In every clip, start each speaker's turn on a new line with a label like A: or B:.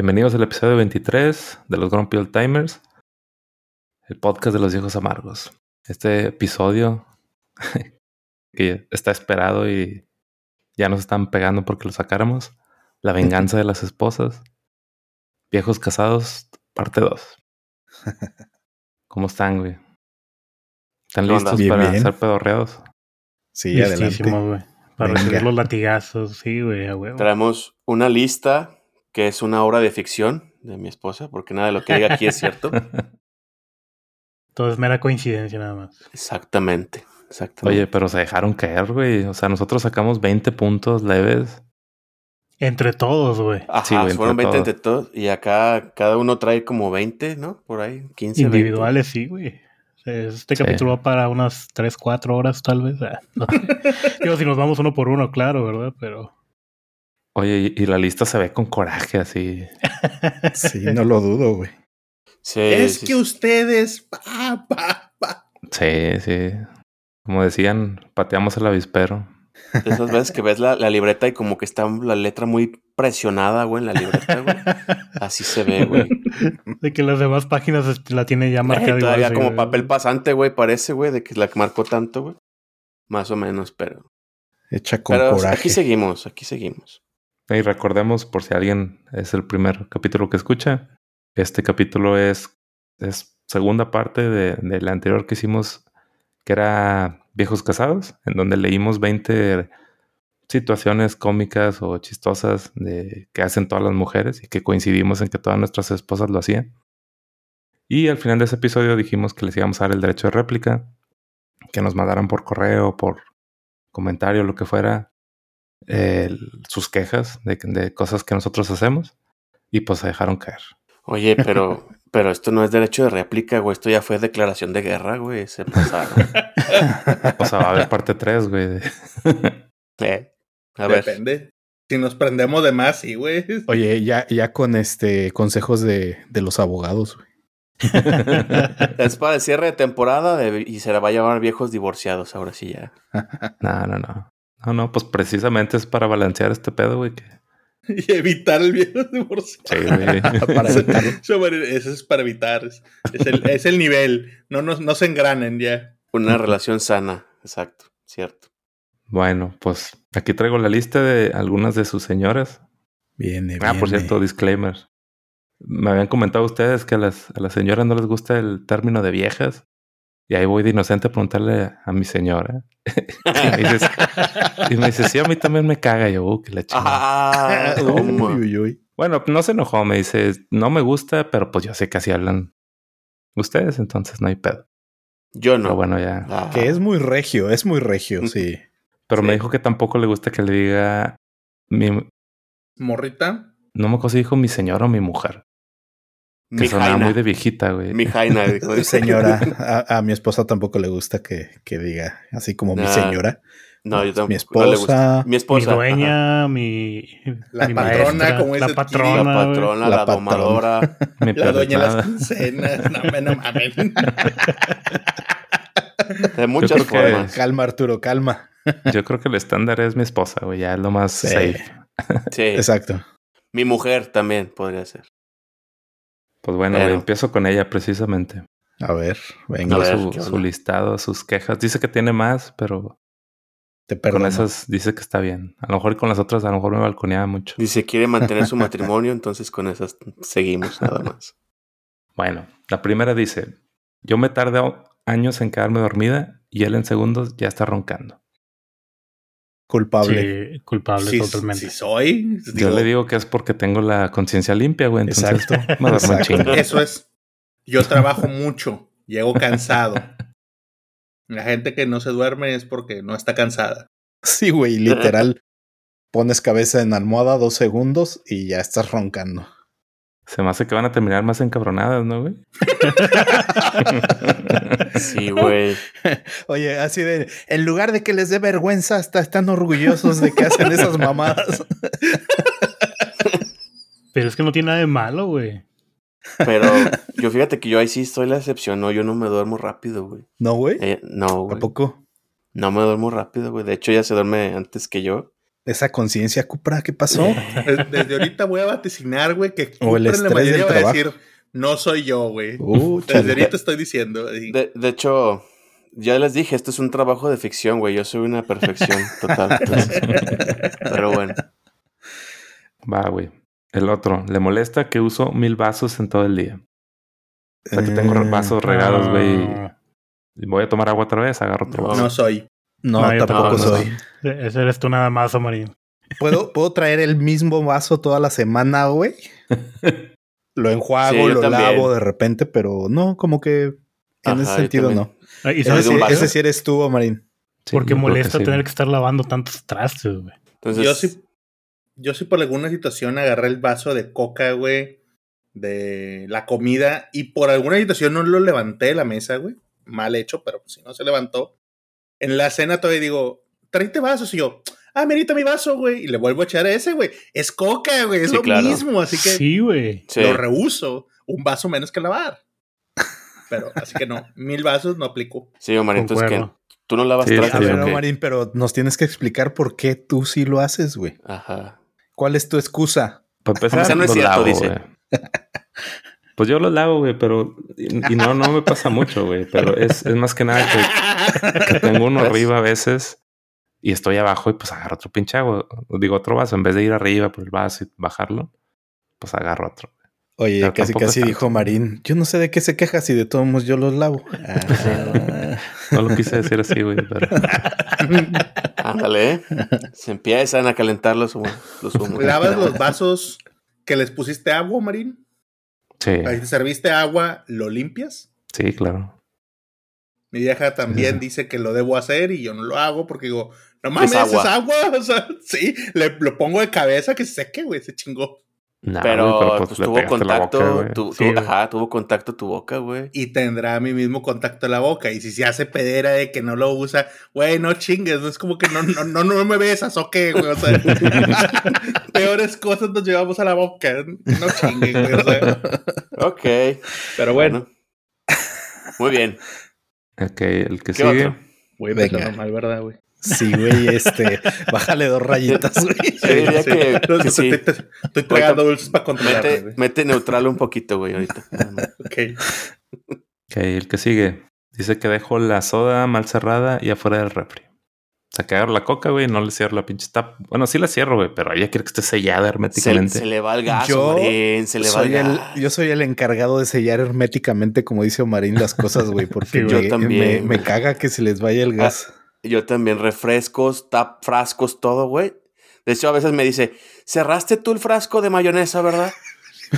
A: Bienvenidos al episodio 23 de los Grumpy Old Timers, el podcast de los viejos amargos. Este episodio que está esperado y ya nos están pegando porque lo sacáramos. La venganza de las esposas. Viejos casados, parte 2. ¿Cómo están, güey? ¿Están listos
B: Bien,
A: para
B: bien.
A: ser pedorreados?
B: Sí,
C: Listísimos,
B: adelante.
C: güey. Para
B: Venga.
C: recibir los latigazos, sí, güey, a huevo.
D: Traemos una lista que es una obra de ficción de mi esposa, porque nada de lo que diga aquí es cierto.
C: Todo es mera coincidencia nada más.
D: Exactamente, exactamente.
A: Oye, pero se dejaron caer, güey. O sea, nosotros sacamos 20 puntos leves.
C: Entre todos, güey.
D: Ajá,
A: sí, güey,
D: fueron
A: entre
D: 20 entre todos. Y acá cada uno trae como 20, ¿no? Por ahí, 15, 20.
C: Individuales, sí, güey. Este
A: Sí.
C: capítulo va para unas 3, 4 horas, tal vez. Ah, no. Digo, si nos vamos uno por uno, claro, ¿verdad? Pero.
A: Oye, y, y la lista se ve con coraje así.
B: Sí, no lo dudo, güey.
D: Sí,
E: Es
D: sí,
E: que
D: sí.
E: ustedes. Pa, pa, pa.
A: Sí, sí. Como decían, pateamos el avispero.
D: De esas veces que ves la, la libreta y como que está la letra muy presionada, güey, en la libreta, güey. Así se ve, güey.
C: De que las demás páginas la tiene ya marcada
D: Eh, todavía
C: igual,
D: como
C: güey.
D: papel pasante, güey, parece, güey, de que la que marcó tanto, güey. Más o menos, pero.
B: Hecha con
D: pero
B: coraje.
D: aquí seguimos, aquí seguimos.
A: Y recordemos, por si alguien es el primer capítulo que escucha, este capítulo es, segunda parte de, de la anterior que hicimos, que era Viejos Casados, en donde leímos 20 situaciones cómicas o chistosas de que hacen todas las mujeres y que coincidimos en que todas nuestras esposas lo hacían. Y al final de ese episodio dijimos que les íbamos a dar el derecho de réplica, que nos mandaran por correo, por comentario, lo que fuera, sus quejas de, de cosas que nosotros hacemos y pues se dejaron caer.
D: Oye, pero, pero esto no es derecho de réplica, güey. Esto ya fue declaración de guerra, güey. Se pasaron.
A: O sea, va a haber parte 3, güey. de-
D: Eh, A ver.
E: Depende. Si nos prendemos de más, sí, güey.
B: Oye, ya, ya con este consejos de, de los abogados, güey.
D: Es para el cierre de temporada de- y se la va a llamar viejos divorciados. Ahora sí ya.
A: No, no, no. No, no, pues precisamente es para balancear este pedo, güey. Que...
E: Y evitar el viejo divorcio.
A: Sí, güey.
B: Para evitarlo.
E: Eso, eso es para evitar. Es, es el, es el nivel. No, nos- no se engranen ya.
D: Una relación sana. Exacto. Cierto.
A: Bueno, pues aquí traigo la lista de algunas de sus señoras.
B: Viene,
A: Ah, por cierto, disclaimer. Me habían comentado ustedes que a las, a las señoras no les gusta el término de viejas. Y ahí voy de inocente a preguntarle a mi señora. y, me dice, y me dice, sí, a mí también me caga. Y yo, uh, que la chingada.
D: Ah.
B: Uy, uy, uy.
A: Bueno, no se enojó, me dice, no me gusta, pero pues yo sé que así hablan ustedes, entonces no hay pedo.
D: Yo no.
A: Pero bueno, ya.
D: Ah,
B: Que es muy regio, es muy regio,
D: Mm.
B: sí.
A: Pero me dijo que tampoco le gusta que le diga mi,
E: Morrita.
A: no me acuerdo si dijo mi señora o mi mujer. Que
D: mi
A: sonaba
D: jaina.
A: muy de viejita, güey.
D: Mi jaina. dijo.
B: Señora, a, a mi esposa tampoco le gusta que, que diga así como mi señora.
D: No, yo tampoco.
B: Mi
D: no le gusta.
B: esposa.
D: Mi
C: Mi
D: esposa. ajá.
C: dueña, mi.
E: La
C: mi
E: patrona,
C: maestra,
E: como dice
C: La patrona.
D: La patrona,
B: La
D: la,
B: patrona.
D: domadora.
A: Mi
E: La dueña de las quincenas. No, no mames.
D: De muchas
A: que-
D: formas.
B: Calma, Arturo, calma.
A: Yo creo que el estándar es mi esposa, güey. Ya es lo más
B: Sí.
A: safe.
D: Sí.
B: Exacto.
D: Mi mujer también podría ser.
A: Pues bueno,
D: Pero-
A: empiezo con ella precisamente.
B: A ver,
D: A
B: venga,
D: ver,
A: su, listado, sus quejas. Dice que tiene más, pero
B: te
A: con
B: perdono.
A: esas dice que está bien. A lo mejor con las otras, a lo mejor me balconeaba mucho.
D: Dice quiere mantener su matrimonio, entonces con esas seguimos nada más.
A: Bueno, la primera dice: Yo me tardo años en quedarme dormida y él en segundos ya está roncando.
B: Culpable.
C: Sí, culpable
E: Si,
C: totalmente.
E: si soy.
A: Yo
E: digo,
A: le digo que es porque tengo la conciencia limpia, güey. Entonces
B: Exacto.
E: Eso es. Yo trabajo mucho. Llego cansado. La gente que no se duerme es porque no está cansada.
B: Sí, güey, literal. Pones cabeza en almohada dos segundos y ya estás roncando.
A: Se me hace que van a terminar más encabronadas, ¿no, güey?
D: Sí, güey.
B: Oye, así de, en lugar de que les dé vergüenza, hasta están orgullosos de que hacen esas mamadas.
C: Pero es que no tiene nada de malo, güey.
D: Pero yo fíjate que yo ahí sí estoy la excepción, no, yo no me duermo rápido, güey.
B: ¿No, güey?
D: Eh, no,
B: ¿A
D: güey.
B: poco?
D: No me duermo rápido, güey. De hecho, ella se duerme antes que yo.
B: Esa conciencia, Cupra, ¿qué pasó?
E: Des- Desde ahorita voy a vaticinar, güey, que
B: O el
E: en la
B: estrés
E: mayoría
B: del
E: va a
B: trabajo.
E: decir, no soy yo, güey.
B: Uh,
E: Desde ahorita estoy diciendo.
D: De, de hecho, ya les dije, esto es un trabajo de ficción, güey. Yo soy una perfección total. entonces, pero bueno.
A: Va, güey. El otro, le molesta que uso mil vasos en todo el día. O sea, que tengo
B: Eh,
A: vasos regados, güey.
C: Ah,
A: y Voy a tomar agua otra vez, agarro otro
D: No.
A: vaso.
E: No soy.
B: No, tampoco soy.
C: ese eres tú nada más, Amarín.
B: ¿Puedo, ¿Puedo traer el mismo vaso toda la semana, güey? Lo enjuago,
D: Sí,
B: lo
D: también.
B: lavo de repente, pero no, como que en
D: Ajá,
B: ese sentido no.
C: Ah, ¿Y
D: Ese
C: sabes
B: sí eres tú, Marín.
A: Sí,
C: Porque
A: que
C: molesta
A: sí,
C: tener que estar lavando tantos trastes, güey.
D: Entonces,
E: Yo sí, yo sí por alguna situación agarré el vaso de coca, güey, de la comida y por alguna situación no lo levanté de la mesa, güey. Mal hecho, pero pues, si no se levantó. En la cena todavía digo, tráete vasos y yo, ah, merita mi vaso, güey. Y le vuelvo a echar ese, güey. Es coca, güey, es
D: Sí,
E: lo
D: claro.
E: mismo, así que
C: Sí, güey.
D: sí.
E: lo reuso. Un vaso menos que lavar. Pero así que no, mil vasos no aplicó.
D: Sí, Omar, entonces que tú no lavas
A: Sí,
B: A pero nos tienes que explicar por qué tú sí lo haces, güey.
D: Ajá.
B: ¿Cuál es tu excusa?
A: Para empezar,
D: no es cierto, dice.
A: Pues yo los lavo, güey, pero... Y, y no, no me pasa mucho, güey. Pero es, es más que nada que, que tengo uno
D: ¿Ves?
A: arriba a veces y estoy abajo y pues agarro otro pinche agua. Digo, otro vaso. En vez de ir arriba por el vaso y bajarlo, pues agarro otro.
B: Oye,
A: Pero
B: casi casi
A: tanto.
B: dijo Marín. Yo no sé de qué se queja si de todos modos yo los lavo. Ah.
A: No lo quise decir así, güey, pero...
D: Ándale. ¿eh? Se empiezan a calentar los humos. Los humos.
E: ¿Lavas los vasos que les pusiste agua, Marín?
A: Sí,
E: Ahí te serviste agua, ¿lo limpias?
A: sí, claro.
E: Mi vieja también dice que lo debo hacer y yo no lo hago porque digo, no mames,
D: Es
E: es
D: agua.
E: agua. O sea, sí, le, lo pongo de cabeza que se seque, güey, se chingó.
A: Nah,
D: Pero,
A: güey,
D: pues,
A: le
D: tuvo contacto.
A: boca, güey.
D: tu-
C: Sí,
D: tu-
C: güey.
D: ajá, tuvo contacto tu boca, güey.
E: Y tendrá mi mismo contacto en la boca. Y si se hace pedera de que no lo usa, güey, no chingues. Es como que no, no, no, no me besas o qué, güey. O sea, peores cosas nos llevamos a la boca. No chingues, güey. O sea,
D: Ok.
E: pero bueno.
D: Muy bien.
A: Ok, el que
D: ¿Qué
A: sigue.
D: otro?
E: Güey,
B: Venga.
E: empezando mal, ¿verdad, güey?
B: Sí, güey, este, bájale dos rayitas, güey.
D: Yo diría que,
E: No,
D: que
E: estoy,
D: sí.
E: estoy- estoy tragando dulces para controlarme,
D: Mete, neutral un poquito, güey, ahorita.
E: Ok.
A: Ok, el que sigue. Dice que dejo la soda mal cerrada y afuera del refri. O sea, que agarro la coca, güey, no le cierro la pinche tapa. Bueno, sí la cierro, güey, pero ella quiere que esté sellada
D: Se,
A: herméticamente.
D: se le va el gas,
B: Yo
D: Omarín, se le va el
B: Soy el,
D: gas.
B: yo soy el encargado de sellar herméticamente, como dice Omarín, las cosas, güey, porque
D: Yo también,
B: me- caga que se les vaya el gas.
D: Yo también, refrescos, tap, frascos, todo, güey. De hecho, a veces me dice, cerraste tú el frasco de mayonesa, ¿verdad?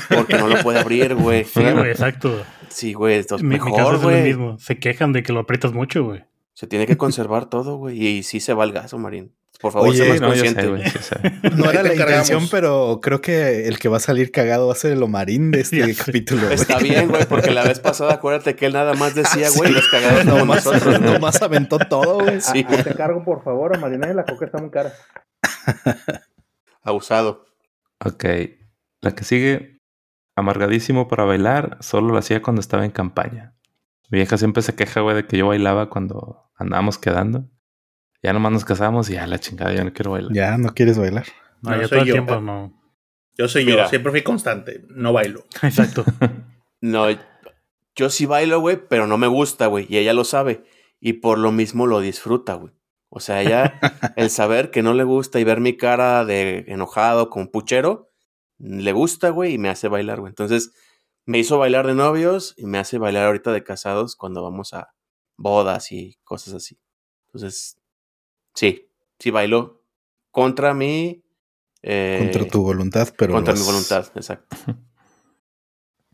D: Porque no lo puede abrir, güey.
C: Sí, güey, exacto.
D: Sí, güey, esto es
C: mi, caso lo
D: güey.
C: mismo. Se quejan de que lo aprietas mucho, güey.
D: Se tiene que conservar todo, güey. Y sí se va el gas, Marín. Por favor,
B: Oye,
D: sé más
A: no,
D: consciente.
A: sé, sé.
B: No era la intención, pero creo que el que va a salir cagado va a ser el Omarín de este capítulo.
D: Está bien, güey, porque la vez pasada acuérdate que él nada más decía,
B: Ah,
D: güey,
B: sí.
D: los cagados como
B: Nomás,
D: nosotros.
B: nomás aventó todo, güey.
D: Sí,
E: Te cargo, por favor, a Marina y la coca está muy cara.
D: abusado.
A: Ok. La que sigue, amargadísimo para bailar, solo lo hacía cuando estaba en campaña. Mi vieja siempre se queja, güey, de que yo bailaba cuando andábamos quedando. Ya nomás nos casamos y ya la chingada, ya no quiero bailar.
B: Ya no quieres bailar.
C: No,
E: No,
C: yo
E: soy
C: todo el
E: yo.
C: tiempo no.
E: Yo soy
D: Mira.
E: yo, siempre fui constante, no bailo.
C: Exacto.
D: No, yo sí bailo, güey, pero no me gusta, güey. Y ella lo sabe. Y por lo mismo lo disfruta, güey. O sea, ella, el saber que no le gusta y ver mi cara de enojado con puchero, le gusta, güey, y me hace bailar, güey. Entonces, me hizo bailar de novios y me hace bailar ahorita de casados cuando vamos a bodas y cosas así. Entonces, sí, sí bailo contra mi... eh,
B: Contra tu voluntad, pero.
D: contra mi voluntad, exacto.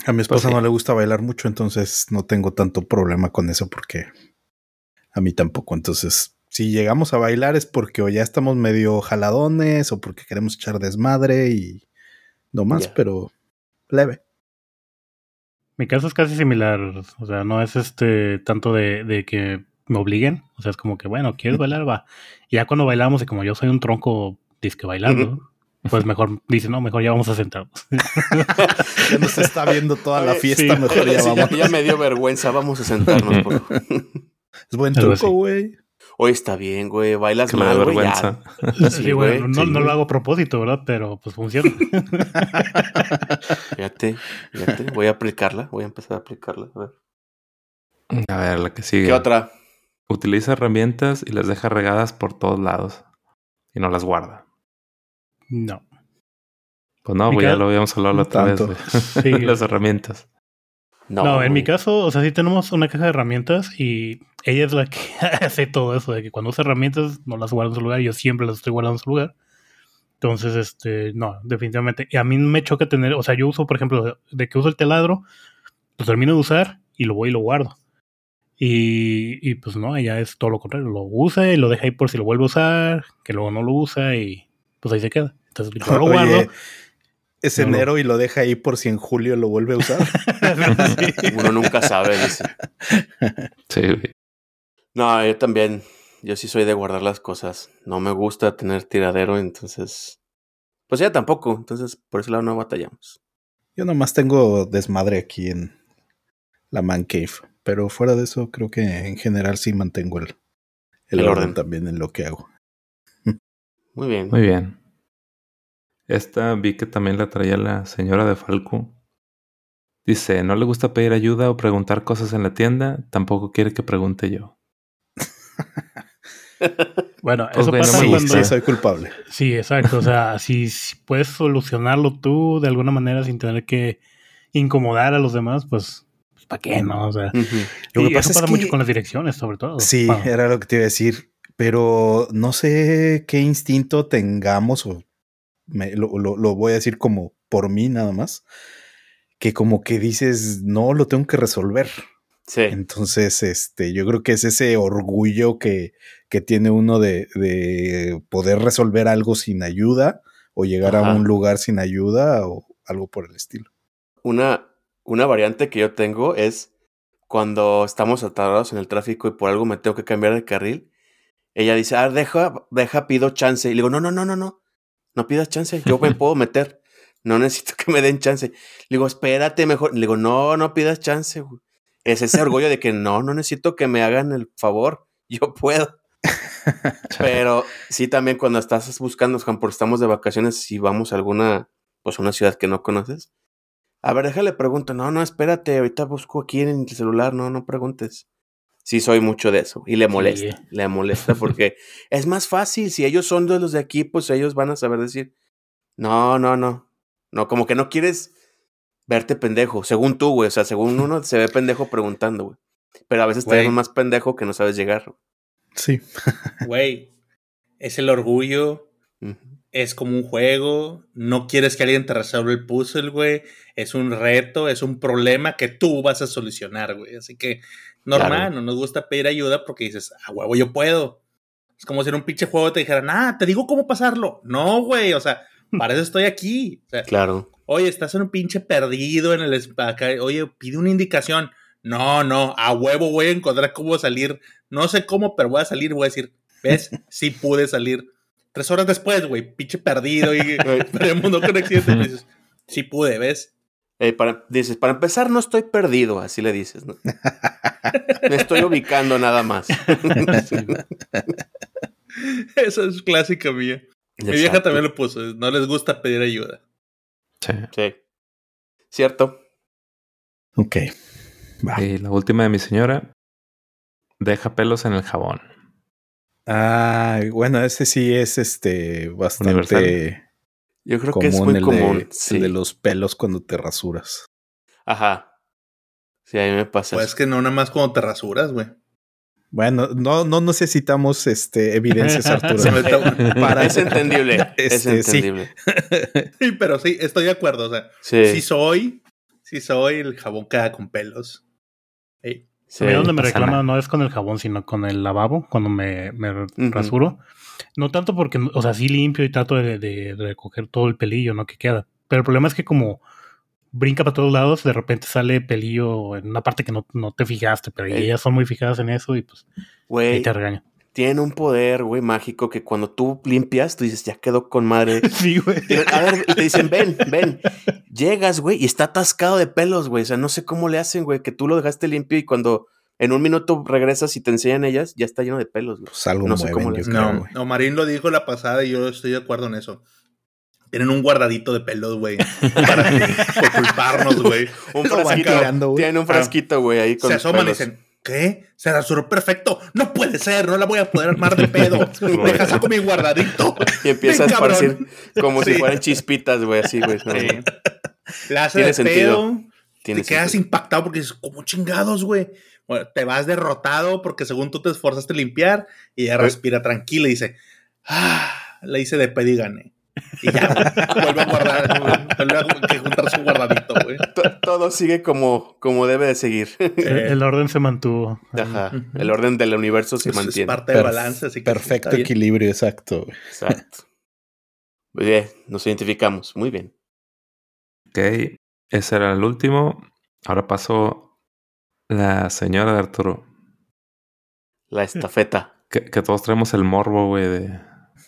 B: A mi esposa
A: Pues sí.
B: no le gusta bailar mucho, entonces no tengo tanto problema con eso porque a mí tampoco. Entonces, si llegamos a bailar es porque o ya estamos medio jaladones o porque queremos echar desmadre y no más, pero leve.
C: Mi caso es casi similar. O sea, no es este tanto de, de que me obliguen. O sea, es como que, bueno, ¿quieres bailar? Va. Y ya cuando bailamos, y como yo soy un tronco disque bailando, pues mejor dice, no, mejor ya vamos a sentarnos.
B: Ya nos está viendo toda la fiesta,
C: sí.
B: mejor ya
D: Sí,
B: vamos.
D: ya me dio vergüenza, vamos a sentarnos. Por...
B: Es buen truco, güey.
D: Oye, está bien, güey, bailas
A: da
D: mal, ya.
A: vergüenza.
C: Sí,
D: Sí,
C: güey, no,
D: sí,
C: no lo hago a propósito, ¿verdad? Pero pues funciona.
D: Fíjate, fíjate. Voy a aplicarla, voy a empezar a aplicarla. A ver.
A: A ver, la que sigue.
D: ¿Qué otra?
A: Utiliza herramientas y las deja regadas por todos lados. Y no las guarda.
C: no.
A: Pues no, pues ya lo habíamos hablado la otra vez.
B: tanto.
C: Sí.
A: las herramientas.
D: No,
C: No, en mi caso, o sea, sí tenemos una caja de herramientas y ella es la que hace todo eso, de que cuando usa herramientas no las guarda en su lugar, yo siempre las estoy guardando en su lugar. Entonces, este, no, definitivamente. Y a mí me choca tener, o sea, yo uso, por ejemplo, de que uso el taladro, lo termino de usar y lo voy y lo guardo. Y, y pues no, ella es todo lo contrario, lo usa y lo deja ahí por si lo vuelve a usar, que luego no lo usa y pues ahí se queda. Entonces yo lo
B: Oye,
C: guardo.
B: es
C: No,
B: enero y lo deja ahí por si en julio lo vuelve a usar.
C: Sí.
D: Uno nunca sabe, dice.
A: Sí.
D: No, yo también. Yo sí soy de guardar las cosas. No me gusta tener tiradero, entonces. Pues ya tampoco. Entonces, por ese lado no batallamos.
B: Yo nomás tengo desmadre aquí en la man cave. Pero fuera de eso, creo que en general sí mantengo el, el,
D: El
B: orden.
D: orden.
B: también en lo que hago.
D: Muy bien.
A: Muy bien. Esta vi que también la traía la señora de Falco. Dice, no le gusta pedir ayuda o preguntar cosas en la tienda, tampoco quiere que pregunte yo.
C: Bueno,
A: Pues,
C: eso
A: no
C: pasa
B: Sí,
C: cuando...
B: sí, soy culpable.
C: Sí, exacto. O sea, si, si puedes solucionarlo tú de alguna manera sin tener que incomodar a los demás, pues ¿para qué no? O sea.
B: Lo
C: y
B: que pasa
C: eso
B: es
C: pasa
B: que-
C: mucho con las direcciones, sobre todo.
B: Sí,
C: Bueno,
B: era lo que te iba a decir. Pero no sé qué instinto tengamos, o me- lo, lo- lo voy a decir como por mí nada más, que como que dices, no, lo tengo que resolver.
D: Sí.
B: Entonces, este, yo creo que es ese orgullo que, que tiene uno de, de poder resolver algo sin ayuda o llegar
D: Ajá.
B: a un lugar sin ayuda o algo por el estilo.
D: Una, una variante que yo tengo es cuando estamos atorados en el tráfico y por algo me tengo que cambiar de carril. Ella dice, ah, deja, deja, pido chance. Y le digo, no, no, no, no, no. No pidas chance. Yo me puedo meter. No necesito que me den chance. Le digo, espérate mejor. Le digo, no, no pidas chance. güey". Es ese orgullo de que no, no necesito que me hagan el favor. Yo puedo. Pero sí, también cuando estás buscando, Juan, porque estamos de vacaciones y vamos a alguna, pues una ciudad que no conoces. A ver, déjale pregunto. No, no, espérate, ahorita busco aquí en el celular. No, no preguntes. Sí, soy mucho de eso. Y le molesta.
C: Sí.
D: Le molesta porque es más fácil. Si ellos son de los de aquí, pues ellos van a saber decir. No, no, no. No, como que no quieres verte pendejo. Según tú, güey. O sea, según uno se ve pendejo preguntando, güey. Pero a veces te ves más pendejo que no sabes llegar.
B: Sí.
E: Güey, es el orgullo. Es como un juego, no quieres que alguien te resuelva el puzzle, güey, es un reto, es un problema que tú vas a solucionar, güey. Así que normal,
D: Claro.
E: no nos gusta pedir ayuda porque dices, a huevo, yo puedo. Es como si en un pinche juego te dijeran, ah, te digo cómo pasarlo. No, güey, o sea, para eso estoy aquí. O sea,
D: Claro.
E: oye, estás en un pinche perdido en el acá, oye, pide una indicación. No, no, a huevo voy a encontrar cómo salir. No sé cómo, pero voy a salir, voy a decir, ¿ves? Sí pude salir. Tres horas después, güey, pinche perdido y esperemos no con accidente. y dices, sí pude, ¿ves?
D: Eh, para, dices, para empezar, no estoy perdido, así le dices, ¿no? Me estoy ubicando nada más.
E: Esa es clásica mía. Mi vieja también lo puso, no les gusta pedir ayuda.
A: Sí.
D: Sí. Cierto.
B: Ok. Va.
A: Y la última de mi señora, deja pelos en el jabón.
B: Ah, bueno, ese sí es este bastante
A: Universal.
D: Yo creo que es muy
B: el,
D: común.
B: de,
D: sí.
B: el de los pelos cuando te rasuras.
D: Ajá. Sí, a mí me pasa
E: Pues
D: eso.
E: que no nada más cuando te rasuras, güey.
B: Bueno, no, no necesitamos este evidencias, Arturo.
E: Se me está-
B: Para-
D: Es entendible. es
B: Este,
D: entendible.
E: Sí, pero sí, estoy de acuerdo. O sea,
D: Sí.
E: sí soy, sí soy el jabón queda con pelos.
D: Sí.
C: a mí donde me reclaman
A: nada.
C: no es con el jabón, sino con el lavabo, cuando me, rasuro. No tanto porque, o sea, sí limpio y trato de, de recoger todo el pelillo, ¿no? Que queda. Pero el problema es que como brinca para todos lados, de repente sale pelillo en una parte que no, no te fijaste, pero
D: Ey.
C: ellas son muy fijadas en eso y pues ahí
D: Güey,
C: te regañan.
D: Tiene un poder, güey, mágico que cuando tú limpias, tú dices, ya quedó con madre.
C: Sí, güey.
D: A ver, y te dicen, ven, ven. Llegas, güey, y está atascado de pelos, güey. O sea, no sé cómo le hacen, güey, que tú lo dejaste limpio y cuando en un minuto regresas y te enseñan ellas, ya está lleno de pelos, güey.
B: Pues algo
D: No sé cómo les-
B: creo,
E: No, no, Marín lo dijo la pasada y yo estoy de acuerdo en eso. Tienen un guardadito de pelos, güey. Para culparnos, güey.
D: Un frasquito.
B: tirando.
D: Tienen un frasquito, güey, ahí con
E: Se asoman y dicen, ¿qué? Se rasuró perfecto. No puede ser, no la voy a poder armar de pedo. Deja saco mi guardadito.
D: Y empieza a
E: cabrón.
D: esparcir como si fueran chispitas, güey, así, güey. No,
E: Sí. La hace
D: Tiene
E: de
D: sentido.
E: pedo.
D: tiene
E: te quedas
D: sentido.
E: impactado porque dices, ¿cómo chingados, güey? Bueno, te vas derrotado porque según tú te esforzaste a limpiar y ella respira tranquila y dice, ah, le hice de pedo y gané. Y ya, güey, vuelve a guardar, güey, vuelve a que juntar su guardadito, güey.
D: To- Todo sigue como, como debe de seguir.
C: El, el orden se mantuvo.
D: Ajá. El orden del universo se
E: Es- es
D: mantiene.
E: parte del balance, así que
B: Perfecto equilibrio, exacto. güey.
D: Exacto. Muy bien, nos identificamos. Muy bien.
A: Ok, ese era el último. Ahora pasó la señora de Arturo.
D: La estafeta.
A: Que, que todos traemos el morbo, güey, de,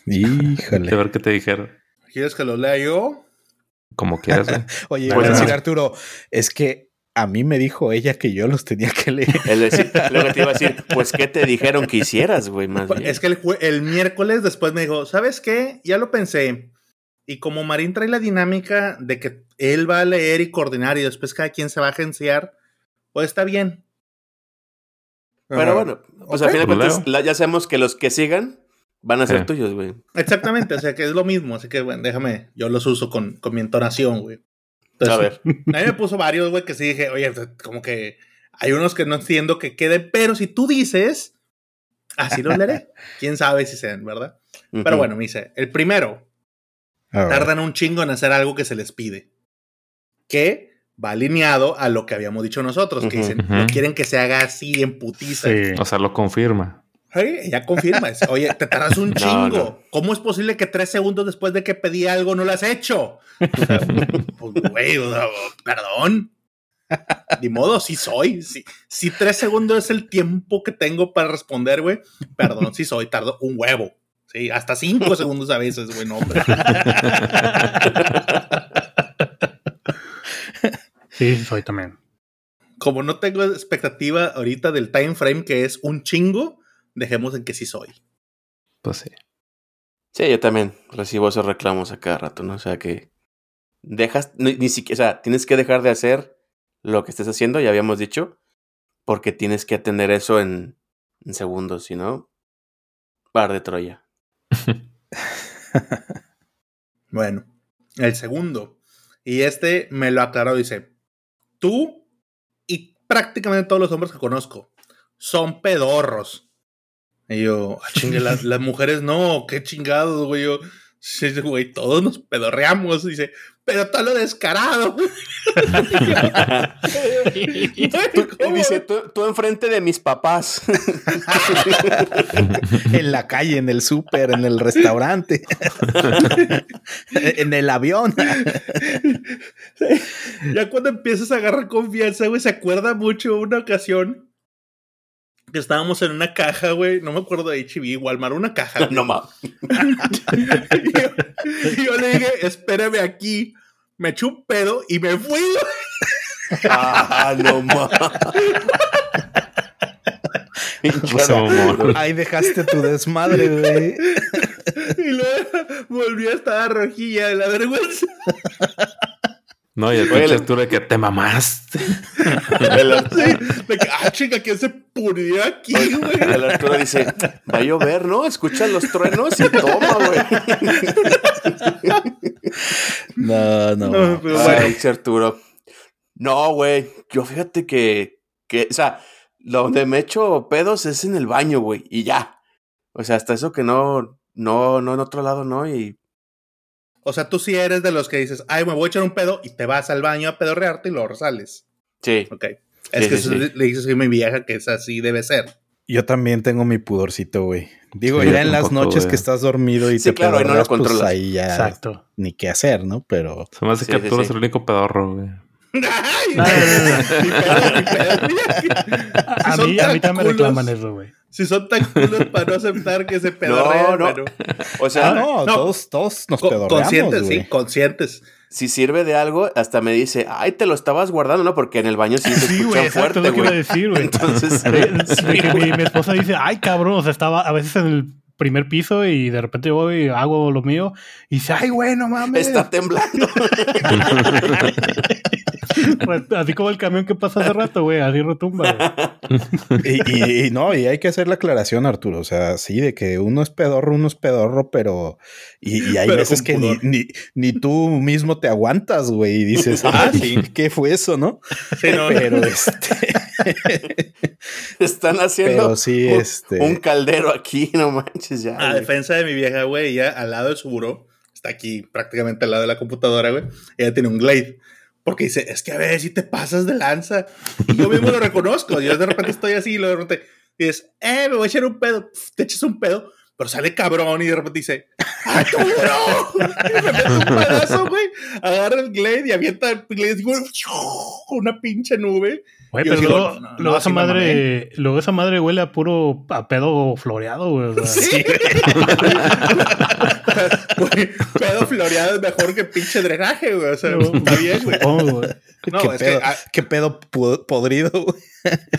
A: de ver qué te dijeron.
E: ¿Quieres que lo lea yo?
A: Como quieras, güey.
B: Oye,
D: Pues
B: iba a decir. Arturo, es que a mí me dijo ella que yo los tenía que leer.
D: Es decir, lo que te iba a decir, pues, ¿qué te dijeron que hicieras, güey? Más bien.
E: Es que el, jue- el miércoles después me dijo, ¿sabes qué? Ya lo pensé. Y como Marín trae la dinámica de que él va a leer y coordinar y después cada quien se va a agenciar, pues está bien.
D: Pero
E: Ajá.
D: bueno, pues al
E: Ok.
D: final de
A: Pues
D: cuentas, ya sabemos que los que sigan van a ser
A: Sí.
D: tuyos, güey.
E: Exactamente, o sea que es lo mismo. Así que, bueno, déjame, yo los uso con, con mi entonación, güey.
D: A ver.
E: A mí me puso varios, güey, que sí dije, oye, como que hay unos que no entiendo que queden, pero si tú dices, así los leeré. Quién sabe si sean, ¿verdad? Pero
D: Ujú.
E: bueno, me dice, el primero, tardan un chingo en hacer algo que se les pide. Que va alineado a lo que habíamos dicho nosotros, que dicen,
A: ujú.
E: no quieren que se haga así en putiza.
C: Sí.
A: O sea, lo confirma.
E: Ay, ella confirma, oye, te tardas un
D: No,
E: chingo.
D: no.
E: ¿Cómo es posible que tres segundos después de que pedí algo no lo has hecho? O sea, pues, güey, o sea, perdón. Ni modo, sí soy. Si, si tres segundos es el tiempo que tengo para responder, güey, perdón, sí soy, tardo un huevo. Sí, hasta cinco segundos a veces, güey, no, hombre.
C: Sí, sí, soy también.
E: Como no tengo expectativa ahorita del time frame que es un chingo, dejemos en que sí soy.
A: Pues sí.
D: Sí, yo también recibo esos reclamos a cada rato, ¿no? O sea que dejas, ni, ni siquiera, o sea, tienes que dejar de hacer lo que estés haciendo, ya habíamos dicho, porque tienes que atender eso en, en segundos, si no, par de Troya.
E: Bueno, el segundo. Y este me lo aclaró, dice, tú y prácticamente todos los hombres que conozco son pedorros. Y yo, "Ah, chingue, las, las mujeres no, qué chingados, güey. Yo, "Sí, güey, todos nos pedorreamos. Dice, pero todo lo descarado.
D: Tú-
E: ¿Cómo?
D: dice, tú, tú enfrente de mis papás.
B: en la calle, en el súper, en el restaurante, en el avión.
E: ya cuando empiezas a agarrar confianza, güey, se acuerda mucho una ocasión estábamos en una caja, güey, no me acuerdo de HB, Walmart, una caja. güey.
D: no mames.
E: y, yo, yo le dije, espérame aquí. Me eché un pedo y me fui. güey.
D: Ah, no mames.
B: Ahí dejaste tu desmadre, güey.
E: Y luego volví a estar rojilla de la vergüenza.
A: No, y el
D: Oye,
A: pinche Arturo de que te mamaste.
D: El,
E: Sí, de que, ah, chica, ¿quién se pudrió aquí, güey?
D: el Arturo dice, va a llover, ¿no? Escucha los truenos y toma, güey.
B: No, no.
E: No, pero
D: Ay, Arturo. No, güey. Yo fíjate que, que, o sea, donde me echo pedos es en el baño, güey. Y ya. O sea, hasta eso que no, no, no en otro lado, no. Y
E: O sea, tú sí eres de los que dices, ay, me voy a echar un pedo y te vas al baño a pedorrearte y luego sales.
D: sí.
E: Ok. Es
D: Sí,
E: que
D: sí,
E: eso
D: sí.
E: le dices a mi vieja que es así, debe ser.
B: Yo también tengo mi pudorcito, güey. Digo,
A: Sí,
B: ya en las
A: poco,
B: noches
A: güey.
B: que estás dormido y
D: Sí,
B: te
D: claro, ahí no lo
B: pues
D: controlas.
B: ahí ya
C: Exacto.
B: ni qué hacer, ¿no? Pero
A: Se me hace
D: Sí,
A: que
D: sí,
A: Arturo
D: sí.
A: es el único pedorro, güey.
E: Ay,
C: No, no, no, A mí, a mí también me reclaman eso, güey.
E: Si son tan culos para no aceptar que se pedorrean,
D: no.
E: bueno.
D: O sea,
B: Ah, no,
E: no.
B: todos, todos nos
E: Co-
B: pedorreamos,
E: conscientes,
B: güey.
E: sí, conscientes.
D: si sirve de algo, hasta me dice, ay, te lo estabas guardando, ¿no? Porque en el baño sí se
C: Sí,
D: escucha
C: güey, exacto,
D: fuerte,
C: es lo que iba a
D: güey.
C: decir, güey.
D: Entonces,
C: de
D: sí,
C: que mi, mi esposa dice, ay, cabrón, o sea, estaba a veces en el primer piso y de repente yo voy y hago lo mío y dice, ay, güey, no mames.
D: está temblando.
C: Pues, así como el camión que pasó hace rato, güey, así retumba. güey.
B: Y, y- y no, y hay que hacer la aclaración, Arturo. O sea, sí, de que uno es pedorro, uno es pedorro, pero. Y, y hay
E: Pero
B: veces que ni,
E: pudor.
B: ni, ni tú mismo te aguantas, güey, y dices, ah, sí. ¿qué fue eso, no?
E: Sí, no,
B: Pero este.
D: Están haciendo
B: pero sí,
D: un,
B: este.
D: un caldero aquí, no manches ya.
E: A
D: güey.
E: defensa de mi vieja, güey, ella al lado de su buró, está aquí prácticamente al lado de la computadora, güey. Ella tiene un Glade. Porque dice, es que a ver si te pasas de lanza. Y yo mismo lo reconozco. Yo de repente estoy así y luego de repente dices, eh, me voy a echar un pedo. Te echas un pedo, pero sale cabrón y de repente dice, ¡ay, tu buró! Y me mete un pedazo, güey. Agarra el Glade y avienta el Glade güey, una pinche nube.
C: Güey, pero luego,
E: no, no,
C: luego
E: no,
C: esa madre, luego esa madre huele a puro a pedo floreado, güey. o sea.
E: Sí. Güey, pedo floreado es mejor que pinche drenaje, güey. O sea,
C: No,
E: está bien, güey.
C: güey.
E: No,
B: ¿Qué,
E: es
B: pedo,
E: que a,
B: qué pedo podrido, güey.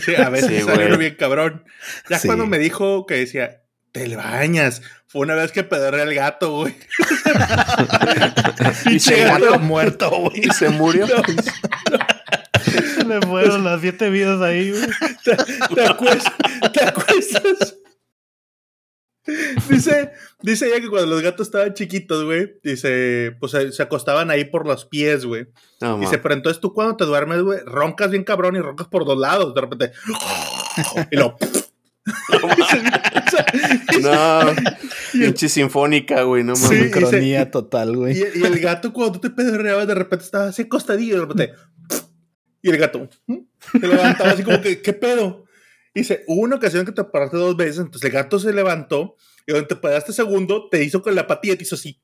E: sí, a veces
D: Sí,
E: uno bien cabrón. Ya
B: Sí.
E: cuando me dijo que decía, te bañas, fue una vez que pedorré al gato, güey.
D: y se
E: gato.
B: muerto, güey.
D: Y se murió.
C: Se le fueron las siete vidas ahí, güey.
E: te, te acuestas, te acuestas. Dice, dice ella que cuando los gatos estaban chiquitos, güey, dice, pues se, se acostaban ahí por los pies, güey.
D: No,
E: Dice, pero entonces tú cuando te duermes, güey, roncas bien cabrón y roncas por dos lados, de repente. Y lo.
D: No, pinche sinfónica, güey, no
E: Sí.
D: mames.
B: Sincronía total, güey.
E: Y, y el gato, cuando tú te pedorreabas, de repente estaba así acostadillo, de repente. Y el gato se levantaba así como que, ¿qué pedo? Dice, hubo una ocasión que te paraste dos veces, entonces el gato se levantó y donde te paraste segundo, te hizo con la patilla y te hizo así.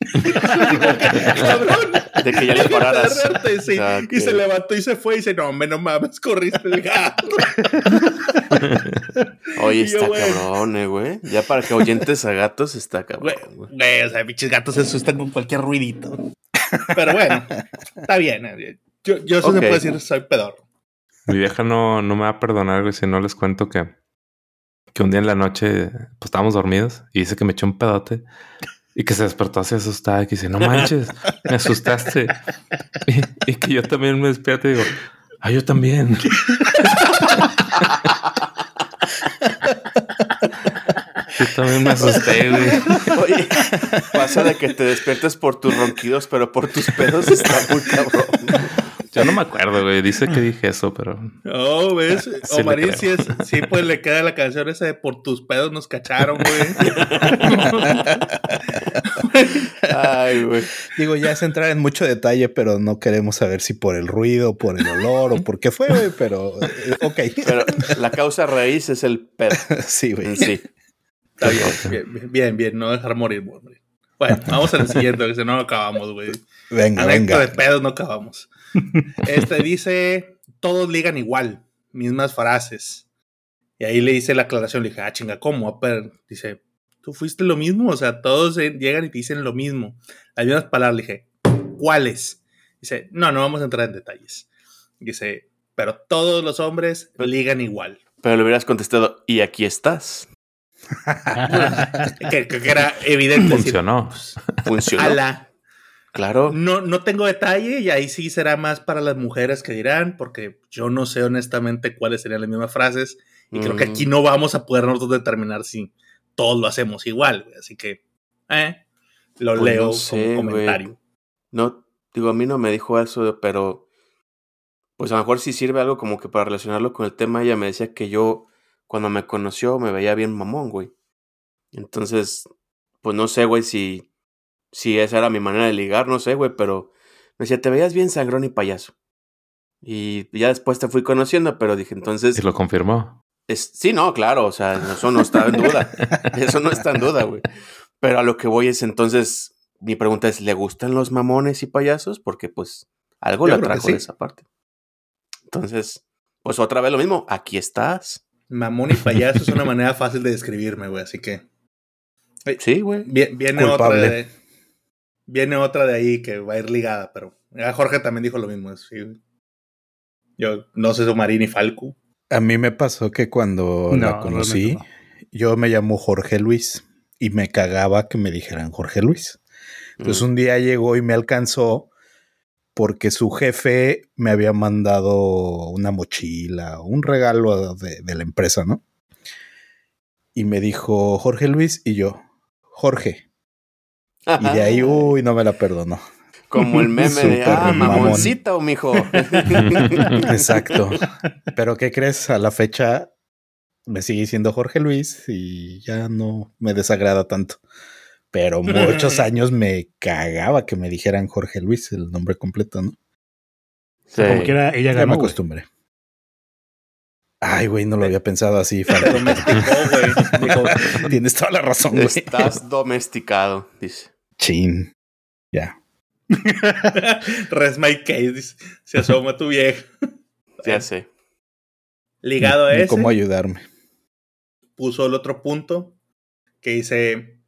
E: Cabrón.
D: De que ya le pararas.
E: Sí. Y se levantó y se fue y dice, no, me no mames, corriste el gato.
D: Oye,
E: Y yo,
D: está
E: güey.
D: cabrón, eh, güey. Ya para que oyentes a gatos está cabrón,
E: Güey, o sea, pinches gatos se asustan con cualquier ruidito. Pero bueno, está bien. eh. Yo, yo sí
D: Ok.
E: se puede decir, soy pedorro.
A: Mi vieja no, no me va a perdonar, güey, si no les cuento que, que un día en la noche, pues estábamos dormidos y dice que me echó un pedote y que se despertó así asustada y que dice, no manches, me asustaste. Y, que yo también me despierto y digo, ah, yo también. Yo también me asusté, güey.
D: Oye, pasa de que te despiertes por tus ronquidos, pero por tus pedos está muy cabrón.
A: Yo no me acuerdo, güey. Dice que dije eso, pero
E: Oh, ¿ves?
A: Sí le
E: Omarín sí, es, sí, pues le queda la canción esa de por tus pedos nos cacharon, güey.
D: Ay, güey.
B: Digo, ya es entrar en mucho detalle, pero no queremos saber si por el ruido, por el olor o por qué fue, güey, pero eh, ok.
D: Pero la causa raíz es el pedo
B: Sí, güey.
D: sí.
E: Está bien, bien, bien, bien, no dejar morir, güey. Bueno, vamos al siguiente, que si no, no acabamos, güey.
B: Venga,
E: de
B: venga.
E: pedos no acabamos. Este dice, todos ligan igual, mismas frases. Y ahí le hice la aclaración, le dije, ah, chinga, ¿cómo? Pero, dice, ¿tú fuiste lo mismo? O sea, todos llegan y te dicen lo mismo. Las mismas palabras, le dije, ¿cuáles? Dice, no, no vamos a entrar en detalles. Dice, pero todos los hombres ligan igual.
D: Pero le hubieras contestado, y aquí estás.
E: Que, era evidente. decir,
A: funcionó.
D: Funcionó.
E: ala.
D: Claro.
E: No, no tengo detalle y ahí sí será más para las mujeres que dirán, porque yo no sé honestamente cuáles serían las mismas frases y creo que
D: Mm.
E: aquí no vamos a poder nosotros determinar si todos lo hacemos igual, güey. Así que, eh, lo
D: Pues
E: leo
D: no sé,
E: como comentario.
D: No, digo, a mí no me dijo eso, pero pues a lo mejor sí sirve algo como que para relacionarlo con el tema. Ella me decía que yo, cuando me conoció, me veía bien mamón, güey. Entonces, pues no sé, güey, si, si esa era mi manera de ligar, no sé, güey, pero me decía, te veías bien sangrón y payaso. Y ya después te fui conociendo, pero dije, entonces,
A: Y lo confirmó.
D: es, sí, no, claro, o sea, eso no está en duda. Eso no está en duda, güey. Pero a lo que voy es entonces, mi pregunta es, ¿le gustan los mamones y payasos? Porque pues algo le atrajo
E: sí.
D: de esa parte. Entonces, pues otra vez lo mismo, aquí estás.
E: Mamón y payaso es una manera fácil de describirme, güey. Así que
D: Sí, güey.
E: vi- viene
B: Culpable.
E: otra de, viene otra de ahí que va a ir ligada, pero a Jorge también dijo lo mismo. sí. Yo no sé Marín y Falco.
B: A mí me pasó que cuando
C: No,
B: la conocí, yo me llamo Jorge Luis y me cagaba que me dijeran Jorge Luis. Entonces
D: Mm.
B: un día llegó y me alcanzó porque su jefe me había mandado una mochila, un regalo de, de la empresa, ¿no? Y me dijo Jorge Luis y yo, Jorge. Y de ahí, uy, no me la perdonó.
D: Como el meme de, ah,
B: mamón.
D: mamoncito, mijo.
B: Exacto. Pero ¿qué crees? A la fecha me sigue diciendo Jorge Luis y ya no me desagrada tanto. Pero muchos años me cagaba que me dijeran Jorge Luis, el nombre completo, ¿no?
D: Sí.
C: Como quiera, ella
B: Ya me
C: ganó. güey.
B: acostumbré. Ay, güey, no lo había pensado así. Falta.
E: Domesticó, güey. Dijo,
B: Tienes toda la razón, güey.
D: Estás domesticado, dice.
B: Chin. Ya.
E: Res my case, se asoma tu vieja.
D: Ya sé.
E: Ligado a ese,
B: cómo ayudarme.
E: puso el otro punto que dice,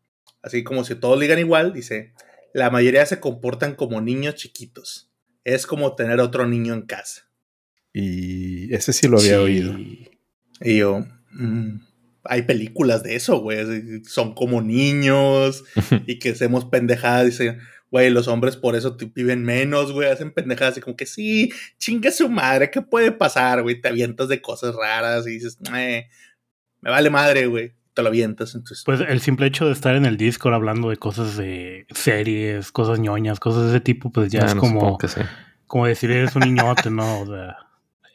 E: así como si todos ligan igual, dice, la mayoría se comportan como niños chiquitos. Es como tener otro niño en casa.
B: Y ese sí lo había
D: Sí.
B: oído.
E: Y yo, mm, hay películas de eso, güey. Son como niños y que hacemos pendejadas. Dice, güey, los hombres por eso te- viven menos, güey. Hacen pendejadas y como que sí, chinga su madre, ¿qué puede pasar, güey? Te avientas de cosas raras y dices, "Eh, me vale madre, güey. Te lo avientas. Entonces,
C: Pues el simple hecho de estar en el Discord hablando de cosas de series, cosas ñoñas, cosas de ese tipo, pues ya
A: Ah,
C: es
A: no,
C: como,
A: supongo que sí.
C: como decir eres un niñote, ¿no? O sea,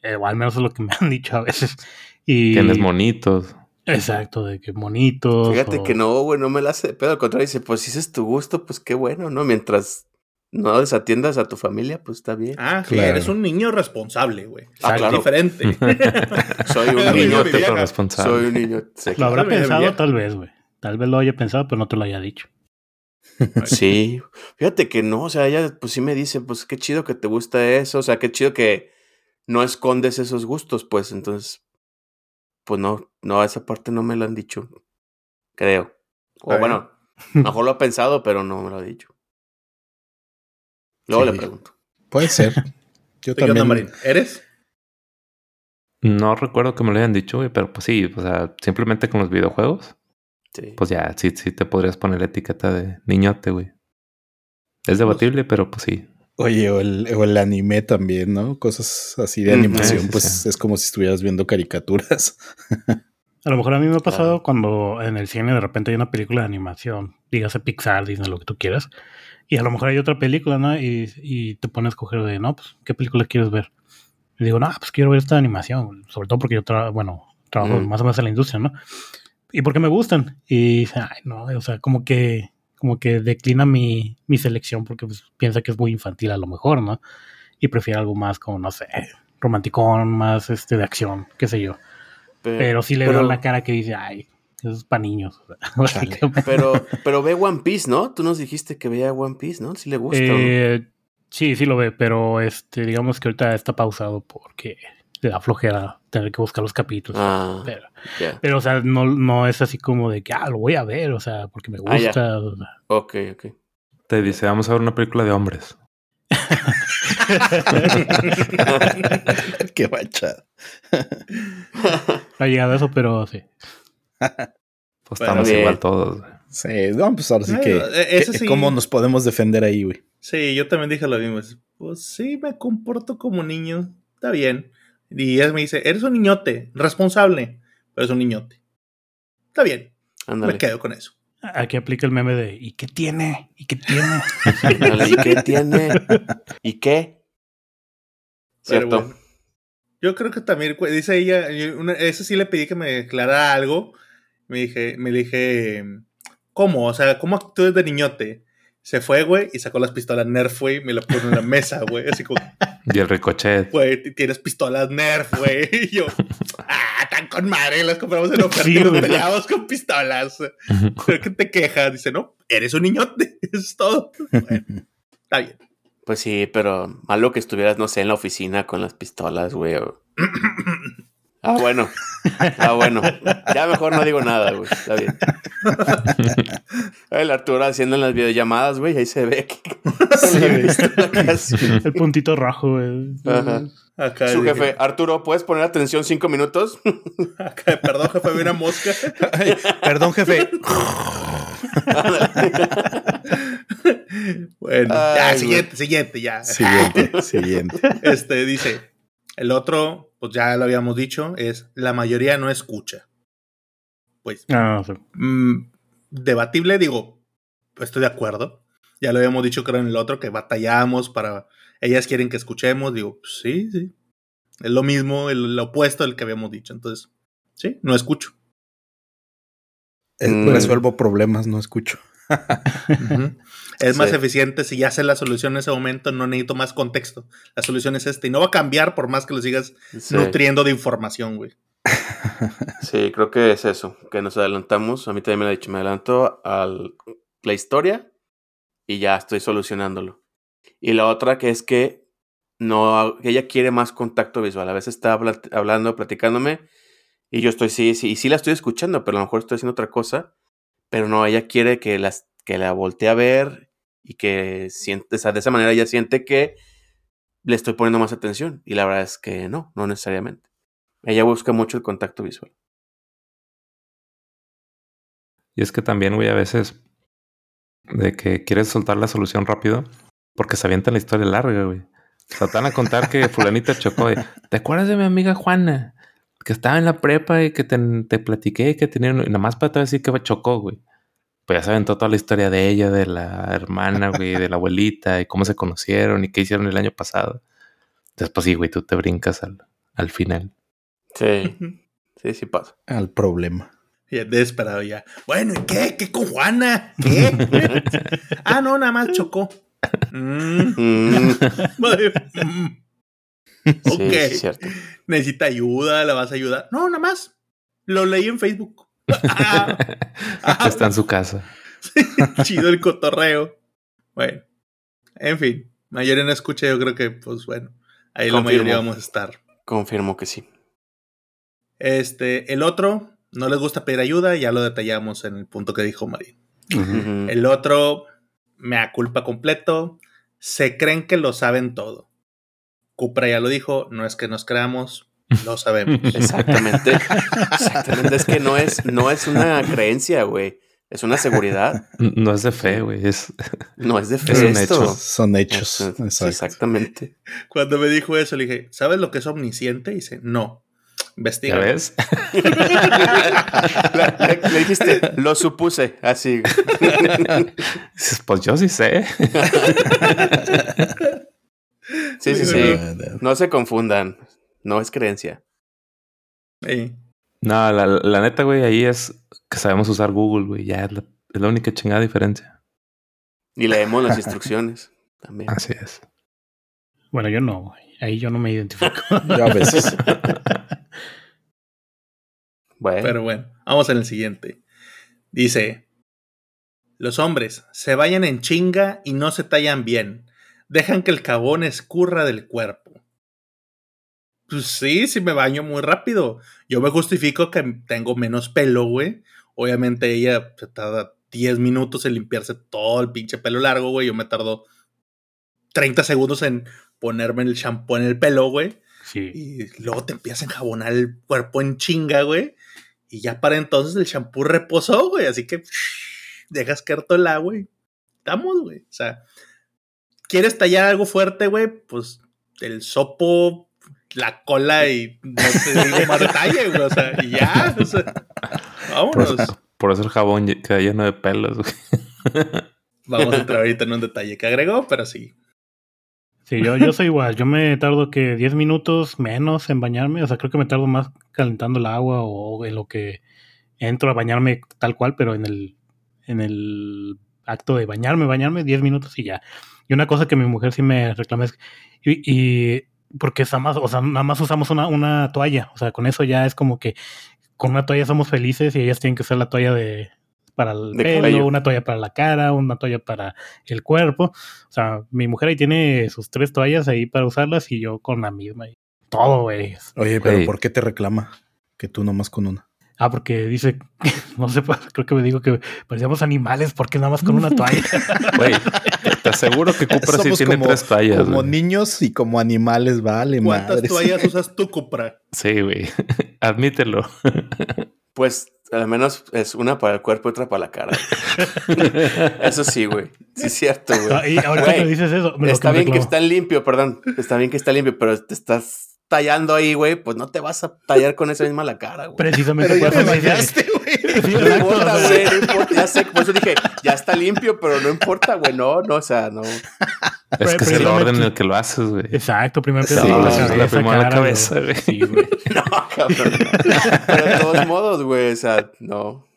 C: eh, o al menos es lo que me han dicho a veces. Y,
A: Tienes monitos.
C: Exacto, de que bonitos.
D: Fíjate
C: o-
D: que no, güey, no me la hace de pedo. Al contrario, dice, pues si ese es tu gusto, pues qué bueno, ¿no? Mientras no desatiendas a tu familia, pues está bien.
E: ah, sí,
B: claro.
E: eres un niño responsable, güey.
D: Ah,
E: Es
D: claro.
E: diferente.
D: Soy un niño,
A: pero responsable.
D: soy un niño.
C: Lo habrá pensado tal vez, güey. Tal vez lo haya pensado, pero no te lo haya dicho.
D: Sí, fíjate que no, o sea, ella pues sí me dice, pues qué chido que te gusta eso, o sea, qué chido que no escondes esos gustos, pues entonces, pues no, no, esa parte no me lo han dicho, creo. O bueno, mejor lo ha pensado, pero no me lo ha dicho. Luego
B: Sí.
D: le pregunto.
B: Puede ser. Yo
E: ¿Qué onda,
B: también.
E: Marín? ¿Eres?
A: No recuerdo que me lo hayan dicho, güey, pero pues sí, o sea, simplemente con los videojuegos,
D: Sí.
A: pues ya, sí, sí te podrías poner la etiqueta de niñote, güey. Es debatible, pero pues sí.
B: Oye, o el, o el anime también, ¿no? Cosas así de animación,
A: Sí, sí,
B: pues
A: sí.
B: es como si estuvieras viendo caricaturas.
C: A lo mejor a mí me ha pasado
D: Claro.
C: cuando en el cine de repente hay una película de animación, dígase Pixar, Disney, lo que tú quieras, y a lo mejor hay otra película, ¿no? Y, y te pones a escoger de, no, pues, ¿qué película quieres ver? Y digo, no, pues quiero ver esta animación, sobre todo porque yo, tra- bueno, trabajo
D: Mm.
C: más o menos en la industria, ¿no? Y porque me gustan. Y dice, ay, no, o sea, como que, como que declina mi, mi selección porque pues, piensa que es muy infantil a lo mejor, ¿no? Y prefiere algo más como, no sé, romanticón, más este de acción, qué sé yo. Pero sí le veo
D: pero-
C: en la cara que dice, ay, eso es para niños.
D: Pero, pero ve One Piece, ¿no? Tú nos dijiste que veía One Piece, ¿no? Si le gusta.
C: Eh, sí, sí lo ve, pero este, digamos que ahorita está pausado porque le da flojera tener que buscar los capítulos.
D: Ah,
C: Pero, pero, o sea, no, no es así como de que, ah, lo voy a ver, o sea, porque me
D: Ah,
C: gusta. o sea.
D: Ok, ok.
A: Te dice, vamos a ver una película de hombres.
B: Qué bachada.
C: No ha llegado a eso, pero sí.
A: Pues
E: Bueno,
A: estamos
D: bien.
A: igual todos, güey.
B: Sí, no, pues ahora sí que.
E: eh,
B: que-
E: sí.
B: ¿Cómo nos podemos defender ahí, güey?
E: Sí, yo también dije lo mismo. es, Pues sí, me comporto como niño. Está bien. Y ella me dice, eres un niñote, responsable, pero es un niñote. Está bien, me quedo con eso.
C: Aquí aplica el meme de, ¿y qué tiene? ¿Y qué tiene?
D: ¿Y qué tiene? ¿Y qué? Cierto.
E: bueno. Yo creo que también, dice ella, una- ese sí le pedí que me declarara algo. Me dije, me dije, ¿cómo? O sea, ¿cómo actúas de niñote? Se fue, güey, y sacó las pistolas Nerf, güey, y me las puso en la mesa, güey. Así como,
A: Y el ricochet.
E: güey, tienes pistolas Nerf, güey. Y yo, ah, tan con madre, las compramos en oferta
C: Sí,
E: y nos peleamos con pistolas. Creo que te quejas. Dice, no, eres un niñote, es todo. Bueno, está bien.
D: Pues sí, pero malo que estuvieras, no sé, en la oficina con las pistolas, güey. Ah, bueno. Ah, bueno. Ya mejor no digo nada, güey. Está bien. El Arturo haciendo en las videollamadas, güey, ahí se ve que
C: Sí. El puntito rojo, güey.
D: Ajá.
E: Acá
D: Su
E: dije,
D: jefe, Arturo, ¿puedes poner atención cinco minutos?
E: acá, perdón, jefe, había una mosca.
B: Ay, perdón, jefe.
E: bueno,
D: Ay,
E: ya,
D: güey.
E: siguiente, siguiente, ya.
B: Siguiente, siguiente.
E: Este dice, el otro, pues ya lo habíamos dicho, es la mayoría no escucha. Pues,
C: Ah, sí.
E: mm, debatible, digo, estoy de acuerdo. Ya lo habíamos dicho, creo, en el otro, que batallamos para. Ellas quieren que escuchemos. Digo, pues, sí, sí. Es lo mismo, el, lo opuesto del que habíamos dicho. Entonces, sí, no escucho.
D: Mm.
B: Resuelvo problemas, no escucho.
E: Es más eficiente si ya sé la solución en ese momento, no necesito más contexto. La solución es esta y no va a cambiar por más que lo sigas
D: Sí.
E: nutriendo de información, güey.
D: Sí, creo que es eso, que nos adelantamos. A mí también me lo ha dicho, me adelanto a la historia y ya estoy solucionándolo. Y la otra que es que no, que ella quiere más contacto visual. A veces está habla- hablando, platicándome y yo estoy, sí, sí, y sí la estoy escuchando, pero a lo mejor estoy haciendo otra cosa. Pero no, ella quiere que, las, que la voltee a ver y que siente, o sea, de esa manera ella siente que le estoy poniendo más atención. Y la verdad es que no, no necesariamente. Ella busca mucho el contacto visual.
A: Y es que también, güey, a veces de que quieres soltar la solución rápido porque se avientan la historia larga, güey. O sea, a contar que fulanita chocó. y, ¿Te acuerdas de mi amiga Juana? Que estaba en la prepa y que te, te platiqué que tenía... un-" Y nada más para te decir que chocó, güey. Pues ya se aventó toda la historia de ella, de la hermana, güey, de la abuelita y cómo se conocieron y qué hicieron el año pasado. Después sí, güey, tú te brincas al, al final.
D: Sí, sí, sí pasa.
B: Al problema.
E: Ya desesperado ya. Bueno, ¿y qué? ¿Qué con Juana? ¿Qué? ah, no, nada más chocó. Mm,
D: Mm,
E: Ok.
D: sí, cierto.
E: Necesita ayuda, la vas a ayudar. No, nada más. Lo leí en Facebook. Ah, ah,
A: Está en su casa.
E: chido el cotorreo. Bueno, en fin. Mayoría no escucha, yo creo que, pues bueno, ahí la mayoría vamos a estar.
D: Confirmo que sí.
E: Este, el otro, no les gusta pedir ayuda, ya lo detallamos en el punto que dijo Marín. El otro, me culpa completo, se creen que lo saben todo. Cupra ya lo dijo, no es que nos creamos, lo sabemos.
D: Exactamente. Exactamente. Es que no es, no es una creencia, güey. Es una seguridad.
A: No es de fe, güey. Es,
D: No es de fe
A: Es un
D: esto.
A: hecho.
B: Son hechos.
D: Sí,
B: Exacto.
D: Exactamente.
E: Cuando me dijo eso, le dije, ¿sabes lo que es omnisciente? Y dice, no.
A: ¿Ya
E: Investiga.
A: ves?
D: Le, le- le dijiste, lo supuse, así.
A: Pues yo sí sé.
D: Sí, sí,
E: Sí.
B: No,
D: se confundan. No es creencia.
E: Sí.
A: No, la, la neta, güey, ahí es que sabemos usar Google, güey. Ya es la, es la única chingada diferencia.
D: Y leemos las instrucciones también.
A: Así es.
C: Bueno, yo no, güey. Ahí yo no me identifico.
B: Yo a veces.
D: Bueno,
E: Pero bueno, vamos en el siguiente. Dice, los hombres se vayan en chinga y no se tallan bien. Dejan que el jabón escurra del cuerpo. Pues sí, sí me baño muy rápido. Yo me justifico que tengo menos pelo, güey. Obviamente ella se tarda 10 minutos en limpiarse todo el pinche pelo largo, güey. Yo me tardo 30 segundos en ponerme el shampoo en el pelo, güey.
C: Sí.
E: Y luego te empiezas a enjabonar el cuerpo en chinga, güey. Y ya para entonces el shampoo reposó, güey. Así que dejas caer todo el agua y estamos, güey. O sea, ¿quieres tallar algo fuerte, güey? Pues el sopo, la cola y no te digo más detalle, güey. O sea, y ya. O sea,
A: Por
E: vámonos.
A: eso, por eso el jabón queda lleno de pelos, güey.
E: Vamos a entrar ahorita en un detalle que agregó, pero sí.
C: Sí, yo, yo soy igual. Yo me tardo que 10 minutos menos en bañarme. O sea, creo que me tardo más calentando el agua o en lo que entro a bañarme tal cual, pero en el, en el acto de bañarme, bañarme 10 minutos y ya. Y una cosa que mi mujer sí me reclama es, y, y porque es nada más, o sea, nada más usamos una, una toalla. O sea, con eso ya es como que con una toalla somos felices y ellas tienen que usar la toalla de para el
D: De
C: pelo,
D: cabello.
C: una toalla para la cara, una toalla para el cuerpo. O sea, mi mujer ahí tiene sus tres toallas ahí para usarlas y yo con la misma. Todo, güey.
B: Oye, pero. ¿por qué te reclama que tú nomás con una?
C: Ah, porque dice, no sé, pues, creo que me digo que parecíamos animales porque nada más con una toalla.
A: Güey, te aseguro que Cupra sí
B: Somos
A: tiene
B: como,
A: tres tallas.
B: como niños y como animales, vale,
E: ¿Cuántas
B: madres.
E: toallas usas tú, Cupra?
A: Sí, güey. Admítelo.
D: Pues al menos es una para el cuerpo y otra para la cara. Eso sí, güey. Sí es cierto,
C: Ah,
D: güey.
C: y ahorita que dices eso, me lo
D: Está
C: me
D: bien que está limpio, perdón. Está bien que está limpio, pero te estás tallando ahí, güey. Pues no te vas a tallar con esa misma la cara, güey.
C: Precisamente
B: Pero ya
C: por
B: te
C: eso me
B: güey.
C: Sí,
D: No importa, güey, no importa. Ya sé, por eso dije, ya está limpio, pero no importa, güey. No, no, o sea, no.
A: Es que es el orden en el que lo haces, güey.
C: Exacto, primero
A: Sí,
C: empieza por la
D: sí,
C: cabeza,
A: la primera
C: cara,
A: cabeza,
C: luego-
A: güey.
C: Sí, güey.
D: No, cabrón. Pero de todos modos, güey, o sea, no.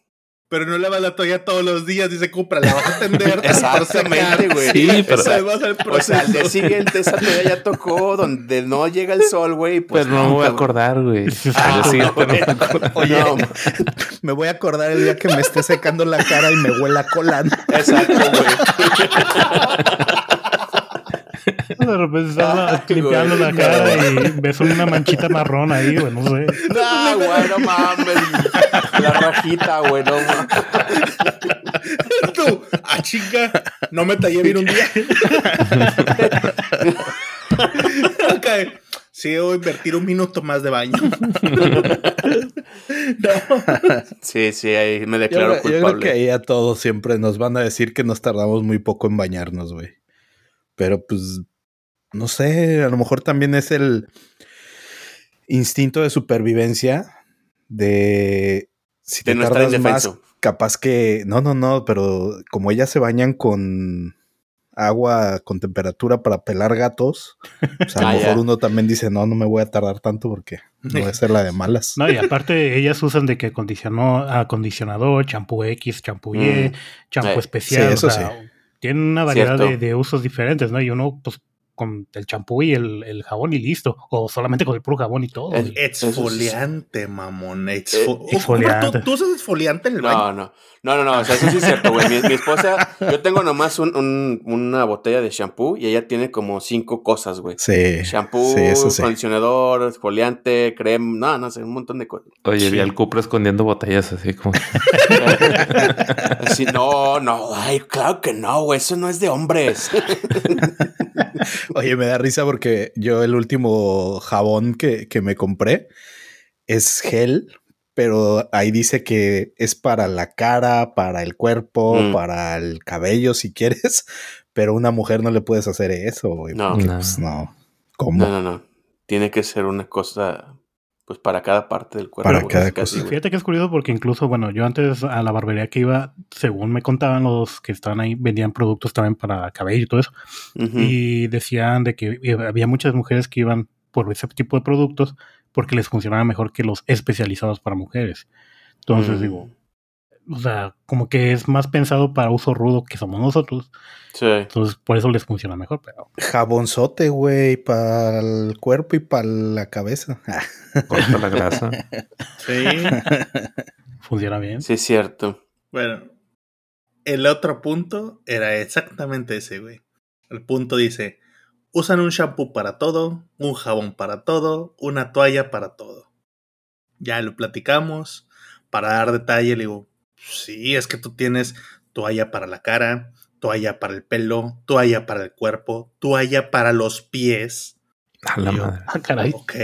E: Pero no lavas la toalla todos los días, dice Cupra, la vas a tender.
D: Exactamente, güey.
A: Sí, pero-
D: O sea, al día siguiente esa toalla ya tocó donde no llega el sol, güey. Pues
A: Pero no me voy a acordar, güey.
D: Ah,
A: Al día siguiente no me.
B: Oye,
D: No,
B: me voy a acordar el día que me esté secando la cara y me huela a cola.
D: exacto, güey.
C: De repente estás
D: Ay,
C: limpiando
D: güey,
C: la cara
D: no.
C: y ves una manchita marrón ahí, güey, no sé.
D: No, güey, no mames. La rajita, güey, no mames.
E: Tú, ah, chinga, no me tallé bien un día. ok, sí, voy a invertir un minuto más de baño. no.
D: Sí, sí, ahí me
B: Yo,
D: declaro
B: yo creo
D: culpable.
B: que ahí a todos siempre nos van a decir que nos tardamos muy poco en bañarnos, güey. Pero pues, no sé, a lo mejor también es el instinto de supervivencia de si
D: De
B: te
D: no estar
B: tardas más, capaz que, no, no, no, pero como ellas se bañan con agua con temperatura para pelar gatos, pues a lo
D: Ah,
B: mejor
D: ya.
B: uno también dice, no, no me voy a tardar tanto porque no voy a ser la de malas.
C: No, y aparte ellas usan de que acondicionó, acondicionador, champú X, champú Y,
D: Mm.
C: champú
D: Sí.
C: especial.
B: Sí, eso
C: o sea, Tienen una variedad de, de usos diferentes, ¿no? Y uno, pues, con el champú y el, el jabón y listo. O solamente con el puro jabón y todo.
D: El-.
E: Exfoliante, mamón. Exfo-
C: Eh, exfoliante.
E: ¿Tú, tú usas exfoliante en el baño?
D: No, no. No, no, no. O sea, eso sí es cierto, güey. Mi, mi esposa, yo tengo nomás un- un- una botella de shampoo y ella tiene como cinco cosas, güey.
B: Sí,
D: Shampoo,
B: sí,
D: acondicionador, exfoliante, crema, no, no sé, un montón de cosas.
A: Oye, vi al Cupra escondiendo botellas así como.
D: Así, no, no, ay, claro que no, güey, eso no es de hombres.
B: Oye, me da risa porque yo el último jabón que, que me compré es gel, pero ahí dice que es para la cara, para el cuerpo,
D: Mm.
B: para el cabello si quieres, pero una mujer no le puedes hacer eso, güey.
D: No.
B: porque,
A: No.
B: pues, no. ¿Cómo?
D: No, no, no. Tiene que ser una cosa, pues para cada parte del cuerpo.
B: Para cada
D: casi,
B: cosa.
C: Fíjate que es curioso porque incluso, bueno, yo antes a la barbería que iba, según me contaban los que estaban ahí, vendían productos también para cabello y todo eso. Y decían de que había muchas mujeres que iban por ese tipo de productos porque les funcionaba mejor que los especializados para mujeres. Entonces
D: Mm.
C: digo, o sea, como que es más pensado para uso rudo que somos nosotros.
D: Sí.
C: Entonces por eso les funciona mejor, pero
B: Jabonzote, güey, para el cuerpo y para la cabeza.
A: Corta la grasa.
E: Sí.
C: funciona bien.
D: Sí, es cierto.
E: Bueno, el otro punto era exactamente ese, güey. El punto dice, usan un shampoo para todo, un jabón para todo, una toalla para todo. Ya lo platicamos. Para dar detalle, le digo, sí, es que tú tienes toalla para la cara, toalla para el pelo, toalla para el cuerpo, toalla para los pies.
A: A la
E: yo,
A: madre.
C: Ah, caray.
E: Ok.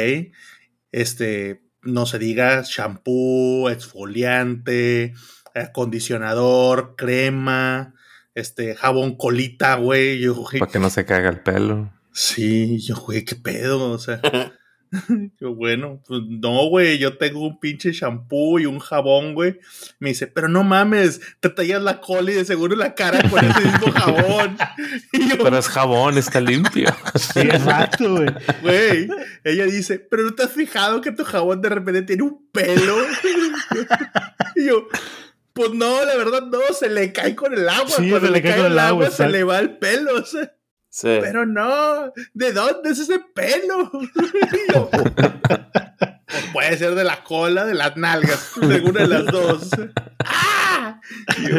E: Este, no se diga shampoo, exfoliante, acondicionador, crema, este, jabón colita, güey. Yo, güey,
A: Para que no se caiga el pelo.
E: sí, yo, güey, qué pedo, o sea. Yo, bueno, pues no, güey, yo tengo un pinche shampoo y un jabón, güey. Me dice, pero no mames, te tallas la cola y de seguro la cara con ese mismo jabón. Yo,
A: Pero es jabón, está limpio.
C: Sí, exacto, güey.
E: Güey, ella dice, pero ¿no te has fijado que tu jabón de repente tiene un pelo? y yo, pues no, la verdad no, se le cae con el agua.
C: Sí,
E: Cuando
C: se le cae con el agua,
E: se
C: exacto.
E: le va el pelo. o sea,
D: Sí.
E: pero no, ¿de dónde es ese pelo? Yo, "Pues puede ser de la cola, de las nalgas, alguna de las dos. ¡Ah! Yo,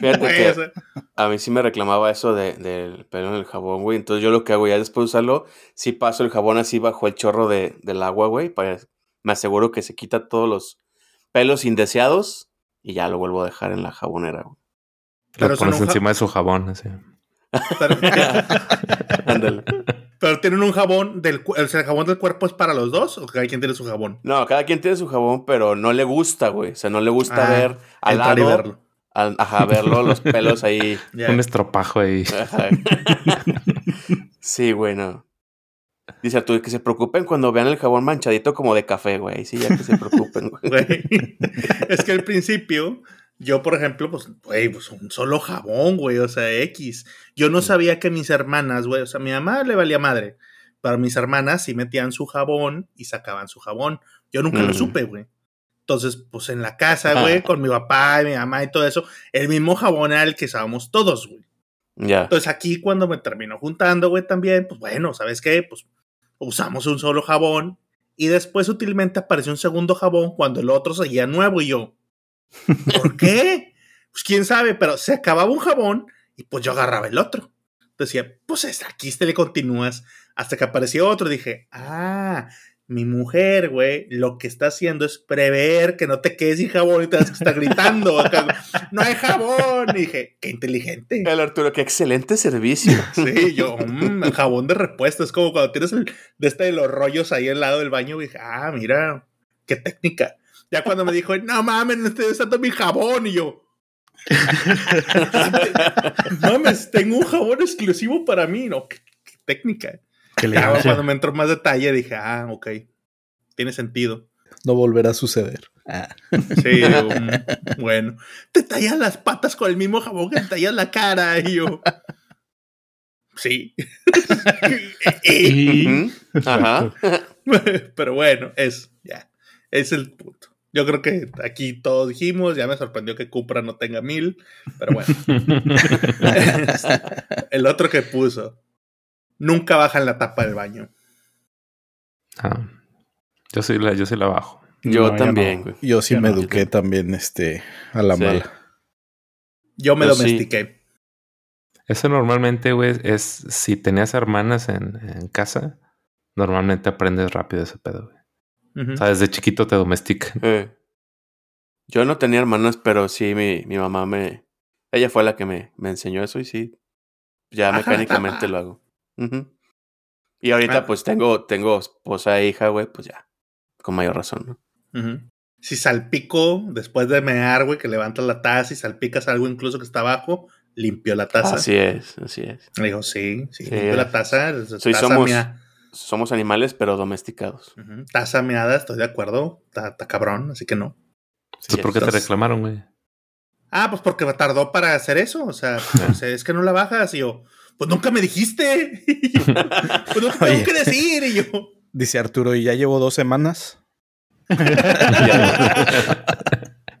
D: Fíjate que a mí sí me reclamaba eso de- del pelo en el jabón, güey. Entonces yo lo que hago ya después de usarlo, sí paso el jabón así bajo el chorro de, del agua, güey. Para, me aseguro que se quita todos los pelos indeseados y ya lo vuelvo a dejar en la jabonera, güey.
A: Lo pones
E: no-
A: encima de su jabón, así.
E: Pero,
D: Ándale.
E: pero tienen un jabón del o sea, el jabón del cuerpo es para los dos o cada quien tiene su jabón.
D: No, cada quien tiene su jabón, pero no le gusta, güey. O sea, no le gusta
E: Ah,
D: ver al
E: Entrar y
D: lado,
E: verlo.
D: al- ajá, verlo, los pelos ahí.
A: Un estropajo ahí.
D: Ajá. sí, güey, no. Dice Arturo que se preocupen cuando vean el jabón manchadito como de café, güey. Sí, ya que se preocupen, güey.
E: es que al principio, yo, por ejemplo, pues, güey, pues un solo jabón, güey, o sea, X. Yo no sabía que mis hermanas, güey, o sea, a mi mamá le valía madre, pero mis hermanas sí metían su jabón y sacaban su jabón. Yo nunca lo supe, güey. Entonces, pues en la casa, güey, con mi papá y mi mamá y todo eso, el mismo jabón era el que usábamos todos, güey.
D: Ya.
E: Entonces aquí cuando me terminó juntando, güey, también, pues bueno, ¿sabes qué? Pues usamos un solo jabón y después útilmente apareció un segundo jabón cuando el otro seguía nuevo y yo, ¿por qué? Pues quién sabe, pero se acababa un jabón y pues yo agarraba el otro. Decía, pues es- aquí te le continúas hasta que apareció otro. Dije, ah, mi mujer, güey, lo que está haciendo es prever que no te quedes sin jabón y te vas a estar gritando. acá, no hay jabón. Y dije, qué inteligente.
D: El Arturo, qué excelente servicio.
E: Sí, yo, mm, el jabón de repuesto. Es como cuando tienes el de este de los rollos ahí al lado del baño. Dije, ah, mira, qué técnica. Ya cuando me dijo, no mames, no estoy usando mi jabón. Y yo, mames, tengo un jabón exclusivo para mí. No, qué, qué técnica.
C: Le
E: Ya cuando me entró más detalle dije, ah, ok, tiene sentido.
B: No volverá a suceder. Ah.
E: Sí, mm, bueno. Te tallas las patas con el mismo jabón que te tallas la cara. Y yo, sí. Y-
C: Y-
D: Ujú. Ajá.
E: Pero bueno, es ya. Es el punto. Yo creo que aquí todos dijimos, ya me sorprendió que Cupra no tenga mil, pero bueno. el otro que puso, nunca baja en la tapa del baño.
A: Ah, yo sí la, yo sí la bajo.
D: Yo
C: No,
D: también,
C: no.
D: güey.
B: Yo sí me
C: no.
B: eduqué también este, a la
D: Sí.
B: mala.
E: Yo me
D: Yo sí.
E: domestiqué.
A: Eso normalmente, güey, es si tenías hermanas en, en casa, normalmente aprendes rápido ese pedo, güey. O sea, desde chiquito te domestican.
D: Eh. Yo no tenía hermanas, pero sí, mi, mi mamá me... Ella fue la que me, me enseñó eso y sí, ya mecánicamente lo hago. Y ahorita
E: Ah.
D: pues tengo, tengo esposa e hija, güey, pues ya, con mayor razón, ¿no?
E: Si salpico después de mear, güey, que levantas la taza y salpicas algo incluso que está abajo, limpio la taza.
D: Así es, así es.
E: Le digo, sí, sí,
D: Sí,
E: limpio la
D: es.
E: taza.
D: Sí,
E: taza
D: somos-
E: mea-
D: Somos animales, pero domesticados.
E: Ujú. Taza meada, estoy de acuerdo. Está está cabrón, así que no.
A: Entonces, ¿por qué te reclamaron, güey?
E: Ah, pues porque me tardó para hacer eso. O sea, pues, es que no la bajas. Y yo, pues nunca me dijiste. Yo, pues no te tengo
B: Oye.
E: que decir. Y yo,
B: Dice Arturo, y ya llevo dos semanas.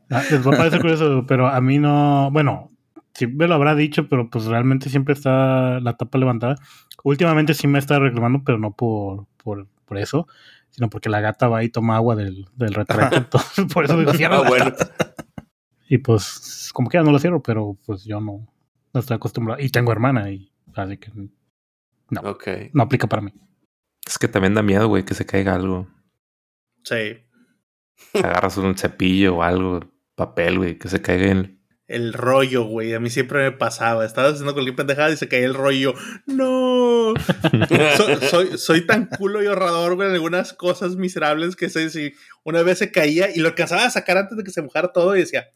C: Ah, les va a parecer curioso, pero a mí no. Bueno, sí me lo habrá dicho, pero pues realmente siempre está la tapa levantada. Últimamente sí me está reclamando, pero no por, por, por eso, sino porque la gata va y toma agua del, del retrete. Entonces, por eso digo, cierra
D: Ah,
C: la
D: bueno.
C: Y pues, como que ya no lo cierro, pero pues yo no, no estoy acostumbrado. Y tengo hermana, y así que no,
D: Ok.
C: no aplica para mí.
A: Es que también da miedo, güey, que se caiga algo.
E: sí,
A: Agarras un cepillo o algo, papel, güey, que se caiga en...
E: el rollo, güey. A mí siempre me pasaba. Estaba haciendo cualquier pendejada y se caía el rollo. No. soy, soy, tan culo y ahorrador, güey, en algunas cosas miserables que sé si una vez se caía y lo alcanzaba a sacar antes de que se mojara todo y decía,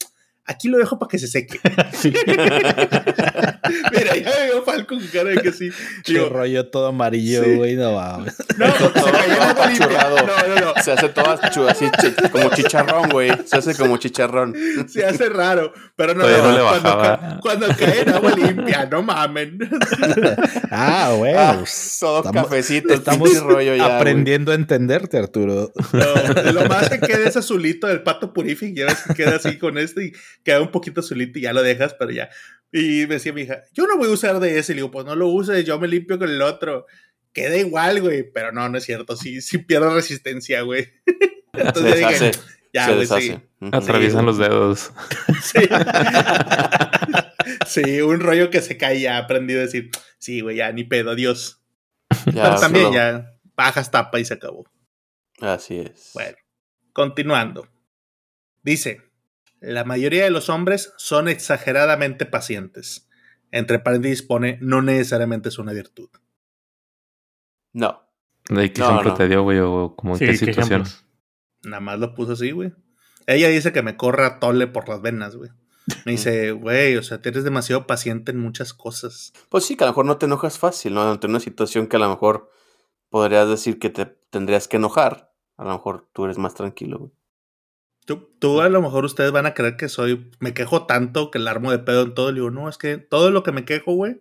E: aquí lo dejo para que se seque. Mira, ya me veo Falco con cara de que sí.
B: Qué
E: Digo,
B: rollo todo amarillo,
E: Sí.
B: güey, no mames.
E: no, se caía en agua limpia.
D: apachurrado.
E: No, no, no.
D: Se hace todo así, como chicharrón, güey. Se hace como chicharrón.
E: Se hace raro, pero no,
A: no le
E: cuando,
A: bajaba.
E: ca- cuando cae en agua limpia, no mamen.
B: Ah, bueno.
D: Ah,
B: pues,
D: todo
B: estamos-
D: cafecito,
B: estamos
D: rollo ya. güey.
B: aprendiendo a entenderte, Arturo.
E: No, lo más que queda es azulito del pato purific, ya ves que queda así con este y queda un poquito azulito y ya lo dejas, pero ya. Y me decía mi hija, yo no voy a usar de ese, y le digo, pues no lo uses, yo me limpio con el otro. Queda igual, güey, pero no, no es cierto, sí, sí pierdo resistencia, güey.
D: Se
E: Entonces dije,
D: deshace.
E: Ya,
D: se
E: güey, sí.
D: deshace. Ujú.
A: Atraviesan los dedos.
E: Sí. sí, un rollo que se cae ya aprendido a decir, sí, güey, ya ni pedo, adiós.
D: Ya,
E: Pero también
D: solo-
E: ya bajas tapa y se acabó.
D: Así es.
E: Bueno, continuando. Dice, la mayoría de los hombres son exageradamente pacientes. Entre paréntesis pone, no necesariamente es una virtud.
D: No.
A: ¿De qué
D: No,
A: ejemplo
D: no.
A: te dio, güey? ¿O como en
C: Sí,
A: qué
C: ¿qué
A: situación?
E: Nada más lo puso así, güey. Ella dice que me corra tole por las venas, güey. Me dice, güey, o sea, eres demasiado paciente en muchas cosas.
D: Pues sí, que a lo mejor no te enojas fácil, ¿no? Ante una situación que a lo mejor podrías decir que te tendrías que enojar. A lo mejor tú eres más tranquilo, güey.
E: Tú, tú a lo mejor ustedes van a creer que soy, me quejo tanto que el armo de pedo en todo. Le digo, no, es que todo lo que me quejo, güey,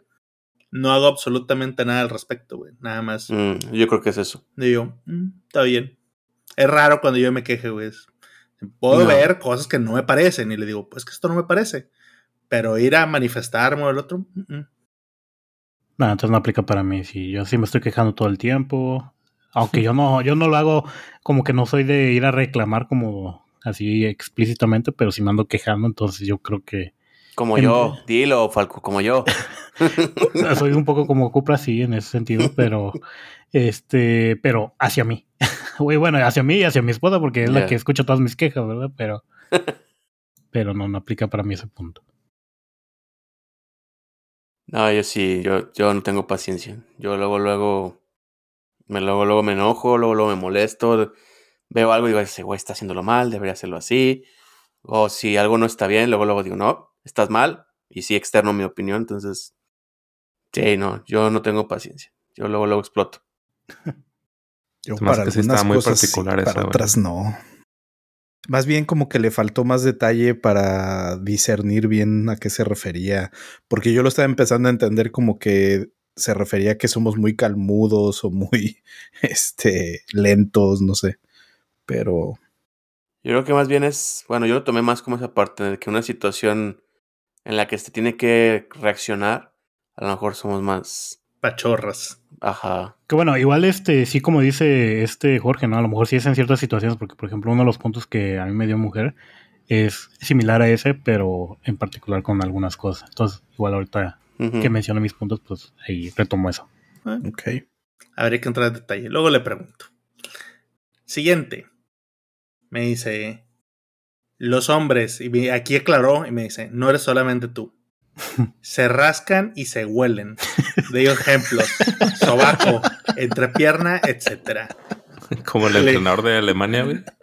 E: no hago absolutamente nada al respecto, güey. Nada más.
D: Mm, yo creo que es eso.
E: Digo, "Mm, está bien. Es raro cuando yo me queje, güey. Puedo
D: No.
E: ver cosas que no me parecen y le digo, pues que esto no me parece. Pero ir a manifestarme o el otro, mm, mm.
C: No, entonces no aplica para mí. Si yo sí me estoy quejando todo el tiempo. Aunque yo no, yo no lo hago como que no soy de ir a reclamar como así explícitamente, pero si me ando quejando, entonces yo creo que
D: Como
C: En-
D: yo, dilo, Falco, como yo.
C: soy un poco como Cupra, sí, en ese sentido, pero este, pero hacia mí. Bueno, hacia mí y hacia mi esposa, porque es la que escucha todas mis quejas, ¿verdad? Pero, pero no, no aplica para mí ese punto.
D: No, yo sí, yo, yo no tengo paciencia. Yo luego, luego, me luego, luego me enojo, luego, luego me molesto. Veo algo y digo, ese güey está haciéndolo mal, debería hacerlo así. O si algo no está bien, luego, luego digo, no, estás mal. Y sí externo mi opinión, entonces, sí, no, yo no tengo paciencia. Yo luego, luego exploto.
B: Yo para
A: que sí
B: algunas
A: está muy
B: cosas sí,
A: particular esa,
B: para otras no. Más bien como que le faltó más detalle para discernir bien a qué se refería, porque yo lo estaba empezando a entender como que se refería a que somos muy calmudos o muy este lentos, no sé. Pero
D: Yo creo que más bien es, bueno, yo lo tomé más como esa parte de que una situación en la que se tiene que reaccionar, a lo mejor somos más,
E: Pachorras.
D: ajá,
C: Que bueno, igual este, sí como dice este Jorge, ¿no? A lo mejor sí es en ciertas situaciones, porque por ejemplo uno de los puntos que a mí me dio mujer es similar a ese, pero en particular con algunas cosas. Entonces, igual ahorita que menciono mis puntos, pues ahí retomo eso.
B: ok.
E: Habría que entrar en detalle. Luego le pregunto. Siguiente. Me dice, los hombres, y me- aquí aclaró y me dice, no eres solamente tú. Se rascan y se huelen. De ellos ejemplos. Sobaco, entrepierna, etcétera.
A: Como el
E: Le-
A: entrenador de Alemania, güey.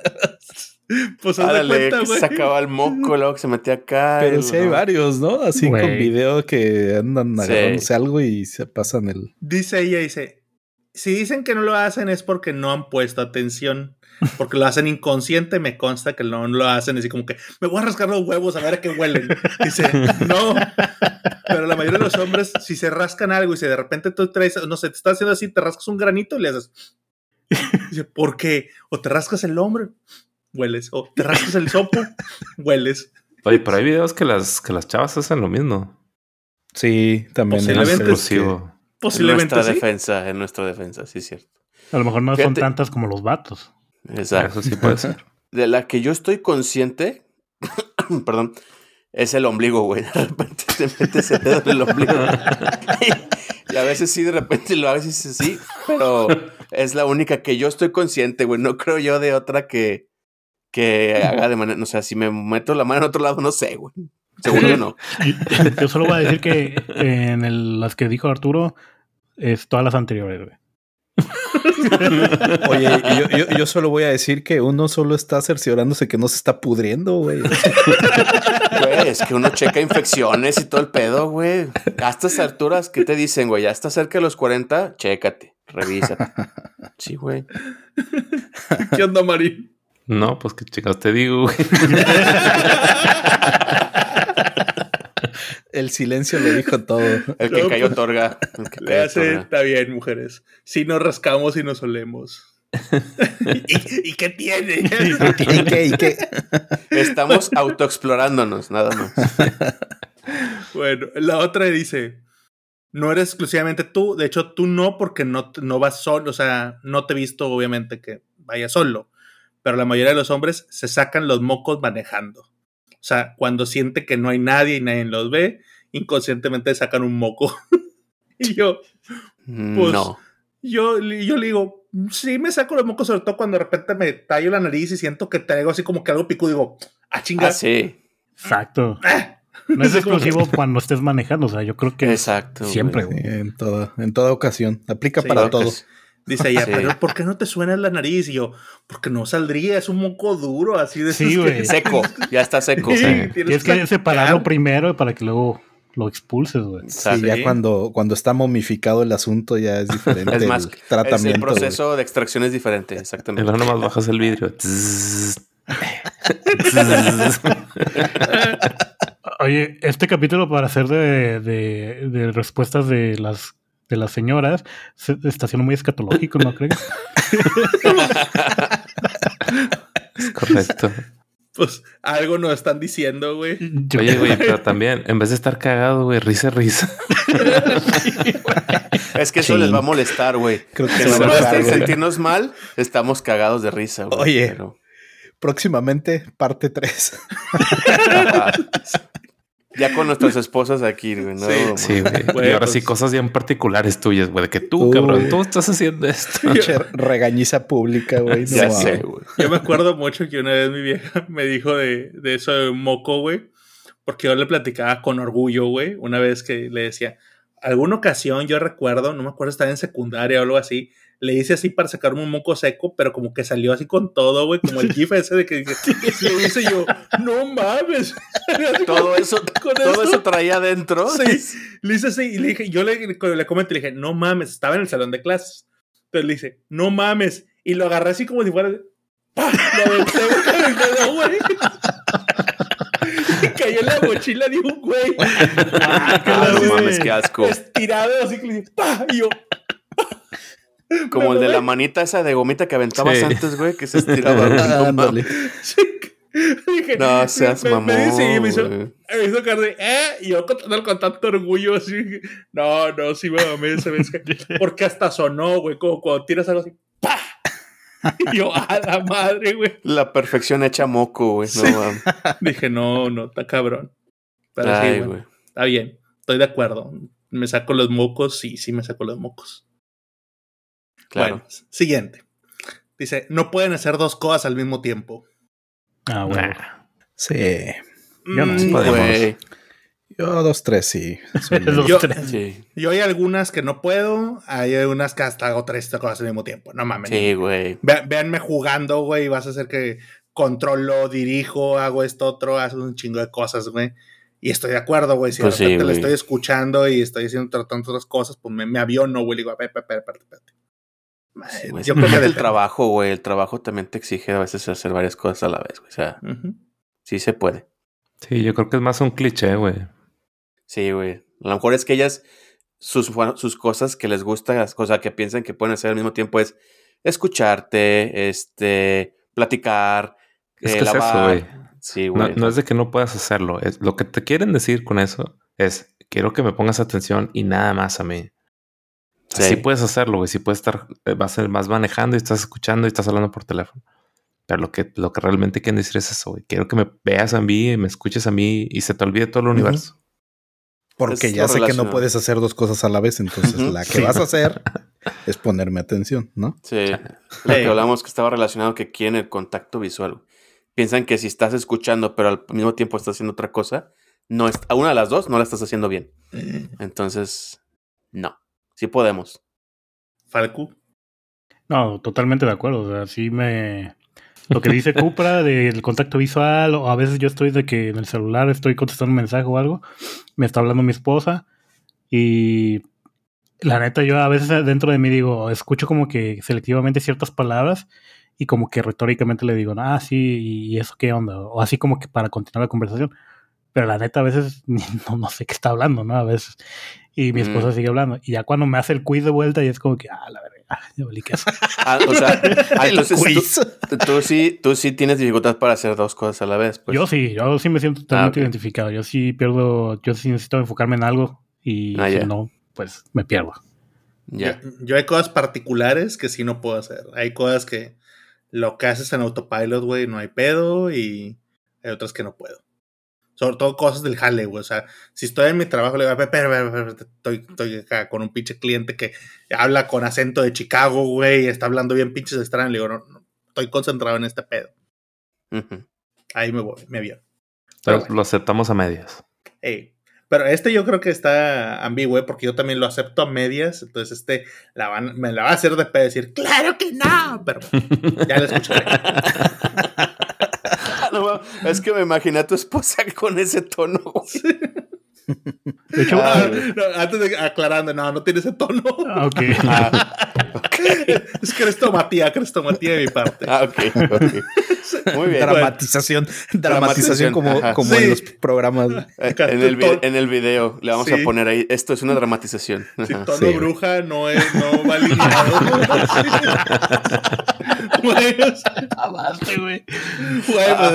E: Pues haz de
D: Árale,
E: cuenta,
D: que sacaba el moco, luego que se metía acá.
B: Pero sí hay varios, ¿no? Así con video que andan
D: Sí.
B: agarrándose algo y se pasan el.
E: Dice ella, dice, si dicen que no lo hacen es porque no han puesto atención, porque lo hacen inconsciente, me consta que no lo hacen así como que me voy a rascar los huevos a ver a qué huelen. Dice, no, pero la mayoría de los hombres, si se rascan algo y si de repente tú traes, no sé, te estás haciendo así, te rascas un granito y le haces. Dice, ¿por qué? O te rascas el hombro, hueles, o te rascas el sopo, hueles.
A: Oye, pero hay videos que las, que las chavas hacen lo mismo.
B: Sí, también.
A: Es
E: Posiblemente
B: es
A: exclusivo.
E: Posiblemente
D: nuestra
E: sí.
D: defensa, en nuestra defensa, sí es cierto.
C: A lo mejor no son tantas como los vatos.
D: Exacto.
A: Eso sí puede ser.
D: De la que yo estoy consciente, perdón, es el ombligo, güey. De repente te metes el dedo en el ombligo. y a veces sí, de repente lo haces y dices sí, pero es la única que yo estoy consciente, güey. No creo yo de otra que, que haga de manera, o sea, si me meto la mano en otro lado, no sé, güey. Seguro que no.
C: Yo solo voy a decir que en el- las que dijo Arturo es todas las anteriores, güey.
B: Oye, yo, yo, yo solo voy a decir que uno solo está cerciorándose que no se está pudriendo, güey.
D: Güey, es que uno checa infecciones y todo el pedo, güey. A estas alturas, ¿qué te dicen, güey? Ya está cerca de los 40, chécate, revísate. Sí, güey.
E: ¿Qué onda, Marín?
A: No, pues que chicas te digo, güey.
B: El silencio lo dijo todo.
D: El que
E: No,
D: cayó
E: pues,
D: otorga. El que
E: Le
D: cayó
E: hace,
D: otorga.
E: está bien, mujeres. Si nos rascamos y nos olemos. ¿Y, y qué tiene?
B: ¿Y qué? ¿Y qué?
D: Estamos autoexplorándonos, nada más.
E: bueno, la otra dice: No eres exclusivamente tú. De hecho, tú no, porque no, no vas solo. O sea, no te he visto, obviamente, que vayas solo. pero la mayoría de los hombres se sacan los mocos manejando. O sea, cuando siente que no hay nadie y nadie los ve, inconscientemente sacan un moco. y yo, pues,
D: no.
E: yo, yo le digo, sí me saco los mocos, sobre todo cuando de repente me tallo la nariz y siento que traigo así como que algo pico, digo, ah, chinga.
D: Ah, sí.
C: Exacto.
E: Ah.
C: No es exclusivo cuando estés manejando, o sea, yo creo que
D: Exacto.
C: siempre, güey.
B: en toda, en toda ocasión. Aplica
E: Sí,
B: para todo.
D: que sí.
E: Dice ella,
D: Sí.
E: pero ¿por qué no te suena la nariz? Y yo, porque no saldría, es un moco duro, así de
C: Sí,
E: que-.
D: Seco. Ya está seco.
E: Sí,
D: sí.
C: Tienes que separarlo primero para que luego lo expulses, güey.
B: Sí, ya cuando, cuando está momificado el asunto ya es diferente
D: Es más,
B: el
D: Es
B: tratamiento.
D: el
B: güey.
D: proceso de extracción es diferente, exactamente.
A: luego nomás bajas el vidrio.
C: Oye, este capítulo para hacer de, de, de respuestas de las de las señoras se, está siendo muy escatológico, ¿no crees?
A: Es correcto.
E: Pues algo nos están diciendo, güey.
C: Yo-
A: Oye, güey, pero también, en vez de estar cagado, güey, risa, risa.
D: Es que eso
B: Sí.
D: les va a molestar, güey.
B: Creo que se va a
D: sentirnos mal, estamos cagados de risa, güey.
B: Oye.
D: Pero-
B: Próximamente, parte 3.
D: Ya con nuestras esposas aquí, güey. No,
E: Sí.
A: Sí, güey. Y ahora
E: pues-
A: sí, cosas bien particulares tuyas, güey, de que tú,
B: Uy.
A: cabrón, tú estás haciendo esto.
B: Regañiza pública, güey. no
D: Ya sé, güey.
E: Yo me acuerdo mucho que una vez mi vieja me dijo de, de eso de un moco, güey. Porque yo le platicaba con orgullo, güey. Una vez que le decía, alguna ocasión yo recuerdo, no me acuerdo, estaba en secundaria o algo así. Le hice así para sacarme un moco seco, pero como que salió así con todo, güey. Como el gif ese de que lo hice yo, no mames.
D: Todo eso,
E: Con
D: todo
E: eso-
D: eso traía adentro.
E: Sí, le hice así y le dije, yo le, le comenté, le dije, no mames, estaba en el salón de clases. Entonces le dije, no mames. Y lo agarré así como si fuera. ¡Pah! Lo aventé güey, con el dedo, güey. Y cayó en la mochila de un güey.
C: Ah,
D: no mames, qué asco.
E: Estirado, así que le dije, ¡pah! Y yo,
D: Como el de la manita esa de gomita que aventabas
A: Sí.
D: antes, güey, que se estiraba. güey. No.
E: Dije,
D: No seas
E: me-
D: mamón.
E: Me dice, y me hizo, me hizo cara de, ¿eh? Y yo contándolo con tanto orgullo, así. No, no, sí me mamé esa vez. Porque hasta sonó, güey, como cuando tiras algo así, ¡pah! Y yo, a la madre, güey.
D: La perfección hecha moco, güey. No
E: Sí.
D: mames.
E: Dije, no, no, está cabrón. Pero
D: Ay,
E: güey,
D: güey.
E: está bien, estoy de acuerdo. Me saco los mocos, sí, sí me saco los mocos.
D: Claro.
E: Bueno, siguiente. Dice, no pueden hacer dos cosas al mismo tiempo.
C: Ah, bueno.
A: Nah.
B: Sí.
C: Yo no.
E: Mm,
A: Sí podemos.
B: Yo dos, tres, sí.
E: Yo-
C: tres.
D: Sí.
E: Yo hay algunas que no puedo, hay algunas que hasta hago tres cosas al mismo tiempo. No mames.
D: Sí, güey.
E: Ve- véanme jugando, güey, y vas a hacer que controlo, dirijo, hago esto otro, hago un chingo de cosas, güey. Y estoy de acuerdo, güey. Si
D: Pues
E: de repente
D: sí,
E: le
D: güey.
E: estoy escuchando y estoy haciendo tratando otras cosas, pues me, me aviono, güey. le Digo, espérate, espérate, espérate.
D: Sí, güey.
E: Yo creo que
D: el
E: depende.
D: trabajo, güey. El trabajo también te exige a veces hacer varias cosas a la vez, güey. O sea, sí se puede.
A: Sí, yo creo que es más un cliché, güey.
D: Sí, güey. A lo mejor es que ellas, sus, sus cosas que les gustan, las cosas que piensan que pueden hacer al mismo tiempo es escucharte, este, platicar,
A: Es
D: eh,
A: que es eso,
D: lavar.
A: güey.
D: Sí,
A: No,
D: güey.
A: no es de que no puedas hacerlo. Es, lo que te quieren decir con eso es, quiero que me pongas atención y nada más a mí.
D: Sí.
A: Puedes hacerlo, güey. Sí puedes estar, eh, vas a- vas manejando y estás escuchando y estás hablando por teléfono. Pero lo que, lo que realmente quieren decir es eso, güey. Quiero que me veas a mí y me escuches a mí y se te olvide todo el universo.
B: Porque
D: Es
B: ya sé que no puedes hacer dos cosas a la vez, entonces
D: Ujú.
B: la que
C: Sí.
B: vas a hacer es ponerme atención, ¿no?
D: Sí. Lo que hablamos que estaba relacionado que quieren el contacto visual. Piensan que si estás escuchando, pero al mismo tiempo estás haciendo otra cosa, no es, a una de las dos no la estás haciendo bien. Entonces, no. Sí podemos.
E: Falcu.
C: No, totalmente de acuerdo. O sea, sí me. Lo que dice Cupra del contacto visual, o a veces yo estoy de que en el celular estoy contestando un mensaje o algo, me está hablando mi esposa, y la neta, yo a veces dentro de mí digo, escucho como que selectivamente ciertas palabras, y como que retóricamente le digo, ah, sí, y eso qué onda, o así como que para continuar la conversación. Pero la neta, a veces no, no sé qué está hablando, ¿no? A veces. Y mi esposa
D: Mm.
C: sigue hablando. Y ya cuando me hace el quiz de vuelta, y es como que, ah, la verga, ah, ya valí queso.
D: Ah, o sea, ah, entonces. Tú, tú sí, tú sí tienes dificultad para hacer dos cosas a la vez. Pues.
C: yo sí, yo sí me siento totalmente
D: Ah,
C: identificado. Yo sí pierdo, yo sí necesito enfocarme en algo y
D: Ah,
C: si no, pues me pierdo.
D: Ya.
E: Yo, yo hay cosas particulares que sí no puedo hacer. Hay cosas que lo que haces en autopilot, güey, no hay pedo y hay otras que no puedo. Sobre todo cosas del jale, güey. O sea, si estoy en mi trabajo, le digo, pero, pero, pero, estoy, estoy acá con un pinche cliente que habla con acento de Chicago, güey, y está hablando bien pinches extraños. Le digo, no, no, estoy concentrado en este pedo.
D: Ujú.
E: Ahí me voy, me vio.
A: Pero
E: bueno.
A: lo aceptamos a medias.
E: Ey. Pero este yo creo que está ambiguo, ¿eh? porque yo también lo acepto a medias. Entonces, este la van, me la va a hacer de pedo decir, ¡claro que no! Pero ya la escucharé.
D: No, es que me imaginé a tu esposa con ese tono.
C: De hecho,
E: Ah, no, antes de aclarando, no, no tiene ese tono.
C: ah, ok.
D: Ah, ok.
E: es crestomatía, crestomatía de mi parte.
D: Ah, ok, ok. Muy bien.
B: Dramatización, dramatización como,
D: ajá.
B: como
E: Sí.
B: en los programas.
D: Eh, En el, en el video le vamos
E: Sí.
D: a poner ahí. Esto es una dramatización.
E: Si tono
B: sí,
E: bruja no es, no va alineado. Güey, o sea,
C: güey.
E: güey,
D: Ah,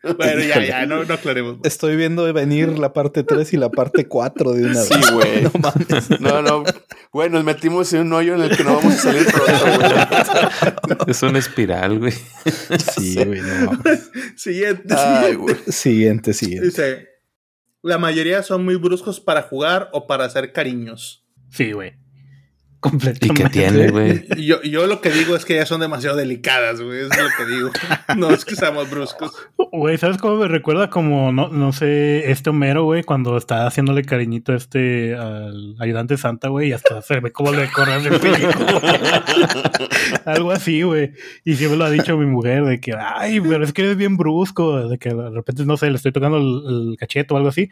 E: pues, bueno, ya, ya, no, no aclaremos. más.
B: Estoy viendo venir la parte 3 y la parte 4 de una
D: Sí,
B: vez.
D: güey.
B: No mames.
D: No, no. Güey, nos metimos en un hoyo en el que no vamos a salir pronto, güey.
A: Es una espiral, güey.
B: Sí, güey, no mames.
E: Siguiente,
D: Ay,
E: siguiente.
D: güey.
B: Siguiente, siguiente.
E: Dice, la mayoría son muy bruscos para jugar o para hacer cariños.
C: Sí, güey.
A: ¿Y
C: Completamente.
A: qué tiene, güey?
E: Y Yo, yo lo que digo es que ya son demasiado delicadas, güey. Eso es lo que digo. No es que seamos bruscos.
C: Güey, ¿sabes cómo me recuerda? Como, no, no sé, este Homero, güey, cuando está haciéndole cariñito este al ayudante Santa, güey, y hasta se ve cómo le corre el pellejo. Algo así, güey. Y siempre lo ha dicho mi mujer, de que, ay, pero es que eres bien brusco, de que de repente, no sé, le estoy tocando el, el cachete o algo así.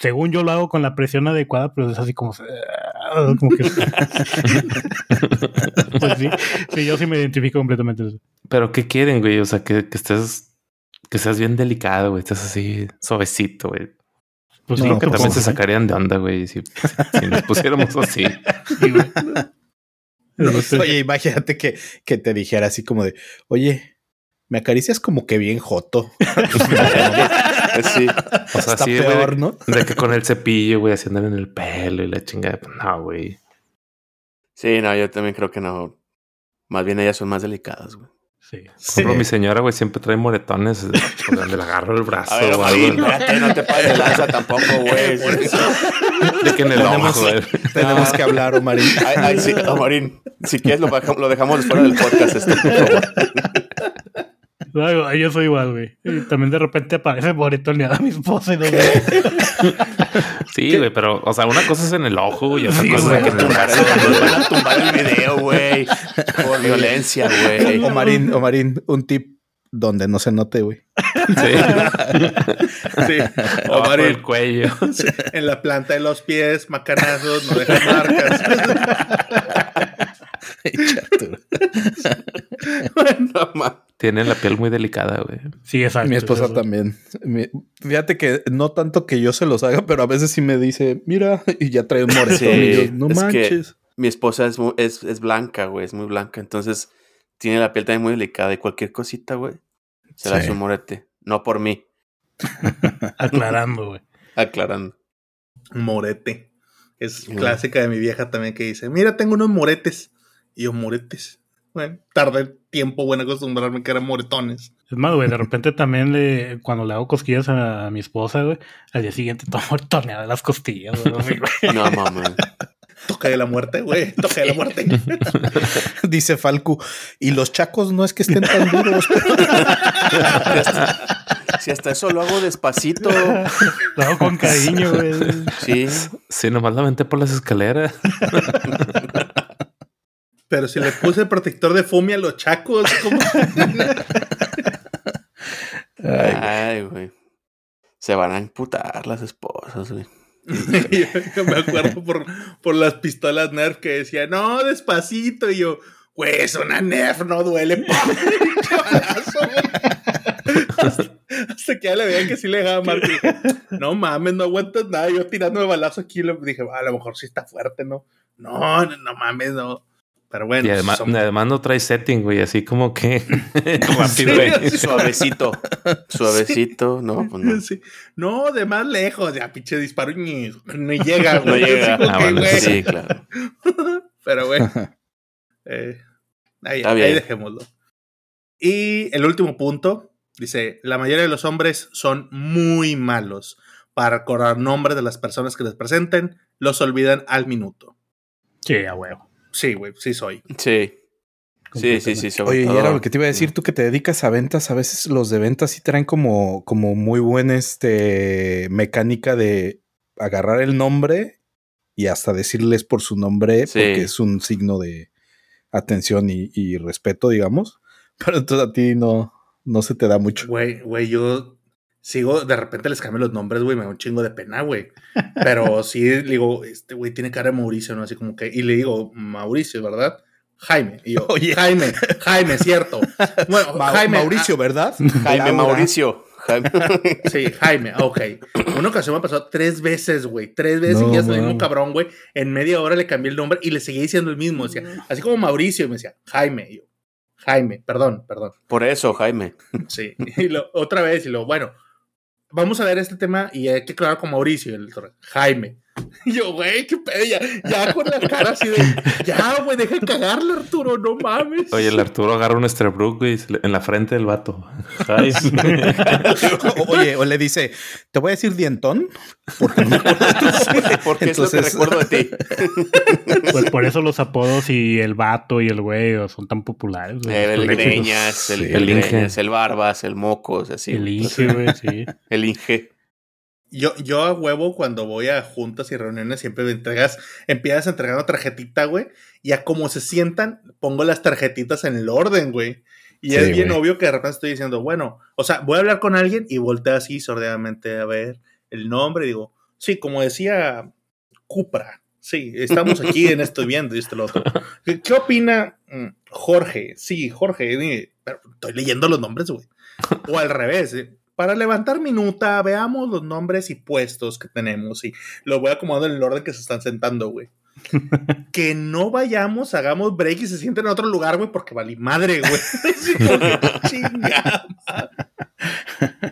C: Según yo lo hago con la presión adecuada, pero es así como... como que... pues sí, sí, yo sí me identifico completamente.
A: Pero ¿qué quieren, güey? O sea, que, que estés... Que seas bien delicado, güey. Estés así suavecito, güey.
C: Pues
B: No,
C: sí,
A: Creo que
B: pues,
A: también se sacarían de onda, güey, si, si nos pusiéramos así.
C: sí,
B: Oye, imagínate que, que te dijera así como de, oye, me acaricias como que bien joto.
D: Sí.
A: O sea,
B: Está
A: sí,
B: peor,
A: de,
B: ¿no?
A: de que con el cepillo, güey, haciéndole en el pelo y la chingada. No, güey.
D: Sí, no, yo también creo que no. Más bien ellas son más delicadas, güey.
C: sí.
A: Por ejemplo, mi señora, güey, siempre trae moretones por donde le agarro el brazo
D: A ver,
A: o
D: Marín,
A: algo.
D: espérate, no te pases de lanza tampoco, güey.
E: Por eso.
A: De que en el
B: Tenemos-
A: ojo, güey.
B: Tenemos que hablar, Omarín.
D: Ay, ay, sí, no, Marín, si quieres lo, dejamos fuera del podcast. Este, por favor.
C: No, yo soy igual, güey. Y también de repente aparece moretoneada mi esposa y no sé.
A: Sí, güey, pero, o sea, una cosa es en el ojo, y otra
C: Sí,
A: cosa es en el brazo.
D: el- nos van a tumbar el video, güey. Por violencia, güey.
B: Omarín, Omarín, un tip donde no se note, güey.
A: Sí.
E: Sí. O Marín,
A: del cuello.
E: en la planta de los pies, macanazos, no dejan marcas.
B: Arturo.
D: No, ma.
A: Tienen la piel muy delicada, güey.
C: Sí, exacto.
B: Mi esposa
C: Eso.
B: también. Mi- fíjate que no tanto que yo se los haga, pero a veces sí me dice, mira, y ya trae un moretón.
D: Sí,
B: no
D: es que-
B: manches.
D: Mi esposa es, es, es blanca, güey, es muy blanca. Entonces tiene la piel también muy delicada y cualquier cosita, güey, se la
B: Sí.
D: hace un morete. No por mí,
C: Aclarando, güey.
D: aclarando.
E: Morete. Es clásica de mi vieja también que dice, mira, tengo unos moretes. Y yo, moretes. Bueno, tardé tiempo bueno acostumbrarme que eran moretones.
C: Es más, güey, de repente también le, cuando le hago cosquillas a, mi esposa, güey, al día siguiente tomo torneada las costillas, güey.
D: No, mamá.
E: Toque de la muerte, güey. Toque de la muerte.
B: Dice Falcu, y los chacos no es que estén tan duros.
D: Si hasta eso lo hago despacito.
C: Lo hago con cariño, güey.
D: Sí.
A: Sí, nomás la aventé por las escaleras.
E: Pero si le puse protector de fumia a los chacos, ¿cómo?
D: Ay, güey. Se van a imputar las esposas, güey.
E: Yo, me acuerdo por, por las pistolas Nerf que decía, no, despacito. Y yo, güey, es una Nerf, no duele. Balazo, güey. hasta, hasta que ya le veían que sí le dejaba dije, no mames, no aguantas nada. Yo tirándome balazo aquí, le dije, a lo mejor sí está fuerte, ¿no? No, no, no mames, no. Pero bueno,
A: Y además,
E: son-
A: además no trae setting, güey, así como que rápido,
E: Sí.
D: Suavecito. Suavecito, no, pues no.
E: Sí. No, de más lejos, ya pinche disparo y ni, ni llega, güey.
D: No llega.
A: Ah, bueno,
E: güey.
D: Sí, claro.
E: Pero bueno. eh, Ahí, ahí dejémoslo. Y el último punto dice: La mayoría de los hombres son muy malos para recordar nombres de las personas que les presenten, los olvidan al minuto.
C: Sí, a huevo.
E: Sí, güey, sí soy.
D: Sí. Sí, sí, sí. sobre
B: Oye, y era lo que te iba a decir, tú que te dedicas a ventas, a veces los de ventas sí traen como, como muy buena este, mecánica de agarrar el nombre y hasta decirles por su nombre,
D: Sí.
B: porque es un signo de atención y, y respeto, digamos. Pero entonces a ti no, no se te da mucho.
E: Güey, güey, yo sigo, de repente les cambio los nombres, güey, me da un chingo de pena, güey. Pero sí, le digo, este güey tiene cara de Mauricio, ¿no? Así como que, y le digo, Mauricio, ¿verdad? Jaime. Y yo,
B: Oye.
E: Jaime, Jaime, cierto. Bueno,
B: Ma-
E: Jaime.
B: Mauricio, ¿verdad?
D: Jaime
B: Laura.
D: Mauricio. Jaime.
E: ah, sí, Jaime, ok. Una ocasión me pasó tres veces, güey. Tres veces
B: No,
E: y ya es el mismo
B: mames.
E: cabrón, güey. En media hora le cambié el nombre y le seguía diciendo el mismo. Decía, así como Mauricio, y me decía, Jaime. Y yo, Jaime, perdón, perdón.
D: Por eso, Jaime.
E: Sí, y lo, otra vez, y lo, bueno, vamos a ver este tema y hay que aclarar con Mauricio, el Jaime. Yo, güey, qué pedo, ya, ya con la cara así de, ya, güey, deja de cagarle, Arturo, no mames.
A: Oye, el Arturo agarra un güey, le- en la frente del vato.
B: Oye, o le dice, te voy a decir dientón, porque no me acuerdo de tu nombre".
D: Porque es lo que
B: Entonces-
D: recuerdo de ti.
C: Pues por eso los apodos y el vato y el güey son tan populares. güey.
D: El
C: léxicos.
D: Greñas, el,
B: Sí.
D: el
A: El Inge.
D: Greñas, el Barbas, el Mocos, así.
C: El Inge, güey, sí.
D: El Inge.
E: Yo, yo a huevo, cuando voy a juntas y reuniones, siempre me entregas, empiezas entregando tarjetita, güey, y a como se sientan, pongo las tarjetitas en el orden, güey. Y
B: Sí,
E: es bien
B: güey.
E: obvio que de repente estoy diciendo, bueno, o sea, voy a hablar con alguien y volteo así sordeadamente a ver el nombre y digo, sí, como decía Cupra, sí, estamos aquí en esto viendo y esto lo otro. ¿Qué, qué opina mm, Jorge? Sí, Jorge, pero estoy leyendo los nombres, güey. O al revés, eh, para levantar minuta, veamos los nombres y puestos que tenemos y los voy acomodando en el orden que se están sentando, güey. que no vayamos, hagamos break y se sienten en otro lugar, güey, porque valí madre, güey. Chingada.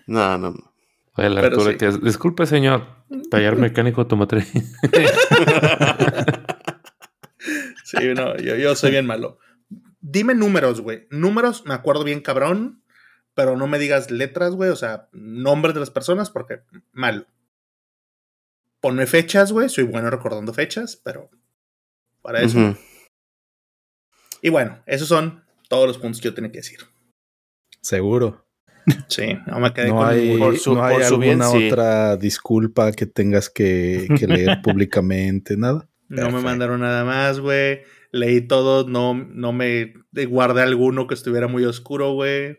D: No, no. no.
A: Oye, el
E: Pero
A: Arturo,
E: sí.
A: que es- disculpe, señor, taller mecánico automotriz.
E: Sí, no, yo, yo soy bien malo. Dime números, güey. Números, me acuerdo bien cabrón, pero no me digas letras, güey, o sea, nombres de las personas, porque malo. Ponme fechas, güey, soy bueno recordando fechas, pero para eso. Y bueno, esos son todos los puntos que yo tenía que decir.
B: Seguro.
E: Sí, no me quedé
B: No
E: con
B: hay.
D: Por su-
B: no hay
D: por su bien,
B: alguna
D: sí.
B: otra disculpa que tengas que, que leer públicamente, nada.
E: No me mandaron nada más, güey. Leí todo, no, no me guardé alguno que estuviera muy oscuro, güey.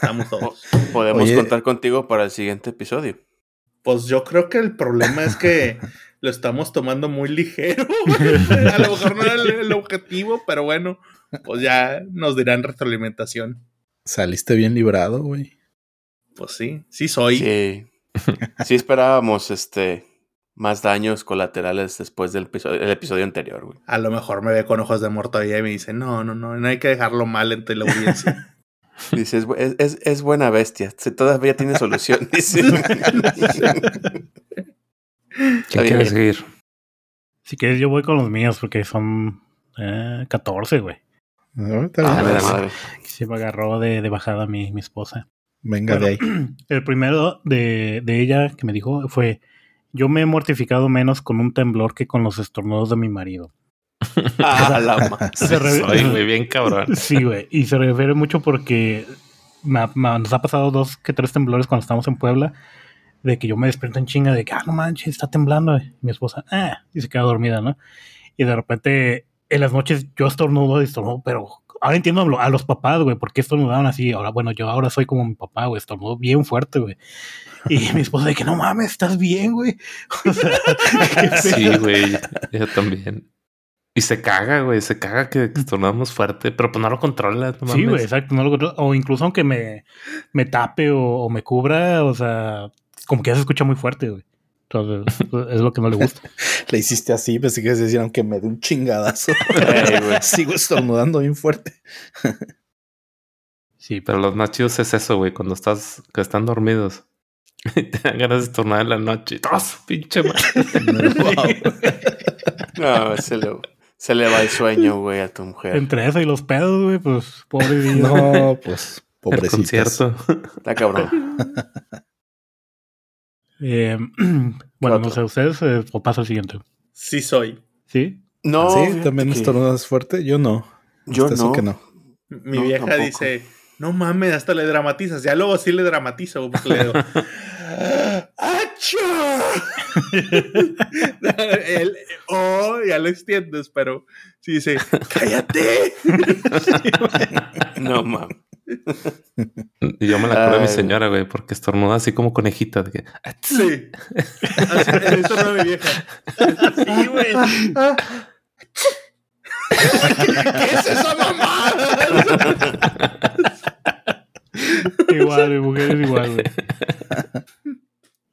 E: Estamos todos.
D: Podemos
B: Oye.
D: contar contigo para el siguiente episodio.
E: Pues yo creo que el problema es que lo estamos tomando muy ligero. güey. A lo mejor no era el, el objetivo, pero bueno, pues ya nos dirán retroalimentación.
B: Saliste bien librado, güey.
E: Pues sí, sí soy.
D: Sí. Sí esperábamos este más daños colaterales después del episodio, el episodio anterior, güey.
E: A lo mejor me ve con ojos de todavía y me dice, no, no, no, no hay que dejarlo mal entre la audiencia.
D: Dice, es, es, es- buena bestia. se- Todavía tiene solución. Dice.
A: ¿Qué
D: Está bien.
A: quieres seguir?
C: Si quieres, yo voy con los míos porque son eh, 14, güey.
B: Ah, está
D: Ah, madre.
C: Se me agarró de, de bajada mi, mi esposa.
B: Venga de ahí.
C: El primero de, de ella que me dijo fue: Yo me he mortificado menos con un temblor que con los estornudos de mi marido.
D: Ah, la
C: Se
A: Soy, güey, bien cabrón.
C: Sí, güey. Y se refiere mucho porque me ha- me ha- nos ha pasado dos que tres temblores cuando estamos en Puebla. De que yo me despierto en chinga de que, ah, no manches, está temblando. Y mi esposa, ah, y se queda dormida, ¿no? Y de repente, en las noches, yo estornudo y estornudo, pero ahora entiendo a lo- a los papás, güey, por qué estornudaban así. Ahora, bueno, yo ahora soy como mi papá, güey, estornudo bien fuerte, güey. Y mi esposa de que, no mames, estás bien, güey. O sea.
A: Sí, güey. Yo también. Y se caga, güey. Se caga que estornudamos fuerte, pero pues no lo controlas. No
C: Sí, güey, exacto. No lo controlo. o incluso aunque me, me tape o, o me cubra, o sea, como que ya se escucha muy fuerte, güey. Entonces, es lo que no le gusta.
B: Le hiciste así, pensé que decir, aunque me dé un chingadazo. Sigo estornudando bien fuerte.
C: Sí,
A: Pero los más chidos es eso, güey. Cuando estás, que están dormidos. Y te dan ganas de estornudar en la noche. ¡Tos! Pinche madre.
D: No, se lo, Se le va el sueño, güey, a tu mujer.
C: Entre eso y los pedos, güey, pues pobre día.
B: No, pues
A: concierto.
D: Está cabrón.
C: Eh, bueno, no sé, ustedes eh, o paso al siguiente.
E: Sí soy.
C: ¿Sí?
D: No.
B: ¿Sí? ¿También
D: que
B: estornudas fuerte? Yo no.
D: Yo no.
B: que no.
E: Mi
D: No,
E: vieja
D: tampoco.
E: dice, no mames, hasta le dramatizas. Ya luego sí le dramatizo, porque le digo, ¡Acha! Él, oh, ya lo extiendes, pero sí dice, ¡cállate!
D: No, mames.
A: Y yo me la acuerdo de mi señora, güey, porque estornuda así como conejita. De que,
E: Sí. Así, eso no mi vieja. Sí, güey. ¿Qué es esa mamá?
C: Igual, mi mujer es igual, güey.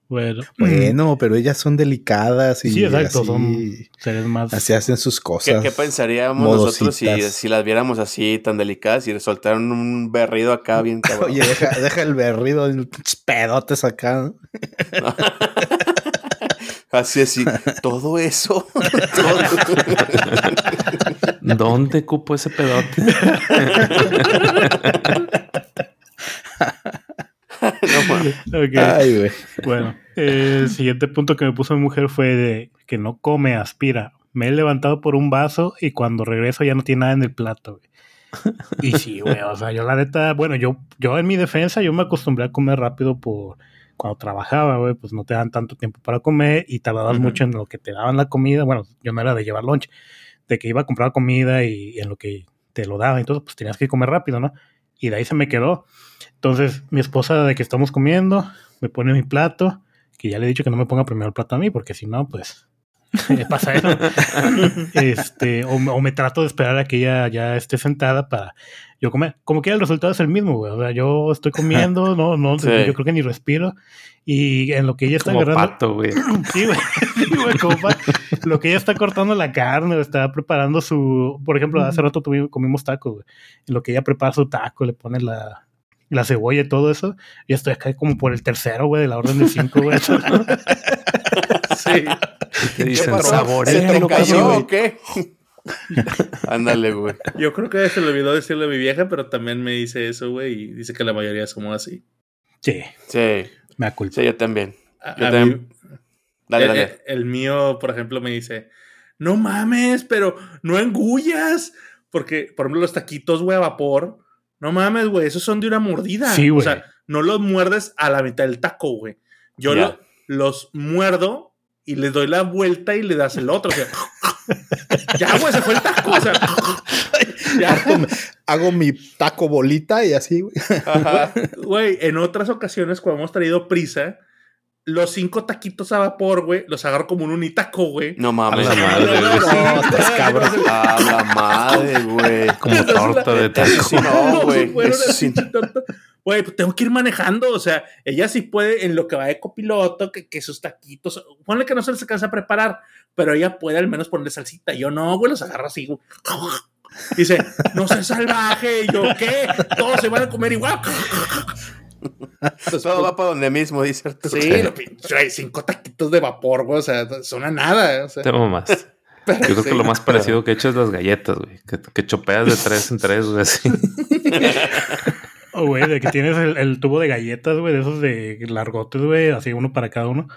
C: Bueno.
B: Bueno, pero ellas son delicadas y
C: Sí, exacto,
B: así,
C: son seres más.
B: así hacen sus
D: ¿Qué,
B: cosas.
D: qué pensaríamos nosotros si, las viéramos así tan delicadas y soltaron un berrido acá bien cabrón?
B: Oye, deja, deja el berrido, pedotes acá. ¿no?
D: Así así, todo eso. Todo.
A: ¿dónde cupo ese pedote?
D: No, mames.
C: Ok,
B: Ay, güey.
C: Bueno, eh, el siguiente punto que me puso mi mujer fue de que no come, aspira. Me he levantado por un vaso y cuando regreso ya no tiene nada en el plato, güey. Y sí, güey, o sea, yo la neta, bueno, yo, yo en mi defensa, yo me acostumbré a comer rápido por cuando trabajaba, güey, pues no te dan tanto tiempo para comer y tardabas
E: Ujú.
C: mucho en lo que te daban la comida. Bueno, yo no era de llevar lunch, de que iba a comprar comida y, en lo que te lo daban, entonces pues tenías que comer rápido, ¿no? Y de ahí se me quedó. Entonces, mi esposa, de que estamos comiendo, me pone mi plato, que ya le he dicho que no me ponga primero el plato a mí, porque si no, pues me pasa eso. este, o, me- o me trato de esperar a que ella ya esté sentada para yo comer. Como que el resultado es el mismo, güey. O sea, yo estoy comiendo, no, no,
D: Sí.
C: yo creo que ni respiro. Y en lo que ella está
A: Como
C: agarrando.
A: pato, güey.
C: Sí, güey. Sí, güey, como pa- Lo que ella está cortando la carne, o está preparando su. Por ejemplo, hace rato tuvimos, comimos tacos, güey. En lo que ella prepara su taco, le pone la, la cebolla y todo eso. Yo estoy acá como por el tercero, güey, de la orden de cinco, güey.
E: Sí.
A: Te dicen,
D: ¿Se te cayó o qué? Ándale, güey.
E: Yo creo que se le olvidó decirle a mi vieja, pero también me dice eso, güey, y dice que la mayoría somos así.
C: Sí,
D: Sí,
C: me aculpa.
D: sí, yo también. Yo
E: a
D: también.
E: mí-
D: Dale,
E: el,
D: dale.
E: el mío, por ejemplo, me dice, no mames, pero no engullas. Porque, por ejemplo, los taquitos, güey, a vapor, no mames, güey, esos son de una mordida.
C: Sí,
E: O
C: güey.
E: sea, no los muerdes a la mitad del taco, güey. Yo lo- los muerdo y les doy la vuelta y le das el otro. O sea, ya, güey, se fue el taco. O sea, ya.
B: Hago, mi- hago mi taco bolita y así, güey.
D: Ajá.
E: Güey, en otras ocasiones, cuando hemos traído prisa, los cinco taquitos a vapor, güey, los agarro como un unitaco, güey.
D: No
A: A
D: mames.
A: la madre, güey.
B: No, estás cabrón.
D: A la madre, güey.
A: Como torta de taco.
D: no, güey.
E: Güey, pues tengo que ir manejando. O sea, ella sí puede, en lo que va de copiloto, que, que sus taquitos. Ponle que no se les alcanza a preparar, pero ella puede al menos ponerle salsita. Yo no, güey, los agarro así, güey. Dice, no seas salvaje. Y yo, ¿qué? Todos se van a comer igual.
D: Todo va para donde mismo, dice Arturo.
E: Sí, lo pinche, hay cinco taquitos de vapor, güey. O sea, son a nada. O sea,
A: Te más. Yo creo
E: sí.
A: que lo más parecido que he hecho es las galletas, güey. Que, que chopeas de tres en tres, güey, así.
C: Oh, güey, de que tienes el, el tubo de galletas, güey, de esos de largotes, güey, así uno para cada uno.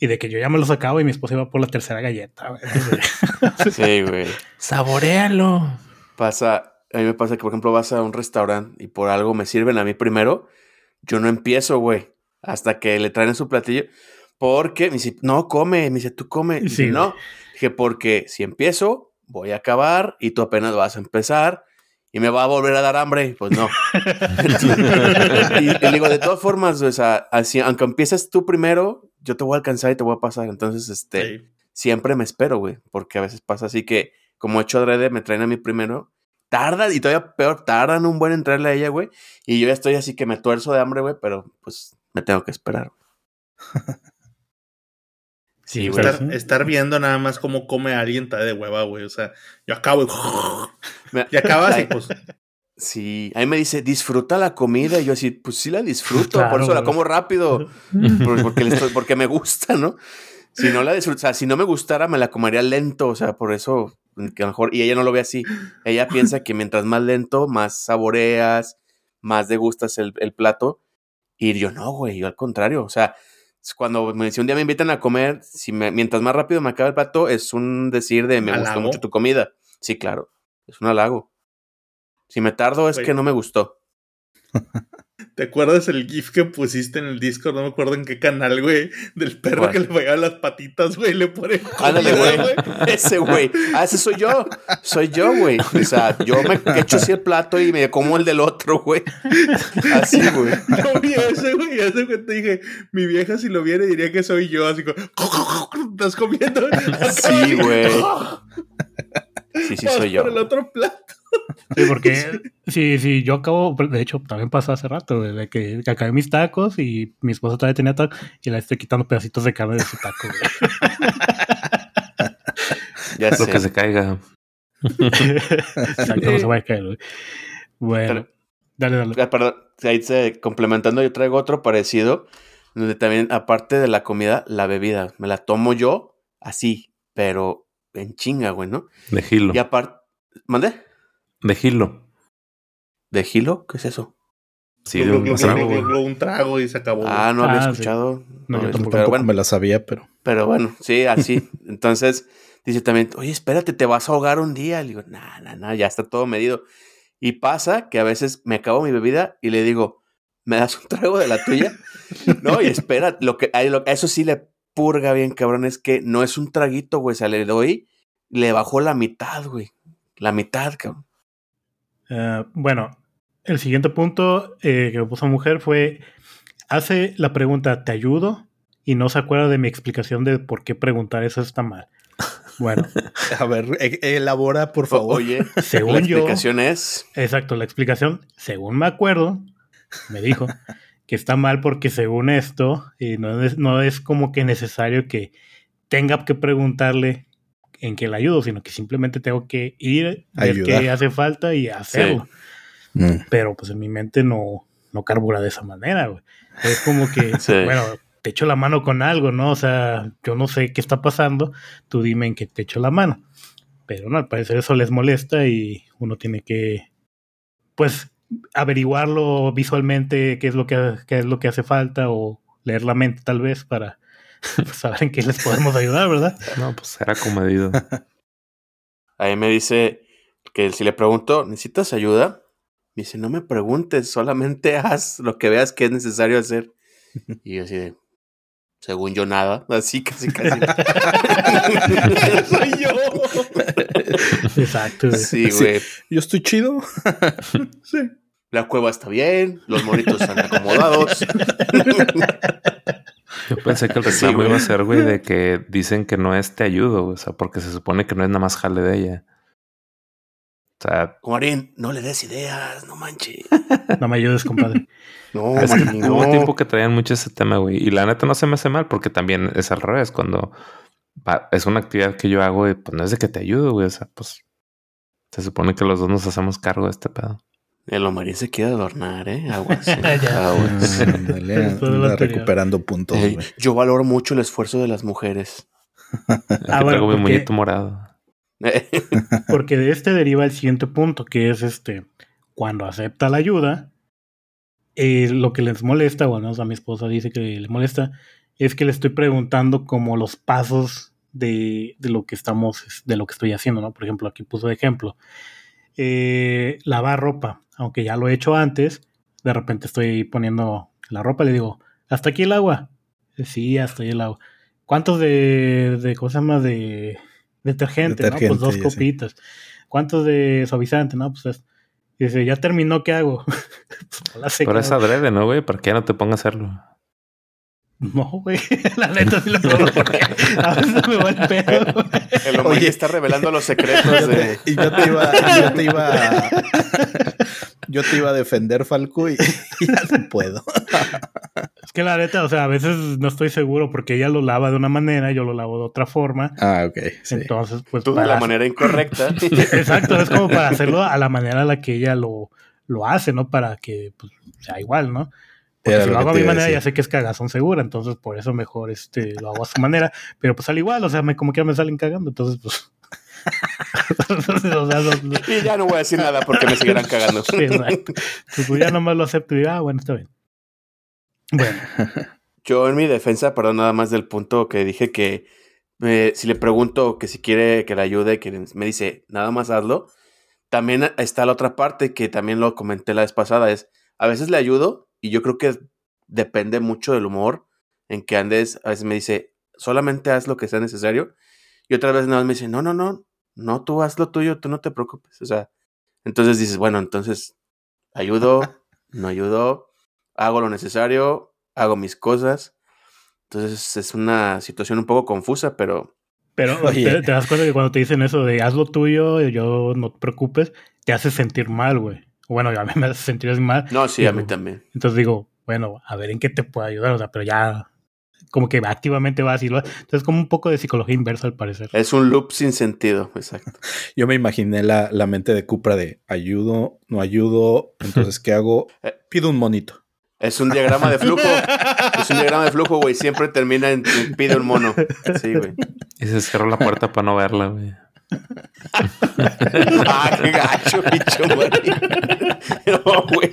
C: Y de que yo ya me los acabo y mi esposa iba por la tercera galleta, güey.
D: Sí, güey.
A: Saborealo.
D: Pasa, a mí me pasa que, por ejemplo, vas a un restaurante y por algo me sirven a mí primero. Yo no empiezo, güey, hasta que le traen su platillo. Porque me dice, no, come. Me dice, tú come. Y
C: Sí,
D: no. Dije, porque si empiezo, voy a acabar y tú apenas vas a empezar y me va a volver a dar hambre. Pues no. y, y digo, de todas formas, o sea, así, aunque empieces tú primero, yo te voy a alcanzar y te voy a pasar. Entonces, este
E: sí.
D: siempre me espero, güey, porque a veces pasa así que, como hecho adrede, me traen a mí primero, tardan, y todavía peor, tardan un buen en traerle a ella, güey, y yo ya estoy así que me tuerzo de hambre, güey, pero pues me tengo que esperar. Sí, güey.
E: Estar, estar viendo nada más cómo come alguien está de hueva, güey. O sea, yo acabo y, y acabas y pues.
D: Sí, ahí me dice, disfruta la comida, y yo así, pues sí la disfruto, por eso la como rápido, por- porque, le estoy- porque me gusta, ¿no? Si no la disfruto, o sea, si no me gustara, me la comería lento, o sea, por eso que a lo mejor, y ella no lo ve así. Ella piensa que mientras más lento, más saboreas, más degustas el, el plato. Y yo no, güey, yo al contrario. O sea, cuando me, si un día me invitan a comer, si me, mientras más rápido me acaba el plato, es un decir de me gustó mucho tu comida. Sí, claro, es un halago. Si me tardo es
E: Güey.
D: que no me gustó.
E: ¿Te acuerdas el GIF que pusiste en el Discord? No me acuerdo en qué canal, güey. Del perro que le pegaban las patitas, güey. Le pone.
D: Ándale, güey. Ese güey. Ah, ese soy yo. Soy yo, güey. O sea, yo me echo así el plato y me como el del otro, güey. Así, güey.
E: Yo vi ese, güey. Y hace cuenta dije, mi vieja si lo viera diría que soy yo. Así como, estás comiendo.
D: Sí, güey. Sí, sí, soy yo.
E: El otro plato.
C: Sí, porque si, si yo acabo, de hecho, también pasó hace rato, de que, que acabé mis tacos y mi esposa todavía tenía tacos y le estoy quitando pedacitos de carne de su taco, güey.
D: Ya
A: Lo
D: sé.
A: que se caiga.
C: Exacto, no se vaya a caer, güey. Bueno,
D: Pero-
C: dale, dale.
D: Ah, Perdón, ahí se, complementando, yo traigo otro parecido, donde también, aparte de la comida, la bebida, me la tomo yo así, pero en chinga, güey, ¿no?
A: De gilo.
D: Y aparte, ¿mandé?
A: De gilo.
D: ¿De gilo? ¿Qué es eso?
A: Sí, de un trago,
E: un trago y se acabó.
D: Ah, no había
C: Ah, sí.
D: escuchado.
C: No, yo tampoco.
D: bueno,
B: me la sabía, pero
D: pero bueno, sí, así. Entonces, dice también, oye, espérate, te vas a ahogar un día. Le digo, nah, nah, nah, ya está todo medido. Y pasa que a veces me acabo mi bebida y le digo, ¿me das un trago de la tuya? no, y espera, lo que, ahí lo- eso sí le purga bien, cabrón, es que no es un traguito, güey. O sea, le doy, le bajó la mitad, güey. La mitad, cabrón.
C: Eh, bueno, el siguiente punto eh, que me puso mujer fue, hace la pregunta, ¿te ayudo? Y no se acuerda de mi explicación de por qué preguntar eso está mal. Bueno,
B: a ver, e- elabora, por
D: O-
B: favor.
D: Oye, la
C: según yo,
D: explicación es...
C: exacto, la explicación, según me acuerdo, me dijo que está mal porque según esto, eh, no, es, no es como que necesario que tenga que preguntarle en qué le ayudo, sino que simplemente tengo que ir, ver qué hace falta y hacerlo.
B: Mm.
C: pero pues en mi mente no, no carbura de esa manera, güey. Es como que,
D: Sí.
C: bueno, te echo la mano con algo, ¿no? O sea, yo no sé qué está pasando, tú dime en qué te echo la mano. Pero no, al parecer eso les molesta y uno tiene que, pues, averiguarlo visualmente, qué es lo que, qué es lo que hace falta o leer la mente tal vez para pues, saber en qué les podemos ayudar, ¿verdad?
A: No, pues era comedido.
D: Ahí me dice que si le pregunto, ¿necesitas ayuda? Me dice, no me preguntes, solamente haz lo que veas que es necesario hacer. Y yo así de, según yo nada, así casi casi.
E: Soy yo.
C: Exacto. güey.
D: Sí, güey.
B: Yo estoy chido.
E: Sí.
D: La cueva está bien, los monitos están acomodados.
A: Yo pensé que el reclamo iba a ser, güey, de que dicen que no es te ayudo, güey, o sea, porque se supone que no es nada más jale de ella. O sea,
D: Marín, no le des ideas, no manches.
C: No me ayudes, compadre.
D: No,
A: es que
D: Marín,
A: hubo
D: no.
A: tiempo que traían mucho ese tema, güey. Y la neta no se me hace mal porque también es al revés. Cuando va- es una actividad que yo hago, y pues no es de que te ayudo, güey. O sea, pues se supone que los dos nos hacemos cargo de este pedo.
D: El Omarín se quiere adornar, ¿eh? Aguas. ¿eh? Aguas.
B: Anda recuperando puntos,
D: yo valoro mucho el esfuerzo de las mujeres.
C: Ah, bueno,
A: traigo mi
C: porque-
A: morado.
C: Porque de este deriva el siguiente punto, que es este, cuando acepta la ayuda, eh, lo que les molesta, bueno, a mi esposa dice que le molesta, es que le estoy preguntando como los pasos de, de lo que estamos, de lo que estoy haciendo, ¿no? Por ejemplo, aquí puso de ejemplo. eh, lavar ropa, aunque ya lo he hecho antes, de repente estoy poniendo la ropa y le digo, ¿hasta aquí el agua? Sí, hasta ahí el agua. ¿Cuántos de, de ¿cómo se llama? De detergente, ¿no? Pues dos
B: sé.
C: copitas. ¿Cuántos de suavizante? No, pues es. Dice, ya terminó, ¿qué hago? Pues, no la sé,
A: Pero es
C: cabrón.
A: adrede, ¿no, güey? ¿Para qué no te ponga a hacerlo?
C: No, güey. La neta sí lo puedo porque a veces me va el pedo. güey.
D: El
B: Oye.
D: está revelando los secretos de...
B: Y yo te iba, yo te iba, yo te iba a defender, Falco, y, y ya no puedo.
C: Es que la neta, o sea, a veces no estoy seguro porque ella lo lava de una manera, yo lo lavo de otra forma.
B: Ah, ok. Sí.
C: Entonces, pues.
D: Tú de la
C: para-
D: manera incorrecta.
C: Exacto, es como para hacerlo a la manera a la que ella lo, lo hace, ¿no? Para que pues, sea igual, ¿no? Porque
B: Era
C: si
B: lo
C: hago a mi manera,
B: decir.
C: ya sé que es cagazón segura, entonces por eso mejor este, lo hago a su manera. Pero pues al igual, o sea, me, como que me salen cagando, entonces pues O sea,
D: Y ya no voy a decir nada porque me seguirán cagando.
C: Exacto. Pues, pues ya nomás lo acepto y digo, ah, bueno, está bien. Bueno,
D: Yo en mi defensa, perdón, nada más del punto que dije que eh, si le pregunto que si quiere que le ayude, que me dice, nada más hazlo. También está la otra parte que también lo comenté la vez pasada, es, a veces le ayudo y yo creo que depende mucho del humor en que andes. A veces me dice, solamente haz lo que sea necesario. Y otra vez nada más me dice, no, no, no, no, tú haz lo tuyo, tú no te preocupes. O sea, entonces dices, bueno, entonces ayudo, no ayudo, hago lo necesario, hago mis cosas. Entonces es una situación un poco confusa, pero
C: pero
B: Oye.
C: te, te das cuenta que cuando te dicen eso de haz lo tuyo, yo no te preocupes, te hace sentir mal, güey. Bueno, a mí me hace sentir así mal.
D: no, sí, a mí también.
C: Entonces digo, bueno, a ver en qué te puedo ayudar, o sea, pero ya como que activamente vas y lo Entonces como un poco de psicología inversa al parecer.
D: Es un loop sin sentido, exacto.
B: Yo me imaginé la, la mente de Cupra de ayudo, no ayudo, entonces ¿qué hago?
D: Eh.
B: Pido un monito.
D: Es un diagrama de flujo. es un diagrama de flujo, güey. Siempre termina en, en pide un mono. Sí, güey.
A: Y se cerró la puerta para no verla, güey.
D: Ah, qué gacho, bicho, marín. No, güey.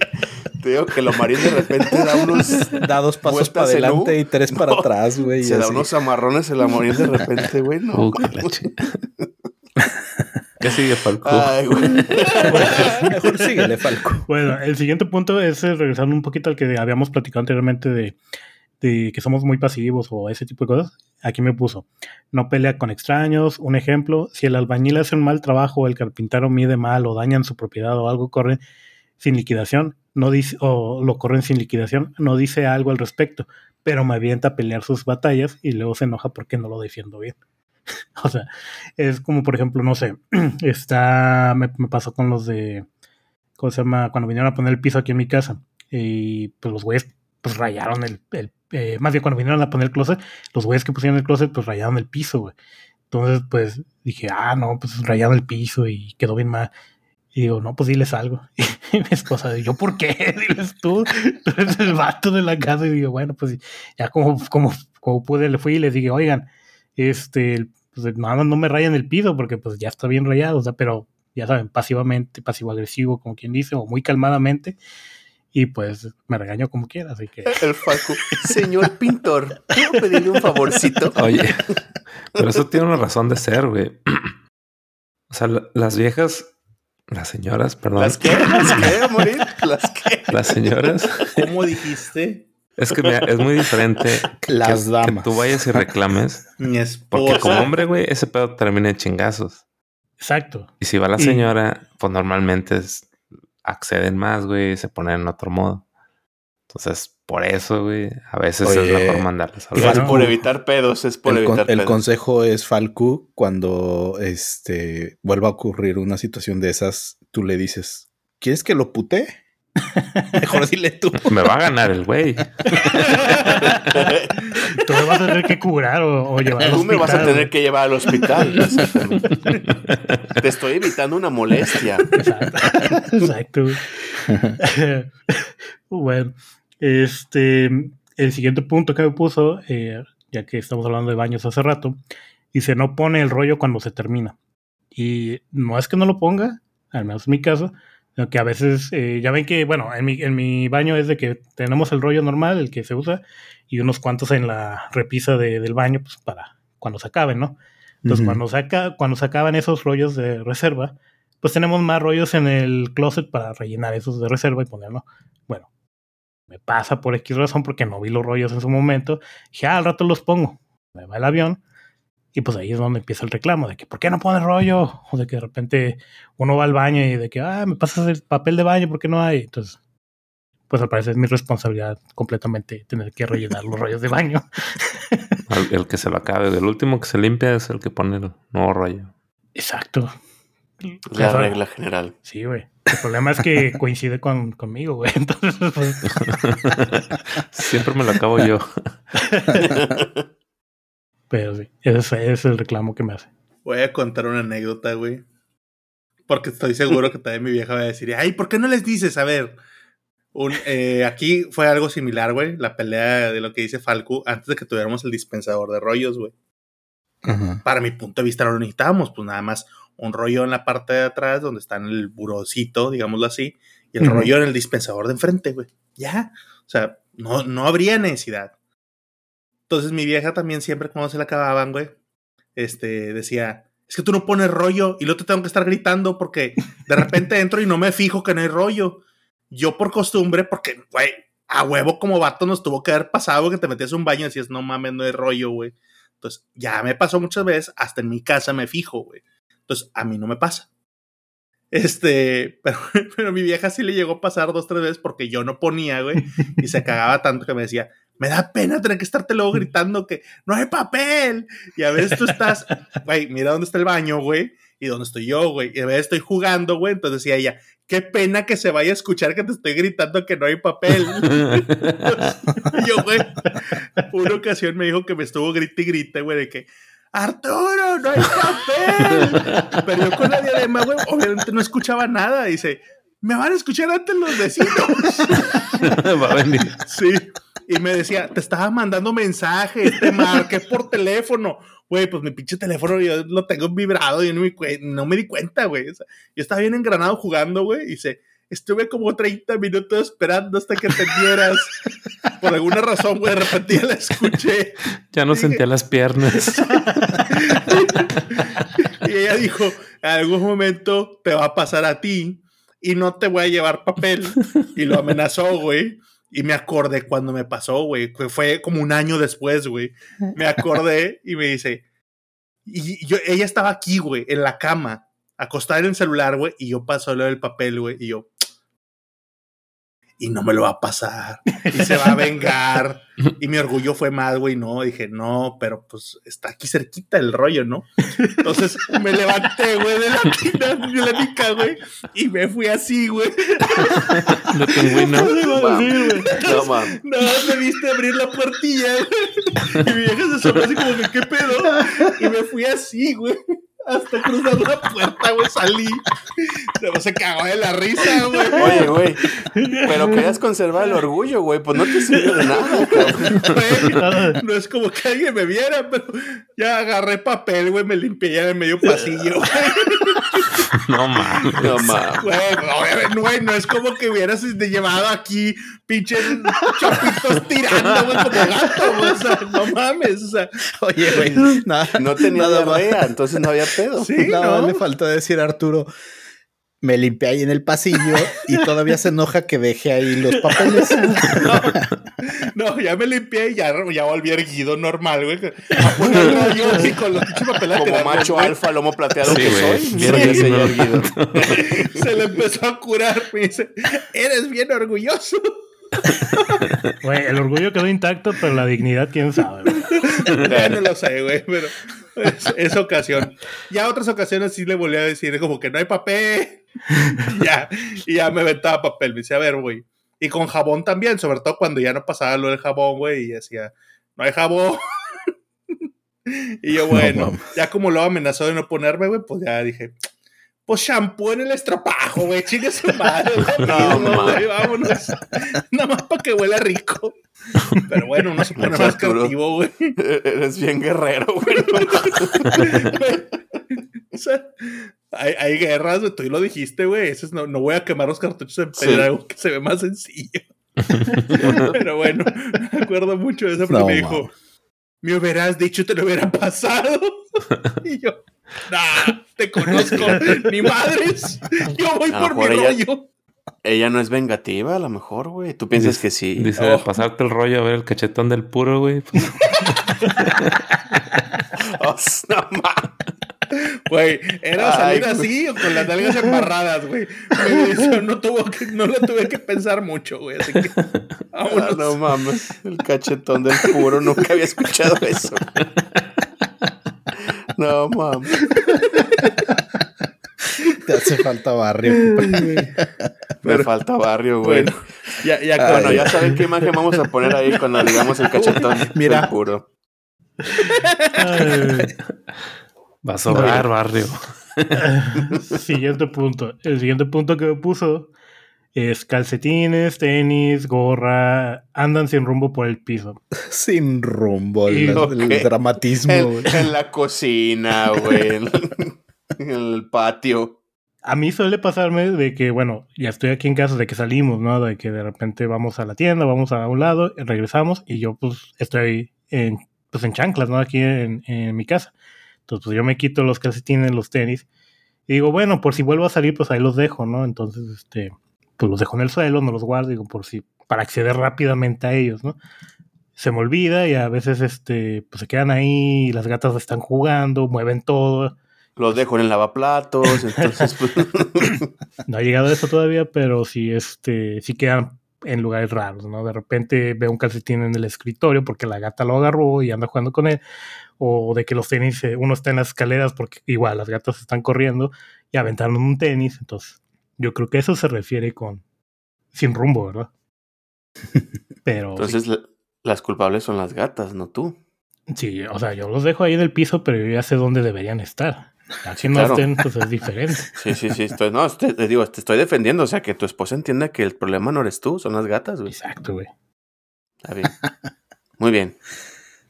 D: Te digo que lo marín de repente da unos.
B: Da dos pasos para adelante y tres para
D: No,
B: atrás, güey.
D: Se da unos amarrones el marín de repente, güey. No.
A: Uh, ¿Qué sigue, Falco?
D: Ay, güey.
B: Mejor síguele, Falco.
C: Bueno, el siguiente punto es eh, regresando un poquito al que habíamos platicado anteriormente de, de que somos muy pasivos o ese tipo de cosas. Aquí me puso, no pelea con extraños. Un ejemplo, si el albañil hace un mal trabajo el carpintero mide mal o dañan su propiedad o algo corre sin liquidación, no dice, o lo corren sin liquidación, no dice algo al respecto, pero me avienta a pelear sus batallas y luego se enoja porque no lo defiendo bien. o sea, es como por ejemplo, no sé, está, me, me pasó con los de, ¿cómo se llama? Cuando vinieron a poner el piso aquí en mi casa. Y pues los güeyes pues rayaron el, el eh, más bien cuando vinieron a poner el closet, los güeyes que pusieron el closet pues rayaron el piso, güey. Entonces pues dije, ah, no, pues rayaron el piso y quedó bien mal. Y digo, no, pues diles algo. Y mi esposa, ¿yo por qué? Diles tú, tú eres el vato de la casa. Y digo, bueno, pues ya como, como, como pude, le fui y les dije, oigan, este, pues nada, no me rayan el piso porque pues ya está bien rayado, o sea, pero ya saben, pasivamente, pasivo-agresivo, como quien dice, o muy calmadamente. Y pues me regañó como quiera, así que...
D: El Facu. Señor pintor, ¿puedo pedirle un favorcito?
A: Oye, pero eso tiene una razón de ser, güey. O sea, la- las viejas, las señoras, perdón.
D: ¿Las qué? ¿Las qué, morir? ¿Las qué?
A: Las señoras.
E: ¿Cómo dijiste?
A: Es que mira, es muy diferente que,
B: Las
A: que
B: damas.
A: tú vayas y reclames.
E: Mi
A: Porque como hombre, güey, ese pedo termina en chingazos.
C: Exacto.
A: Y si va la
C: Y-
A: señora, pues normalmente es- acceden más, güey, se ponen en otro modo. Entonces, por eso, güey, a veces es mejor mandarles a
B: y
D: Es por evitar pedos, es por
B: El, con-
D: evitar
B: el
D: pedos.
B: consejo es Falco cuando este vuelva a ocurrir una situación de esas, tú le dices, ¿quieres que lo pute? Mejor dile tú.
A: Me va a ganar el güey.
C: Tú me vas a tener que curar o, o llevar al
D: Tú me vas a
C: hospital,
D: tener que llevar al hospital. Exactamente. Te estoy evitando una molestia.
C: Exacto. Exacto. bueno, este, el siguiente punto que me puso, eh, ya que estamos hablando de baños hace rato, dice no pone el rollo cuando se termina. Y no es que no lo ponga, al menos en mi caso, que a veces, eh, ya ven que, bueno, en mi, en mi baño es de que tenemos el rollo normal, el que se usa, y unos cuantos en la repisa de- del baño, pues para cuando se acaben, ¿no? Entonces, cuando, se cuando se acaban esos rollos de reserva, pues tenemos más rollos en el closet para rellenar esos de reserva y ponerlo. Bueno, me pasa por X razón porque no vi los rollos en su momento. Dije, ah, al rato los pongo. Me va el avión. Y pues ahí es donde empieza el reclamo de que, ¿por qué no pones rollo? O de que de repente uno va al baño y de que, ah, me pasas el papel de baño, ¿por qué no hay? Entonces, pues al parecer es mi responsabilidad completamente tener que rellenar los rollos de baño.
A: El, el que se lo acabe. El último que se limpia es el que pone el nuevo rollo.
C: Exacto.
D: La regla general.
C: Sí, güey. El problema es que coincide con, conmigo, güey. Entonces, pues,
A: Siempre me lo acabo yo.
C: Pero sí, ese es, ese es el reclamo que me hace.
E: Voy a contar una anécdota, güey. Porque estoy seguro que también mi vieja va a decir, ay, ¿por qué no les dices? A ver, un, eh, aquí fue algo similar, güey. La pelea de lo que dice Falco antes de que tuviéramos el dispensador de rollos, güey. Para mi punto de vista no lo necesitábamos, pues nada más un rollo en la parte de atrás donde está en el burocito, digámoslo así, y el rollo en el dispensador de enfrente, güey. Ya. O sea, no, no habría necesidad. Entonces mi vieja también siempre cuando se la acababan, güey, este, decía, es que tú no pones rollo y luego te tengo que estar gritando porque de repente entro y no me fijo que no hay rollo. Yo por costumbre, porque, güey, a huevo como vato nos tuvo que haber pasado que te metías un baño y decías, no mames, no hay rollo, güey. Entonces, ya me pasó muchas veces, hasta en mi casa me fijo, güey. Entonces, a mí no me pasa. Este, pero mi vieja sí le llegó a pasar dos, tres veces porque yo no ponía, güey, y se cagaba tanto que me decía, me da pena tener que estarte luego gritando que no hay papel. Y a veces tú estás, güey, mira dónde está el baño, güey, y dónde estoy yo, güey. Y a veces estoy jugando, güey. Entonces decía ella, qué pena que se vaya a escuchar que te estoy gritando que no hay papel. y yo, güey, una ocasión me dijo que me estuvo grite y grite, güey, de que, Arturo, no hay papel. Pero yo con la diadema, güey, obviamente no escuchaba nada. Dice, me van a escuchar antes los vecinos.
A: Va a venir.
E: Sí. Y me decía, te estaba mandando mensajes, te marqué por teléfono. Güey, pues mi pinche teléfono yo lo tengo vibrado y no me, cue- no me di cuenta, güey. O sea, yo estaba bien engranado jugando, güey. Y dice, estuve como 30 minutos esperando hasta que atendieras. Por alguna razón, güey, de repente ya la escuché.
A: Ya no sentía las piernas.
E: Y ella dijo, en algún momento te va a pasar a ti y no te voy a llevar papel. Y lo amenazó, güey. Y me acordé cuando me pasó, güey. Fue como un año después, güey. Me acordé y me dice, y yo, ella estaba aquí, güey, en la cama, acostada en el celular, güey, y yo paso lo del papel, güey, y yo, y no me lo va a pasar, y se va a vengar. Y mi orgullo fue más, güey, no, dije, no, pero pues está aquí cerquita el rollo, ¿no? Entonces me levanté, güey, de la tina, de la nica, güey, y me fui así, güey.
A: De pingüino.
C: ¿Qué iba a decir, güey?
D: No, mames.
E: No, me viste abrir la puertilla, güey. Y mi vieja se asomó así como que, ¿qué pedo? Y me fui así, güey. Hasta cruzar la puerta, güey, salí. Se cagó de la risa, güey.
D: Oye, güey. Pero querías conservar el orgullo, güey. Pues no te sirvió de nada, cabrón.
E: Güey, No es como que alguien me viera, pero ya agarré papel, güey, me limpié ya en el medio pasillo, güey.
A: No mames.
D: No mames.
E: Güey, obviamente, güey, no es como que hubieras este, llevado aquí pinches chapitos tirando, güey, como gato, güey. O sea, no mames, o sea,
B: Oye, güey. Nada,
D: No tenía
B: nada más-
D: diarrea, entonces no había pedo.
E: sí,
B: nada más
E: ¿no?
B: le faltó decir a Arturo. Me limpié ahí en el pasillo y todavía se enoja que deje ahí los papeles.
E: No, ya me limpié y ya, ya volví erguido normal, güey. A poner el rollo así con los pinches papeles
D: Como macho
E: güey.
D: alfa, lomo plateado
A: Sí,
D: que
A: güey.
D: soy. Sí,
A: erguido.
E: Se le empezó a curar. Me dice, eres bien orgulloso.
C: Güey, el orgullo quedó intacto, pero la dignidad, quién sabe. güey.
E: Ya no lo sé, güey, pero es, esa ocasión. Ya otras ocasiones sí le volví a decir como que no hay papel. Y ya, y ya me aventaba papel. Me dice, a ver, güey. Y con jabón también, sobre todo cuando ya no pasaba lo del jabón, güey, y decía, no hay jabón. y yo, bueno, ya como lo amenazó de no ponerme, güey, pues ya dije, pues shampoo en el estropajo, güey, chingue su madre,
D: No, mames.
E: güey, vámonos. Nada más para que huela rico. Pero bueno, uno se pone más creativo, güey.
D: Eres bien guerrero, güey.
E: O sea, hay, hay guerras, güey, tú lo dijiste, güey. Eso es, no, no voy a quemar los cartuchos en
D: Sí.
E: pedra, algo que se ve más sencillo. Pero bueno, me acuerdo mucho de eso, porque
B: No,
E: me dijo,
B: mames.
E: me hubieras dicho, te lo hubiera pasado. y yo, nah, te conozco, ni madres. Yo voy
D: A lo
E: por mi
D: ella-
E: rollo.
D: Ella no es vengativa, a lo mejor, güey. Tú piensas
A: Dice-
D: que sí.
A: Dice,
E: Oh.
A: pasarte el rollo a ver el cachetón del puro, güey. Pues,
D: Oh, no mames.
E: Güey, era salir así o con las nalgas embarradas, güey. No, tuvo que, no lo tuve que pensar mucho, güey. Así que,
D: Ah, no mames. El cachetón del puro. Nunca había escuchado eso. No mames.
B: Te hace falta barrio.
D: Me falta barrio, güey.
E: Bueno, ya, ya,
D: Bueno, ya saben qué imagen vamos a poner ahí cuando digamos el cachetón
B: Mira.
D: puro.
A: Va a sobrar, barrio.
C: siguiente punto. El siguiente punto que me puso es calcetines, tenis, gorra, andan sin rumbo por el piso.
B: Sin rumbo. El, dramatismo.
D: En,
B: güey.
D: en la cocina, güey. En el patio.
C: A mí suele pasarme de que, bueno, ya estoy aquí en casa, de que salimos, ¿no? De que de repente vamos a la tienda, vamos a un lado, regresamos y yo pues estoy en, pues, en chanclas, ¿no? Aquí en, mi casa. Entonces pues yo me quito los calcetines, los tenis y digo, bueno, por si vuelvo a salir, pues ahí los dejo, ¿no? Entonces, este, pues los dejo en el suelo, no los guardo, digo, por si, para acceder rápidamente a ellos, ¿no? Se me olvida y a veces, este, pues se quedan ahí, las gatas están jugando, mueven todo
D: los dejo en el lavaplatos, entonces pues...
C: No ha llegado a eso todavía, pero sí, este, sí quedan en lugares raros, ¿no? De repente veo un calcetín en el escritorio porque la gata lo agarró y anda jugando con él, o de que los tenis, eh, uno está en las escaleras porque igual las gatas están corriendo y aventaron un tenis, entonces yo creo que eso se refiere con sin rumbo, ¿verdad?
D: Pero entonces las culpables son las gatas, no tú.
C: Sí, o sea, yo los dejo ahí en el piso, pero yo ya sé dónde deberían estar. Aquí no estén, pues es diferente.
D: Sí, sí, sí. Estoy, no, te, digo, te estoy defendiendo. O sea, que tu esposa entienda que el problema no eres tú, son las gatas, güey.
C: Exacto, güey.
D: Está bien. Muy bien.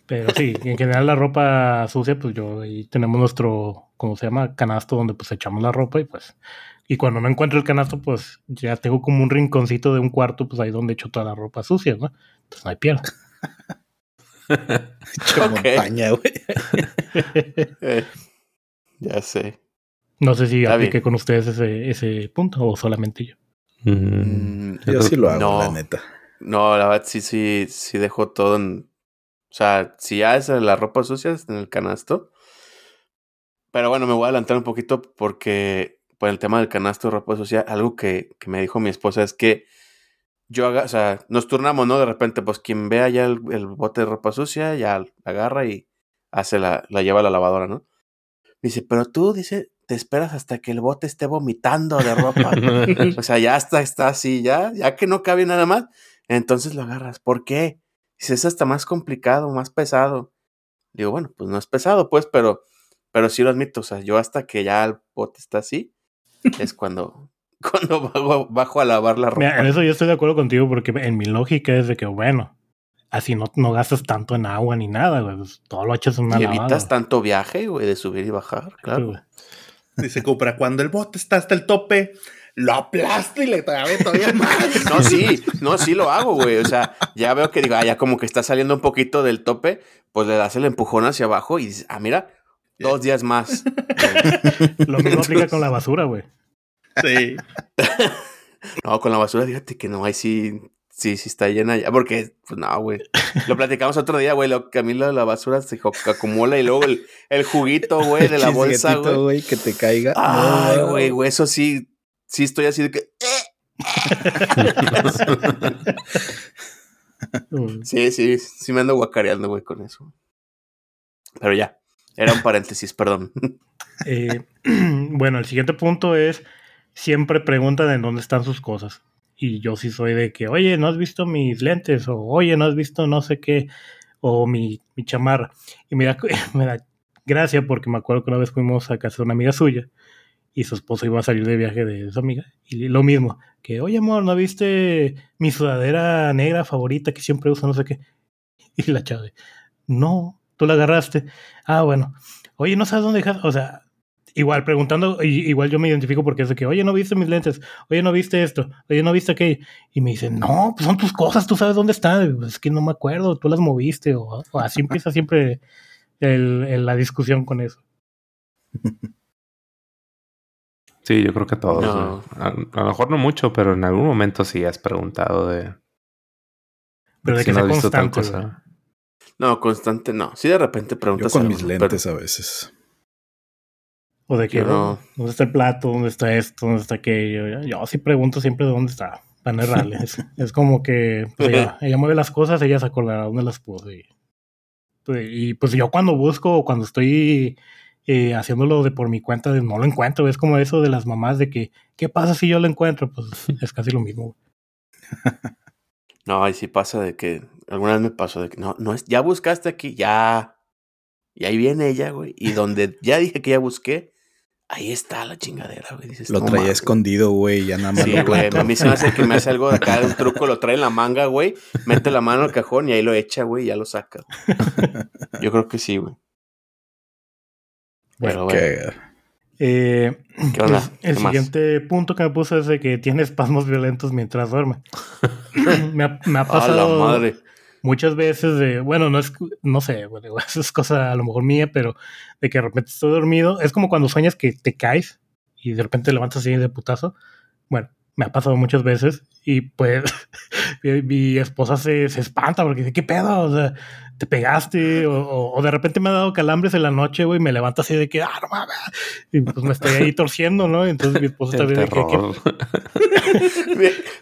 C: Pero sí, en general la ropa sucia, pues yo ahí tenemos nuestro, ¿cómo se llama? Canasto donde pues echamos la ropa y pues. Y cuando no encuentro el canasto, pues ya tengo como un rinconcito de un cuarto, pues ahí donde echo toda la ropa sucia, ¿no? Entonces no hay pierde.
B: montaña, güey.
D: Ya sé.
C: No sé si aplique con ustedes ese, ese punto o solamente yo.
B: Mm, yo sí lo hago, la neta.
D: No, la verdad sí, sí, sí dejo todo en. O sea, si ya es la ropa sucia en el canasto. Pero bueno, me voy a adelantar un poquito porque por el tema del canasto de ropa sucia, algo que, que me dijo mi esposa es que yo haga, o sea, nos turnamos, ¿no? De repente, pues quien vea ya el, el bote de ropa sucia, ya agarra y hace la, la lleva a la lavadora, ¿no? Dice, pero tú, dice, te esperas hasta que el bote esté vomitando de ropa. o sea, ya está, está así, ya, ya que no cabe nada más, entonces lo agarras. ¿Por qué? Dice, es hasta más complicado, más pesado. Digo, bueno, pues no es pesado, pues, pero, pero sí lo admito. O sea, yo hasta que ya el bote está así, es cuando, cuando bajo, a lavar la ropa.
C: en eso yo estoy de acuerdo contigo, porque en mi lógica es de que, bueno, así no, no gastas tanto en agua ni nada, güey. Pues, todo lo echas en una
D: Y evitas tanto viaje, güey, de subir y bajar, claro.
E: Dice Cupra, cuando el bote está hasta el tope, lo aplasto y le trae todavía más.
D: No, sí, no, sí lo hago, güey. O sea, ya veo que digo, ah, ya como que está saliendo un poquito del tope, pues le das el empujón hacia abajo y dices, ah, mira, dos días más.
C: lo mismo aplica con la basura, güey.
E: Sí.
D: no, con la basura, fíjate que no, hay sí Sí, sí está llena ya, porque, pues no, güey. Lo platicamos otro día, güey, lo que a mí la, la basura se acumula y luego el, el juguito, güey, de la bolsa, güey.
B: que te caiga.
D: Ay, güey, güey, eso sí, sí estoy así de que... sí, sí, sí me ando guacareando, güey, con eso. Pero ya, era un paréntesis, perdón.
C: Eh, bueno, el siguiente punto es, siempre preguntan en dónde están sus cosas. Y yo sí soy de que, oye, ¿no has visto mis lentes? O, oye, ¿no has visto no sé qué? O mi, mi chamarra. Y me da, me da gracia porque me acuerdo que una vez fuimos a casa de una amiga suya y su esposo iba a salir de viaje de su amiga. Y lo mismo, que, oye, amor, ¿no viste mi sudadera negra favorita que siempre uso? No sé qué. Y la chave, no, tú la agarraste. Ah, bueno. Oye, ¿no sabes dónde dejas? O sea, igual preguntando, igual yo me identifico porque es de que, oye, no viste mis lentes, oye, no viste esto, oye, no viste aquello. Y me dicen, no, pues son tus cosas, tú sabes dónde están. Es que no me acuerdo, tú las moviste. O, así empieza siempre el, la discusión con eso.
A: Sí, yo creo que todos. A, lo mejor no mucho, pero en algún momento sí has preguntado de.
C: Pero de que no visto tal cosa.
D: No, constante no. Sí, de repente preguntas.
B: Yo con mis lentes a veces.
C: O de que, no. ¿dónde está el plato? ¿Dónde está esto? ¿Dónde está aquello? Yo sí pregunto siempre de dónde está, para no es, como que pues, ella, mueve las cosas, ella se acordará dónde las puso. Y, pues, y pues yo cuando busco, cuando estoy eh, haciéndolo de por mi cuenta, no lo encuentro. Es como eso de las mamás de que, ¿qué pasa si yo lo encuentro? Pues es casi lo mismo.
D: No, y sí pasa de que, alguna vez me pasó de que, no, no es, ya buscaste aquí, ya. Y ahí viene ella, güey. Y donde ya dije que ya busqué, Ahí está la chingadera, güey.
B: lo traía escondido, güey, ya nada más.
D: Sí, güey. A mí se me hace que me hace algo de acá, un truco, lo trae en la manga, güey. Mete la mano al cajón y ahí lo echa, güey, y ya lo saca. Yo creo que sí, güey.
C: Bueno. Eh,
D: ¿Qué onda?
C: el el
D: ¿Qué más?
C: siguiente punto que me puse es de que tiene espasmos violentos mientras duerme. me, ha, me ha
D: A la
C: pasado
D: madre.
C: Muchas veces de, bueno, no es, no sé, bueno, eso es cosa a lo mejor mía, pero de que de repente estoy dormido, es como cuando sueñas que te caes y de repente te levantas así de putazo. Bueno, me ha pasado muchas veces y pues mi, esposa se, se espanta porque dice, ¿qué pedo? O sea, te pegaste o, o- o de repente me ha dado calambres en la noche, güey, y me levanto así de que, ah, no mames. Y pues me estoy ahí torciendo, ¿no? Entonces mi esposa también de que, ¿qué
A: terror.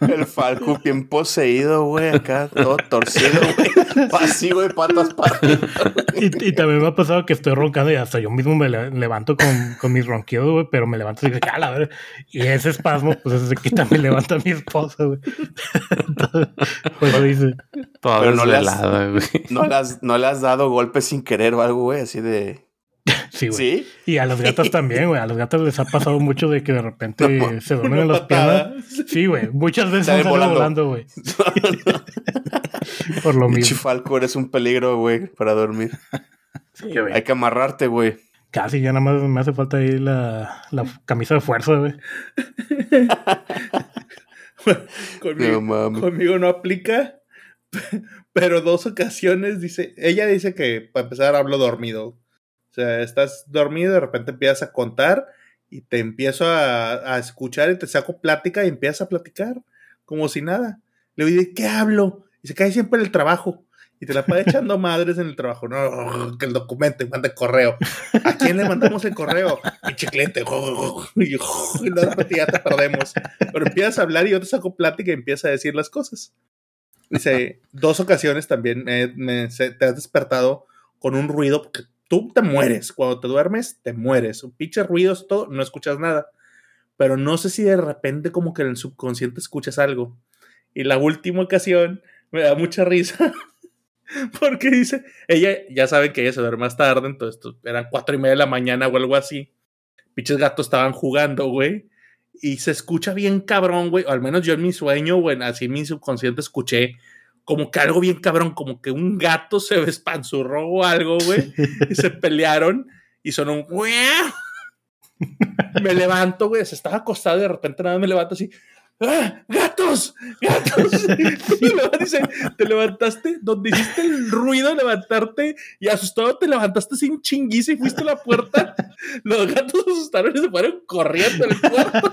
D: El Falco bien poseído, güey, acá todo torcido, güey. Así, güey, patas partidas.
C: Y, y también me ha pasado que estoy roncando y hasta yo mismo me le- levanto con, con mis ronquidos, güey, pero me levanto y digo, "Ah, la verga". Y ese espasmo, pues es el que también levanta a mi esposa, güey. Entonces, Pues dice,
A: Toda
D: Pero no le has-
A: desvelada, güey.
D: ¿No le, has, ¿No le has dado golpes sin querer o algo, güey? Así de.
C: sí, güey.
D: ¿Sí?
C: Y a las gatas también, güey. A las gatas les ha pasado mucho de que de repente
D: No.
C: se duermen en las
E: Patada.
C: piernas. Sí, güey. Muchas veces salido
D: volando.
C: volando, güey. Por lo mismo.
D: Falco, eres un peligro, güey, para dormir.
C: Sí, güey.
D: Hay que amarrarte, güey.
C: Casi ya nada más me hace falta ahí la, la camisa de fuerza, güey.
E: Conmigo,
D: No mames.
E: conmigo no aplica, pero dos ocasiones dice, ella dice que para empezar hablo dormido. O sea, estás dormido y de repente empiezas a contar y te empiezo a, a escuchar y te saco plática y empiezas a platicar como si nada. Le digo, ¿de qué hablo? Y se cae siempre en el trabajo. Y te la pasa echando madres en el trabajo. No, que el documento y manda correo. ¿A quién le mandamos el correo? Pinche cliente. Y y ya te perdemos. Pero empiezas a hablar y yo te saco plática y empiezas a decir las cosas. Dice, dos ocasiones también me, te has despertado con un ruido porque tú te mueres. Cuando te duermes, te mueres. Un pinche ruidos, todo, no escuchas nada. Pero no sé si de repente como que en el subconsciente escuchas algo. Y la última ocasión me da mucha risa. Porque dice, ella, ya saben que ella se duerme más tarde, entonces eran cuatro y media de la mañana o algo así. Pinches gatos estaban jugando, güey. Y se escucha bien cabrón, güey. O al menos yo en mi sueño, güey, así en mi subconsciente escuché como que algo bien cabrón, como que un gato se espanzurró o algo, güey. y se pelearon y sonó un... Me levanto, güey. Se estaba acostado y de repente nada me levanto así. ¡Ah! ¡Gatos! ¡Gatos! Y luego dice, te levantaste, donde hiciste el ruido de levantarte y asustado te levantaste sin chinguiza y fuiste a la puerta. Los gatos se asustaron y se fueron corriendo del cuarto.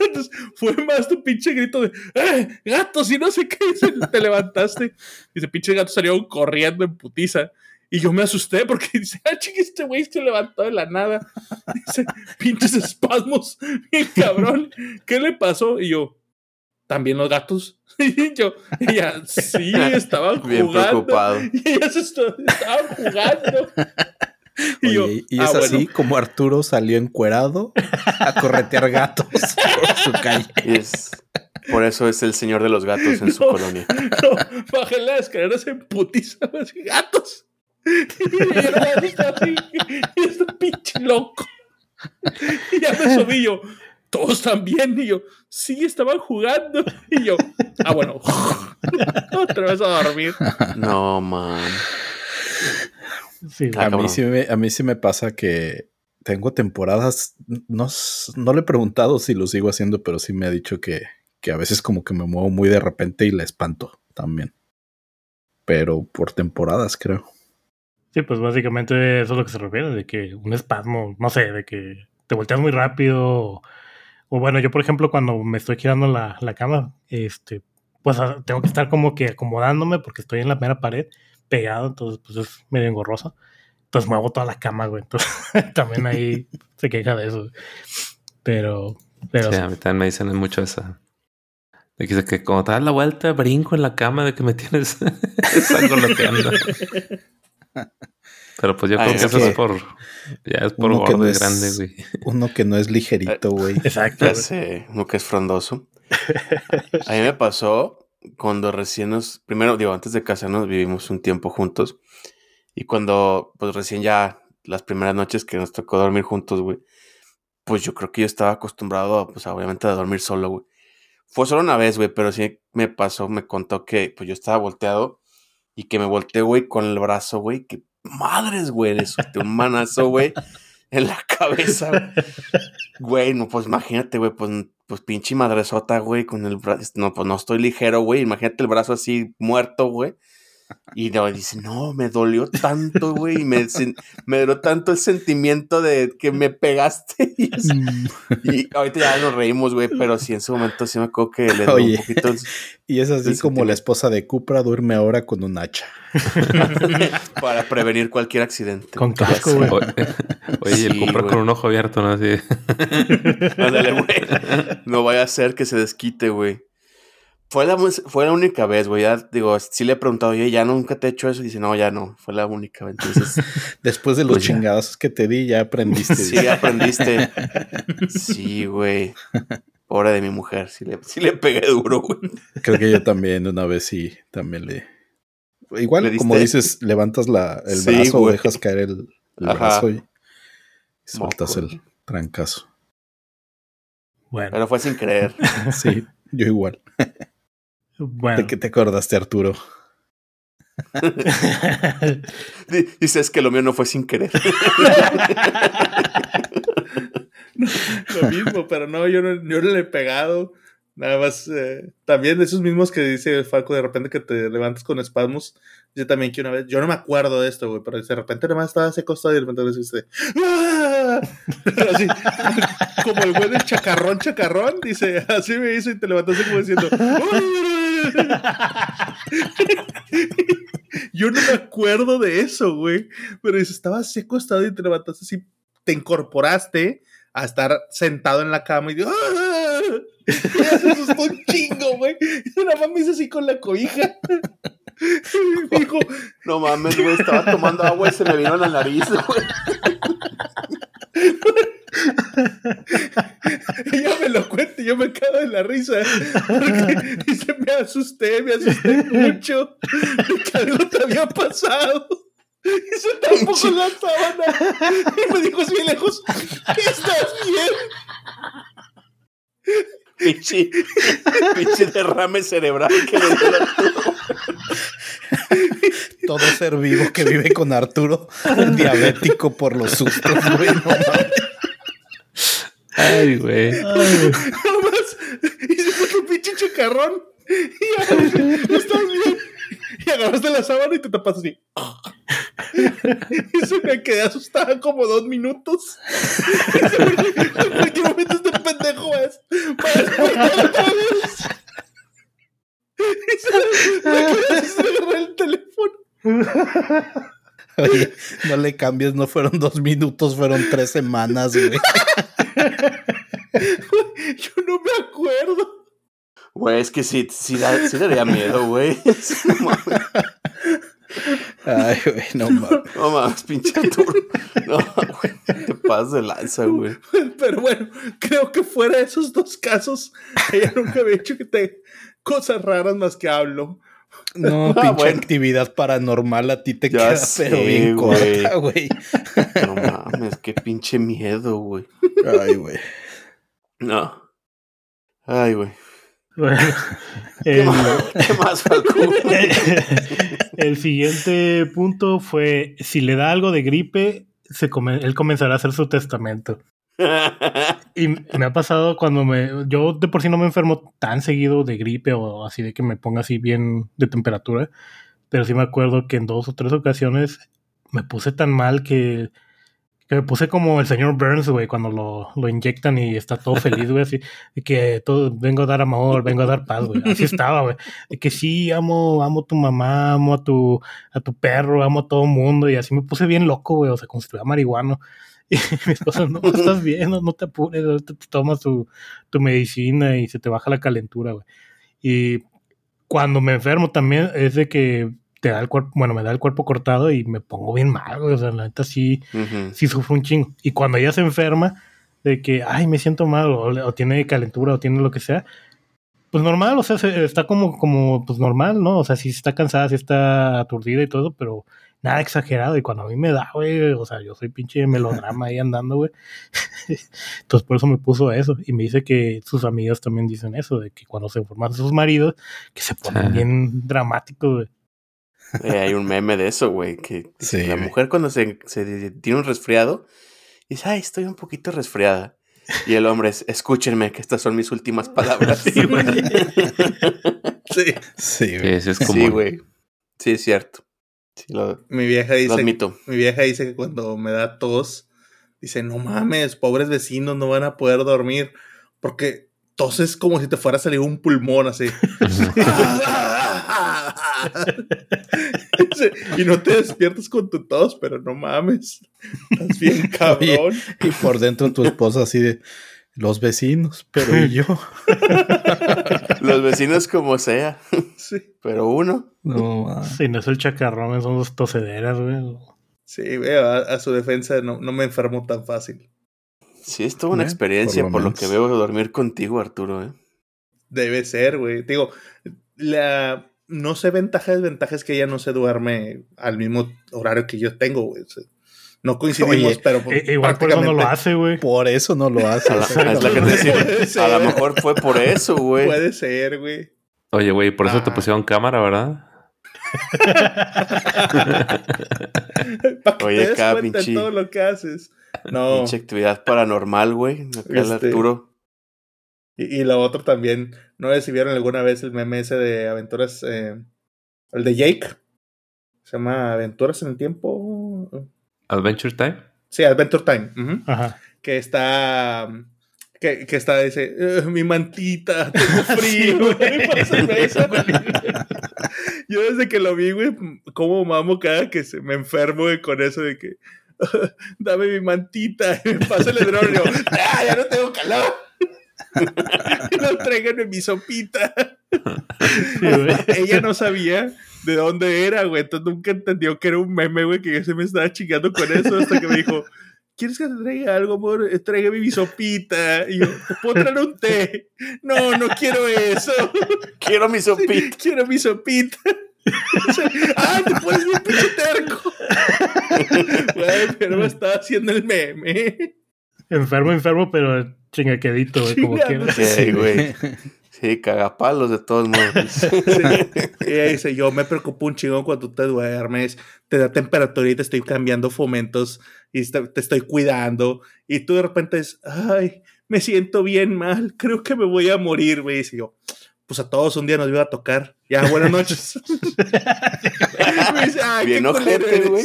E: Entonces fue más tu pinche grito de ¡Eh, gatos! Y no sé qué. Dice, te levantaste. Y ese pinche gato salió corriendo en putiza. Y yo me asusté porque dice, ah, chiqui, este güey se levantó de la nada. Dice, pinches espasmos, bien cabrón. ¿Qué le pasó? Y yo, ¿también los gatos? Y yo, ella, sí, estaban
D: Bien
E: jugando.
D: preocupado.
E: Y esto- estaban jugando. Y yo, "Ah,
B: es así
E: bueno".
B: como Arturo salió encuerado a corretear gatos por su calle.
D: Por eso es el señor de los gatos en su colonia.
E: No, bajé las escaleras en putiza, así, gatos. Y está así, y este pinche loco. Y ya me subí yo, todos también. Y yo, sí, estaban jugando. Y yo, ah, bueno, otra vez a dormir.
D: No, man.
C: Sí,
D: Ah,
B: A mí, sí me, a mí sí me pasa que tengo temporadas, no, no le he preguntado si lo sigo haciendo, pero sí me ha dicho que, que a veces como que me muevo muy de repente y le espanto también. Pero por temporadas, creo.
C: Sí, pues básicamente eso es lo que se refiere, de que un espasmo, no sé, de que te volteas muy rápido. O, o bueno, yo por ejemplo cuando me estoy girando la, la cama, este, pues ah, tengo que estar como que acomodándome porque estoy en la mera pared, pegado, entonces pues es medio engorroso. Entonces muevo toda la cama, güey. Entonces también ahí se queja de eso. Pero, pero
A: Sí, a mí también me dicen mucho esa. De que, que cuando te das la vuelta, brinco en la cama de que me tienes sangoloteando. Pero pues yo
D: Ay,
A: creo que
B: es
A: eso
B: que
A: es por. Ya es por
B: uno que
A: borde
B: no es-
A: grande, güey.
B: Uno que no es ligerito, güey.
C: Exacto.
D: Sé, uno que es frondoso. A mí me pasó cuando recién nos, primero, digo, antes de casarnos vivimos un tiempo juntos y cuando, pues recién ya las primeras noches que nos tocó dormir juntos, güey, pues yo creo que yo estaba acostumbrado, pues obviamente a dormir solo, güey. Fue solo una vez, güey, pero sí me pasó, me contó que pues yo estaba volteado y que me volteé, güey, con el brazo, güey, que madres, güey, le solté un manazo, güey, en la cabeza. güey. Güey, no, pues imagínate, güey, pues, pues pinche madresota, güey, con el brazo. No, pues no estoy ligero, güey. Imagínate el brazo así muerto, güey. Y no, dice, no, me dolió tanto, güey. Y me, me dolió tanto el sentimiento de que me pegaste. Y, así- y ahorita ya nos reímos, güey, pero sí en su momento sí me acuerdo que le dio
B: Oye.
D: un poquito el-
B: Y es así como la esposa de Cupra duerme ahora con un hacha.
D: para prevenir cualquier accidente.
C: Con casco, güey.
A: Oye, y el
D: güey.
A: con un ojo abierto, ¿no? Así.
D: Ándale, güey. No vaya a ser que se desquite, güey. Fue la, fue la única vez, güey. Ya, digo, sí le he preguntado, oye, ¿ya nunca te he hecho eso? Y dice, no, ya no. Fue la única vez. Entonces,
B: Después de los
D: Pues ya.
B: chingados que te di, ya aprendiste.
D: sí aprendiste. Sí, güey. Pobre de mi mujer. Sí le, sí le pegué duro, güey.
B: Creo que yo también una vez sí, también le... Igual,
D: ¿Le
B: como dices, levantas la, el
D: Sí,
B: brazo o
D: güey.
B: dejas caer el, el brazo y sueltas
D: Moco.
B: el trancazo.
C: Bueno,
D: Pero fue sin querer.
B: Sí, yo igual.
C: Bueno.
B: ¿De qué te acordaste, Arturo?
D: Di- Dices que lo mío no fue sin querer.
E: Lo mismo, pero no, yo no, yo no le he pegado. Nada más, eh, también de esos mismos que dice el Falco de repente que te levantas con espasmos. Yo también que una vez, yo no me acuerdo de esto, güey, pero de repente nada más estaba así acostado y de repente dice, ¡Ah! así, como el güey del chacarrón, chacarrón, dice, así me hizo y te levantaste como diciendo, "Ah". yo no me acuerdo de eso, güey, pero dice, estaba así acostado y te levantaste así, te incorporaste a estar sentado en la cama y digo, ¡Ah! Se asustó un chingo, güey. Y nada más me hizo así con la cobija. Y dijo,
D: No mames, güey. Estaba tomando agua y se me vino a la nariz, güey.
E: ella me lo cuenta y yo me cago de la risa. Porque dice, me asusté, me asusté mucho que algo te había pasado. Y se tapó con la sábana. Y me dijo así lejos, ¿estás bien?
D: Pinche, pinche derrame cerebral que le dio la-
B: Todo ser vivo que vive con Arturo, diabético por los sustos, güey. no.
A: Ay, güey.
E: Nomás. Y se fue tu pinche chacarrón. Y agarraste, ¿estás bien? Y agarraste la sábana y te tapas así. Y se me quedé asustada como dos minutos. ¿En qué momento este pendejo es? Para despertar otra vez. Y se el teléfono.
B: Oye, no le cambies, no fueron dos minutos, fueron tres semanas, güey.
E: Yo no me acuerdo.
D: Güey, es que sí, sí, da- sí daría miedo, güey. No mames,
B: Ay, güey, no mames.
D: no mames, pinche Arturo. No, güey. Te pasas de lanza, güey.
E: Pero bueno, creo que fuera de esos dos casos, ella nunca había hecho que te cosas raras más que hablo.
B: No,
D: Ah,
B: pinche
D: bueno.
B: actividad paranormal a ti te
D: Ya
B: queda,
D: sé,
B: pero bien
D: güey.
B: corta, güey.
D: No mames, qué pinche miedo, güey.
B: Ay, güey.
D: No. Ay, güey.
C: Bueno,
D: ¿Qué
C: el,
D: más, ¿Qué más, Falco?
C: el siguiente punto fue, si le da algo de gripe, se come- él comenzará a hacer su testamento. Y me ha pasado cuando me... Yo de por sí no me enfermo tan seguido de gripe o así de que me ponga así bien de temperatura, pero sí me acuerdo que en dos o tres ocasiones me puse tan mal que, que me puse como el señor Burns, güey, cuando lo, lo inyectan y está todo feliz, güey, así de que todo, vengo a dar amor, vengo a dar paz, güey. Así estaba, güey. De que sí, amo, amo a tu mamá, amo a tu, a tu perro, amo a todo mundo y así me puse bien loco, güey, o sea, estuviera marihuano. Y mi esposa, no, estás bien, no, no te apures, ahorita te tomas tu, tu medicina y se te baja la calentura, güey. Y cuando me enfermo también es de que te da el cuerpo, bueno, me da el cuerpo cortado y me pongo bien mal, güey, o sea, la neta sí, sí sufro un chingo. Y cuando ella se enferma, de que, ay, me siento mal, o, o tiene calentura, o tiene lo que sea, pues normal, o sea, se- está como, como, pues normal, ¿no? O sea, sí está cansada, sí está aturdida y todo, pero nada exagerado. Y cuando a mí me da, güey, o sea, yo soy pinche melodrama ahí andando, güey. Entonces por eso me puso eso. Y me dice que sus amigas también dicen eso, de que cuando se enferman sus maridos, que se ponen bien dramáticos, güey.
D: Eh, hay un meme de eso, güey. Que
B: Sí,
D: la mujer cuando se, se tiene un resfriado Y dice, ay, estoy un poquito resfriada. Y el hombre es, escúchenme, que estas son mis últimas palabras.
E: Sí, güey. Sí.
B: Sí, güey.
A: Sí, sí es como.
D: Sí, güey. Sí, es cierto. Sí, lo,
E: Mi vieja
D: lo
E: dice,
D: admito.
E: mi vieja dice que cuando me da tos, dice, no mames, pobres vecinos no van a poder dormir porque toses como si te fuera a salir un pulmón así. y no te despiertas con tu tos, pero no mames. Estás bien cabrón.
B: Y por dentro tu esposa así de los vecinos, pero ¿y yo?
D: Los vecinos como sea,
E: Sí,
D: pero uno.
B: No.
C: Si no es el chacarrón, son dos tosederas, güey.
E: sí, veo, a, a su defensa no, no me enfermo tan fácil.
D: Sí, es toda una
B: Eh,
D: experiencia
B: por
D: por
B: lo
D: que veo dormir contigo, Arturo. ¿eh?
E: Debe ser, güey. Digo, la no sé ventaja desventaja es que ella no se duerme al mismo horario que yo tengo, güey. No coincidimos,
B: Oye,
E: pero pues,
C: Eh, igual por eso no lo hace, güey.
B: Por eso no lo hace.
D: A la- es la que te decía.
E: Puede
D: A lo mejor fue por eso, güey.
E: Puede ser, güey.
A: Oye, güey, por eso te
E: Ah.
A: pusieron cámara, ¿verdad?
E: Para que
D: Oye,
E: te des cuenta todo lo que haces. No.
D: Pinche actividad paranormal, güey. Acá el
E: Este-
D: Arturo.
E: Y, y lo otro también, no vieron alguna vez el meme ese de aventuras, eh, el de Jake. Se llama Aventuras en el Tiempo.
A: Adventure Time.
E: Sí, Adventure Time.
C: Ajá.
E: Que está. Que, que está, dice, "Eh, mi mantita, tengo frío, güey, pásame esa". Yo desde que lo vi, güey, como mamo cada que se me enfermo güey, con eso de que, dame mi mantita, pásale el yo, "Ah, ya no tengo calor. no tráiganme mi sopita.
C: Sí.
E: Ella no sabía de dónde era, güey. Entonces nunca entendió que era un meme, güey, que yo se me estaba chingando con eso hasta que me dijo, ¿quieres que te traiga algo, amor? Eh, Tráigame mi sopita. Y yo, ¿te puedo traer un té? No, no quiero eso.
D: Quiero mi sopita.
E: Quiero mi sopita. ¡Ay, te pones bien pinche terco! Güey, pero me estaba haciendo el meme.
C: Enfermo, enfermo, pero chingaquedito, güey, como
E: Chingado.
C: quiera.
D: Sí, güey. Sí, cagapalos de todos modos.
E: Sí. Y ella dice, yo me preocupo un chingón cuando tú te duermes, te da temperatura y te estoy cambiando fomentos y te estoy cuidando. Y tú de repente es, ay, me siento bien mal, creo que me voy a morir, güey. Y yo, pues a todos un día nos iba a tocar. Ya, buenas noches. Dice, "Ay, qué
D: Bien
E: culero
D: ojete,
E: eres".
D: güey.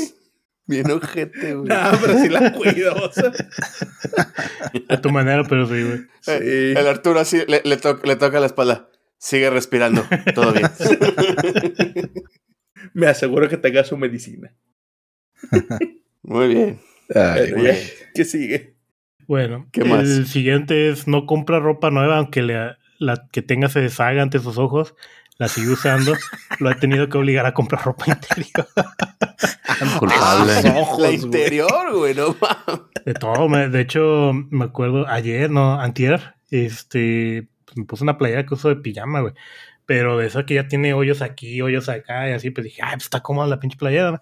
D: Bien ojete, güey.
E: No, pero sí la cuido. o sea,
C: A tu manera, pero sí, güey.
E: sí.
D: El Arturo así le, le, to- le toca la espalda. Sigue respirando. Todo bien.
E: Me aseguro que tenga su medicina.
D: Muy bien.
B: Ay.
E: ¿Qué sigue?
C: Bueno,
D: ¿Qué
C: el siguiente es no compra ropa nueva, aunque la, la que tenga se deshaga ante sus ojos, la sigue usando. Lo ha tenido que obligar a comprar ropa interior.
A: Culpable.
B: Ah, ojos,
D: la interior, güey, no mames.
C: De todo, me- de hecho, me acuerdo ayer, no, antier, este, pues me puse una playera que uso de pijama, güey. Pero de esa que ya tiene hoyos aquí, hoyos acá, y así, pues dije, ay, pues está cómoda la pinche playera. ¿no?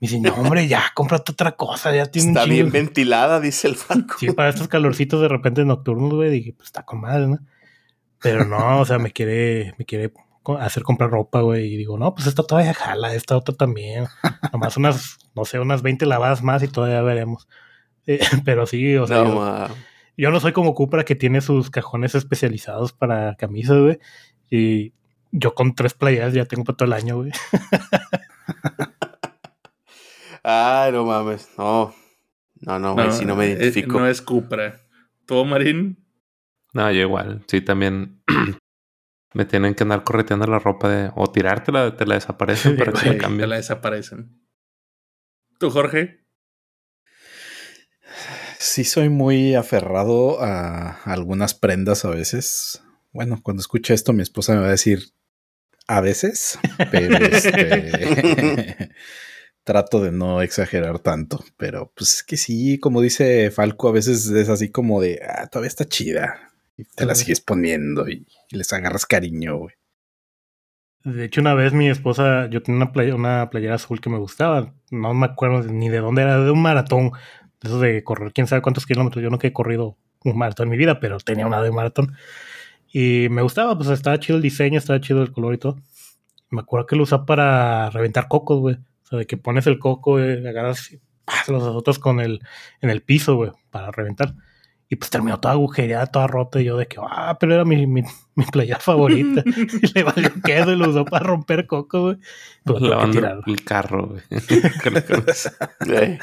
C: Me dice, no, hombre, ya, cómprate otra cosa, ya tiene
D: Está
C: un
D: bien
C: chingo".
D: ventilada, dice el Falco.
C: Sí, para estos calorcitos de repente nocturnos, güey, dije, pues está con madre, ¿no? Pero no, o sea, me quiere, me quiere hacer comprar ropa, güey, y digo, no, pues esta todavía jala, esta otra también. Nomás unas, no sé, unas 20 lavadas más y todavía veremos. Eh, pero sí, o sea,
D: No,
C: yo, no soy como Cupra que tiene sus cajones especializados para camisas, güey, y yo con tres playeras ya tengo para todo el año, güey.
D: Ay, no mames. No. No, no, güey, si no me
E: eh,
D: identifico.
E: no es Cupra. ¿Tú, Marín?
A: No, yo igual. Sí, también me tienen que andar correteando la ropa de, o tirártela, te la desaparecen para que la
E: Sí, te
A: cambien.
E: la desaparecen. ¿Tú, Jorge?
B: Sí soy muy aferrado a algunas prendas a veces. Bueno, cuando escuche esto mi esposa me va a decir a veces, pero este, trato de no exagerar tanto. Pero pues es que sí, como dice Falco, a veces es así como de, ah, todavía está chida. Y te la sigues poniendo y, y les agarras cariño, güey.
C: De hecho, una vez mi esposa, yo tenía una, una playera azul que me gustaba. No me acuerdo ni de dónde era, de un maratón. De eso de correr, quién sabe cuántos kilómetros. Yo nunca he corrido un maratón en mi vida, pero tenía una de maratón. Y me gustaba, pues estaba chido el diseño, estaba chido el color y todo. Me acuerdo que lo usaba para reventar cocos, güey. O sea, de que pones el coco, agarras, los otros con el, en el piso, güey, para reventar. Y pues terminó toda agujereada, toda rota. Y yo de que, ah, pero era mi, mi, mi playa favorita. y le valió queso y lo usó para romper coco, güey. Pues
A: Lavando
C: tirarlo.
A: el carro, güey.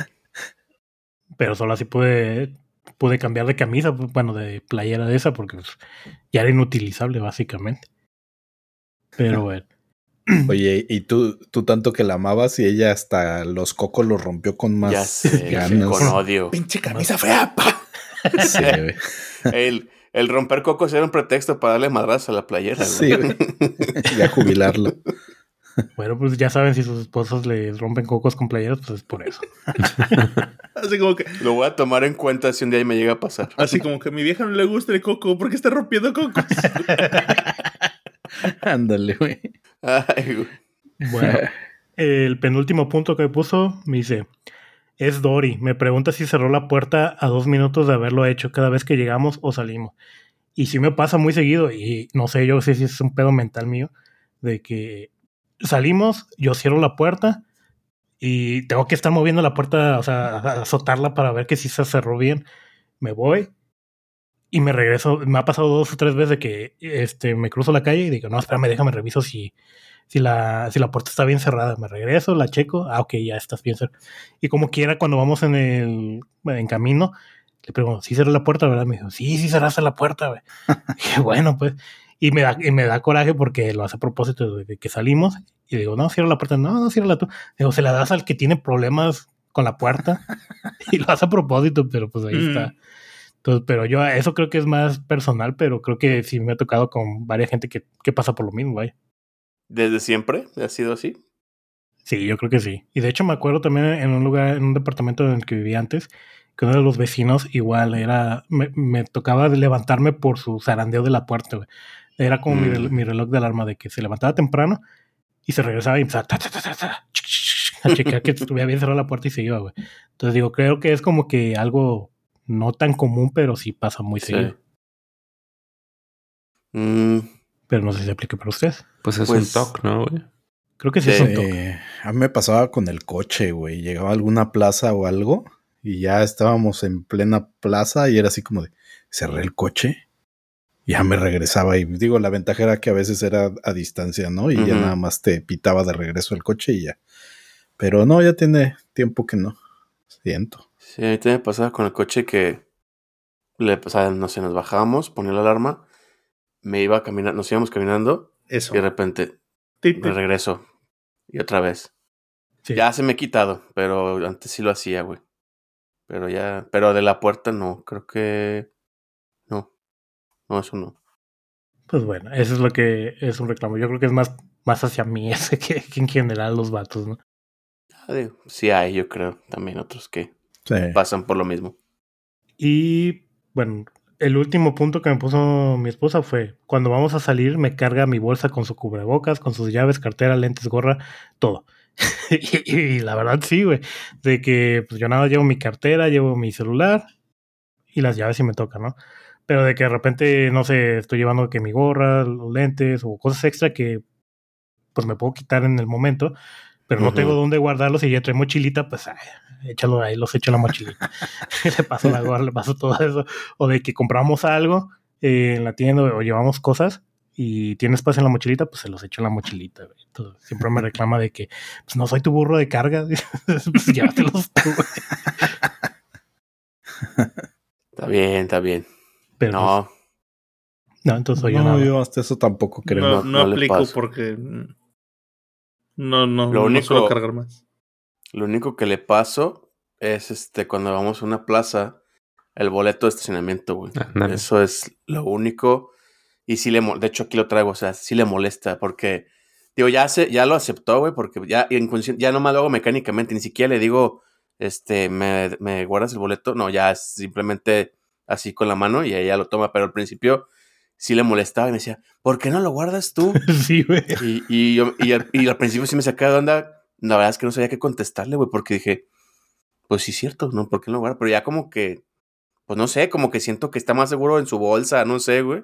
C: Pero solo así pude, pude cambiar de camisa, pues, bueno, de playera de esa, porque pues, ya era inutilizable, básicamente. Pero bueno.
B: Oye, y tú, tú tanto que la amabas y ella hasta los cocos los rompió con más
D: ya sé,
B: ganas.
D: con odio.
E: Pinche camisa fea, pa.
B: Sí, güey.
D: El, el romper cocos era un pretexto para darle madrazo a la playera. güey.
B: Sí, güey. Ya jubilarlo.
C: Bueno, pues ya saben, si sus esposos les rompen cocos con playeras, pues es por eso.
E: Así como que,
D: Lo voy a tomar en cuenta si un día me llega a pasar.
E: así como que a mi vieja no le gusta el coco porque está rompiendo cocos.
B: Ándale, güey.
D: Ay, güey.
C: Bueno, el penúltimo punto que puso me dice: Es Dory. Me pregunta si cerró la puerta a dos minutos de haberlo hecho cada vez que llegamos o salimos. Y sí me pasa muy seguido, y no sé, yo sé si es un pedo mental mío, de que salimos, yo cierro la puerta y tengo que estar moviendo la puerta, o sea, azotarla para ver que sí se cerró bien. Me voy y me regreso. Me ha pasado dos o tres veces de que este, me cruzo la calle y digo, no, espérame, déjame reviso si, si, la, si la puerta está bien cerrada. Me regreso, la checo. Ah, ok, ya estás bien cerrada. Y como quiera, cuando vamos en el en camino, le pregunto, ¿sí cerré la puerta, verdad? Me dijo, sí, sí cerraste la puerta, güey. Bueno, pues. Y me, da, y me da coraje porque lo hace a propósito de que salimos. Y digo, no, cierra la puerta. No, no, cierra tú. Digo, se la das al que tiene problemas con la puerta. y lo hace a propósito, pero pues ahí
E: Mm.
C: está. Entonces, pero yo eso creo que es más personal, pero creo que sí me ha tocado con varias gente que, que pasa por lo mismo, vaya.
D: ¿Desde siempre ha sido así?
C: Sí, yo creo que sí. Y de hecho me acuerdo también en un lugar, en un departamento en el que vivía antes, que uno de los vecinos igual era, me, me tocaba levantarme por su zarandeo de la puerta, güey. Era como mi,
D: Mm.
C: mi reloj de alarma de que se levantaba temprano y se regresaba y empezaba ta, ta, ta, a checar que estuviera bien cerrada la puerta y se iba, güey. Entonces digo, creo que es como que algo no tan común, pero sí pasa muy
D: Sí.
C: seguido.
D: Mm,
C: Pero no sé si se aplica para ustedes.
A: Pues es
D: Pues-
A: un TOC, ¿no, güey?
C: Creo que sí,
D: Sí.
C: es un toque.
B: Eh, a mí me pasaba con el coche, güey. Llegaba a alguna plaza o algo y ya estábamos en plena plaza y era así como de cerré el coche. y Ya me regresaba y digo, la ventaja era que a veces era a distancia, ¿no? Y ya nada más te pitaba de regreso el coche y ya. Pero no, ya tiene tiempo que no. Siento.
D: sí, a mí también me pasaba con el coche que le, o sea, no sé, nos bajábamos, ponía la alarma, me iba a caminar, nos íbamos caminando
E: Eso.
D: y de repente me regreso y otra vez.
C: Sí.
D: Ya se me ha quitado, pero antes sí lo hacía, güey. Pero ya, pero de la puerta no, creo que no. No, eso no.
C: Pues bueno, eso es lo que es un reclamo. Yo creo que es más, más hacia mí ese que, que en general los vatos, ¿no?
D: Sí hay, yo creo, también otros que
B: Sí.
D: pasan por lo mismo.
C: Y bueno, el último punto que me puso mi esposa fue, cuando vamos a salir me carga mi bolsa con su cubrebocas, con sus llaves, cartera, lentes, gorra, todo. y, y la verdad sí, güey, de que pues yo nada, llevo mi cartera, llevo mi celular y las llaves si me tocan, ¿no? Pero de que de repente, no sé, estoy llevando que mi gorra, los lentes o cosas extra que pues me puedo quitar en el momento, pero no tengo dónde guardarlos y ya trae mochilita, pues ay, échalo ahí, los echo en la mochilita. le paso la gorra, le paso todo eso. O de que compramos algo eh, en la tienda o llevamos cosas y tiene espacio en la mochilita, pues se los echo en la mochilita. güey. Entonces, siempre me reclama de que pues no soy tu burro de carga, pues llévatelos tú. güey.
D: Está bien, está bien.
C: Pero no,
D: No,
C: no entonces soy yo
B: no,
C: nada.
B: yo hasta eso tampoco creo.
E: No,
D: no-
E: no
D: no le
E: aplico
D: paso.
E: porque mm, no, no,
D: Lo
E: no
D: único-
E: suelo cargar más.
D: Lo único que le paso es este cuando vamos a una plaza, el boleto de estacionamiento, güey.
A: Ándale.
D: Eso es lo único. Y sí le de hecho aquí lo traigo, o sea, sí le molesta porque digo, ya se, ya lo aceptó, güey, porque ya ya nomás lo hago mecánicamente, ni siquiera le digo este me, me guardas el boleto, no, ya es simplemente así con la mano y ella lo toma, pero al principio sí le molestaba y me decía, ¿por qué no lo guardas tú?
C: sí, güey.
D: Y, y, yo, y, al, y al principio sí me sacaba de onda. La verdad es que no sabía qué contestarle, güey, porque dije, pues sí cierto, ¿no? ¿Por qué no guarda? Pero ya como que, pues no sé, como que siento que está más seguro en su bolsa, no sé, güey.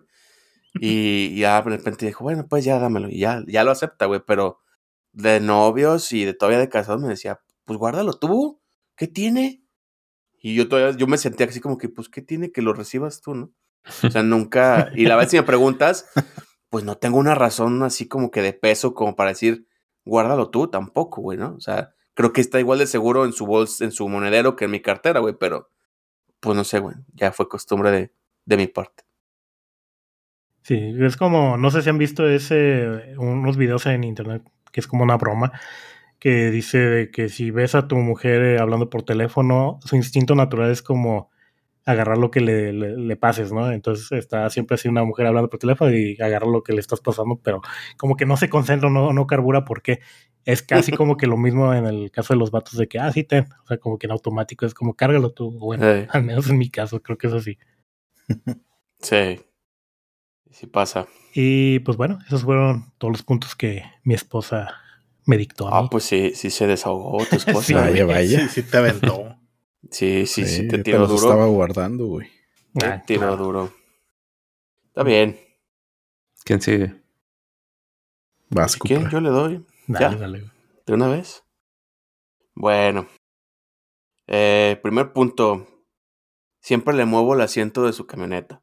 D: Y ya de repente dijo, bueno, pues ya dámelo. Y ya, ya lo acepta, güey, pero de novios y de todavía de casados me decía, pues guárdalo tú. ¿qué tiene? Y yo todavía, yo me sentía así como que, pues, ¿qué tiene que lo recibas tú, no? O sea, nunca, y la vez si me preguntas, pues no tengo una razón así como que de peso como para decir, guárdalo tú, tampoco, güey, ¿no? O sea, creo que está igual de seguro en su bolsa, en su monedero que en mi cartera, güey, pero pues no sé, güey, ya fue costumbre de, de mi parte.
C: Sí, es como, no sé si han visto ese, unos videos en internet que es como una broma, que dice que si ves a tu mujer eh, hablando por teléfono, su instinto natural es como agarrar lo que le, le, pases, ¿no? Entonces está siempre así una mujer hablando por teléfono y agarra lo que le estás pasando, pero como que no se concentra, no, no carbura porque es casi como que lo mismo en el caso de los vatos de que, ah, sí, ten, o sea, como que en automático es como cárgalo tú, bueno, al menos en mi caso creo que es así.
D: Sí, sí pasa.
C: Y pues bueno, esos fueron todos los puntos que mi esposa me dictó. A
D: ah, pues sí, sí se desahogó tu esposa.
B: sí, vaya, vaya.
E: Sí, sí te aventó.
D: Sí, sí, sí, te tiró duro.
B: estaba guardando, güey.
D: Te ah, tiró duro. Está bien.
A: ¿Quién sigue?
B: Vas,
D: ¿Quién? Yo le doy.
C: Dale, dale.
D: ¿De una vez? Bueno. Eh, primer punto. Siempre le muevo el asiento de su camioneta.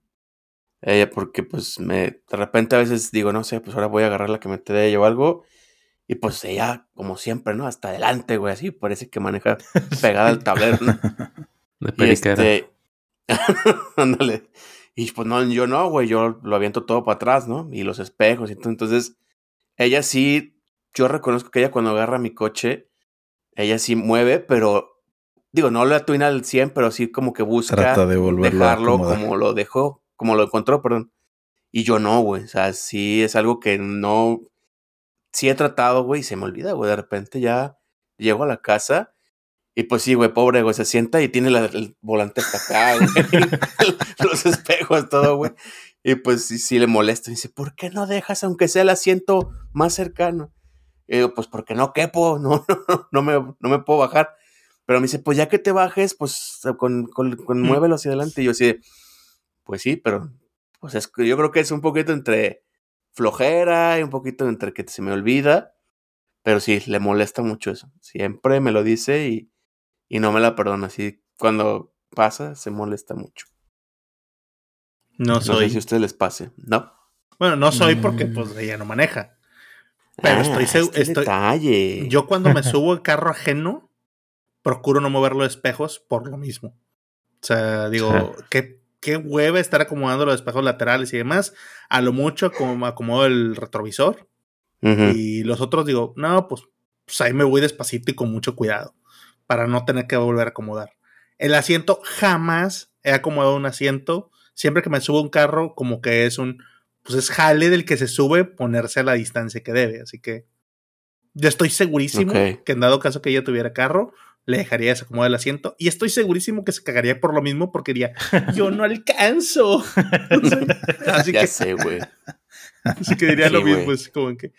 D: Ella, porque pues me, de repente a veces digo, no sé, pues ahora voy a agarrar la camioneta de ella o algo. Y pues ella, como siempre, ¿no? Hasta adelante, güey, así parece que maneja pegada al tablero, ¿no?
A: De y este...
D: Ándale. y pues no, yo no, güey, yo lo aviento todo para atrás, ¿no? Y los espejos y todo. Entonces, ella sí, yo reconozco que ella cuando agarra mi coche, ella sí mueve, pero digo, no lo atuina al 100, pero sí como que busca
B: Trata de
D: dejarlo como lo dejó como lo encontró, perdón. Y yo no, güey. O sea, sí es algo que no. Sí he tratado, güey, y se me olvida, güey. De repente ya llego a la casa y pues sí, güey, pobre, güey, se sienta y tiene el volante hasta acá, güey. Los espejos, todo, güey. Y pues sí, sí le molesta. Y dice, ¿por qué no dejas, aunque sea el asiento más cercano? Y digo, pues porque no quepo, no, no, no, me, no me puedo bajar. Pero me dice, pues ya que te bajes, pues con, con, con mm. muévelo hacia adelante. Y yo así, pues sí, pero pues es, yo creo que es un poquito entre flojera y un poquito entre que se me olvida, pero sí, le molesta mucho eso. Siempre me lo dice y, y no me la perdona. Así cuando pasa, se molesta mucho.
E: No soy.
D: sé si a ustedes les pase, ¿no?
E: Bueno, no soy porque mm. pues ella no maneja. Pero estoy
D: ah, seguro. Estoy,
E: yo cuando me subo el carro ajeno, procuro no mover los espejos por lo mismo. O sea, digo, ¿qué qué hueva estar acomodando los espejos laterales y demás. A lo mucho como acomodo el retrovisor. Y los otros digo, no, pues, pues, ahí me voy despacito y con mucho cuidado. Para no tener que volver a acomodar. El asiento, jamás he acomodado un asiento. Siempre que me subo un carro, como que es un. Pues es jale del que se sube ponerse a la distancia que debe. Así que. Yo estoy segurísimo que en dado caso que ella tuviera carro, le dejaría desacomodar el asiento y estoy segurísimo que se cagaría por lo mismo porque diría, yo no alcanzo.
D: así ya que, sé, güey.
E: Así que diría lo mismo, es como que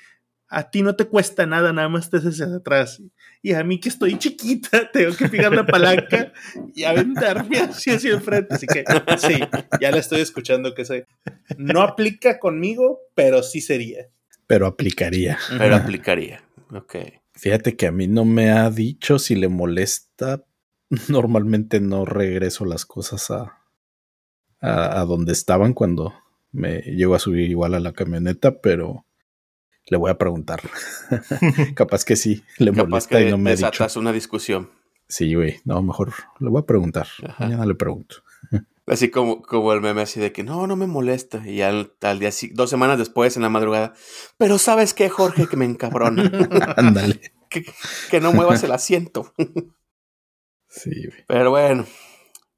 E: a ti no te cuesta nada, nada más te haces hacia atrás. Y a mí que estoy chiquita, tengo que picar la palanca y aventarme así hacia el frente. Así que sí, ya la estoy escuchando que sé. No aplica conmigo, pero sí sería.
B: Pero aplicaría.
D: Pero aplicaría. Ok.
B: Fíjate que a mí no me ha dicho si le molesta. Normalmente no regreso las cosas a, a, donde estaban cuando me llego a subir igual a la camioneta, pero le voy a preguntar. Capaz que sí, le molesta y no me ha dicho.
D: una discusión.
B: Sí, güey. No, mejor le voy a preguntar. Mañana le pregunto.
D: Así como, como el meme así de que no, no me molesta. Y al, al día, dos semanas después, en la madrugada, pero ¿sabes qué, Jorge? Que me encabrona.
B: Ándale.
D: que, que, no muevas el asiento.
B: sí.
D: Pero bueno,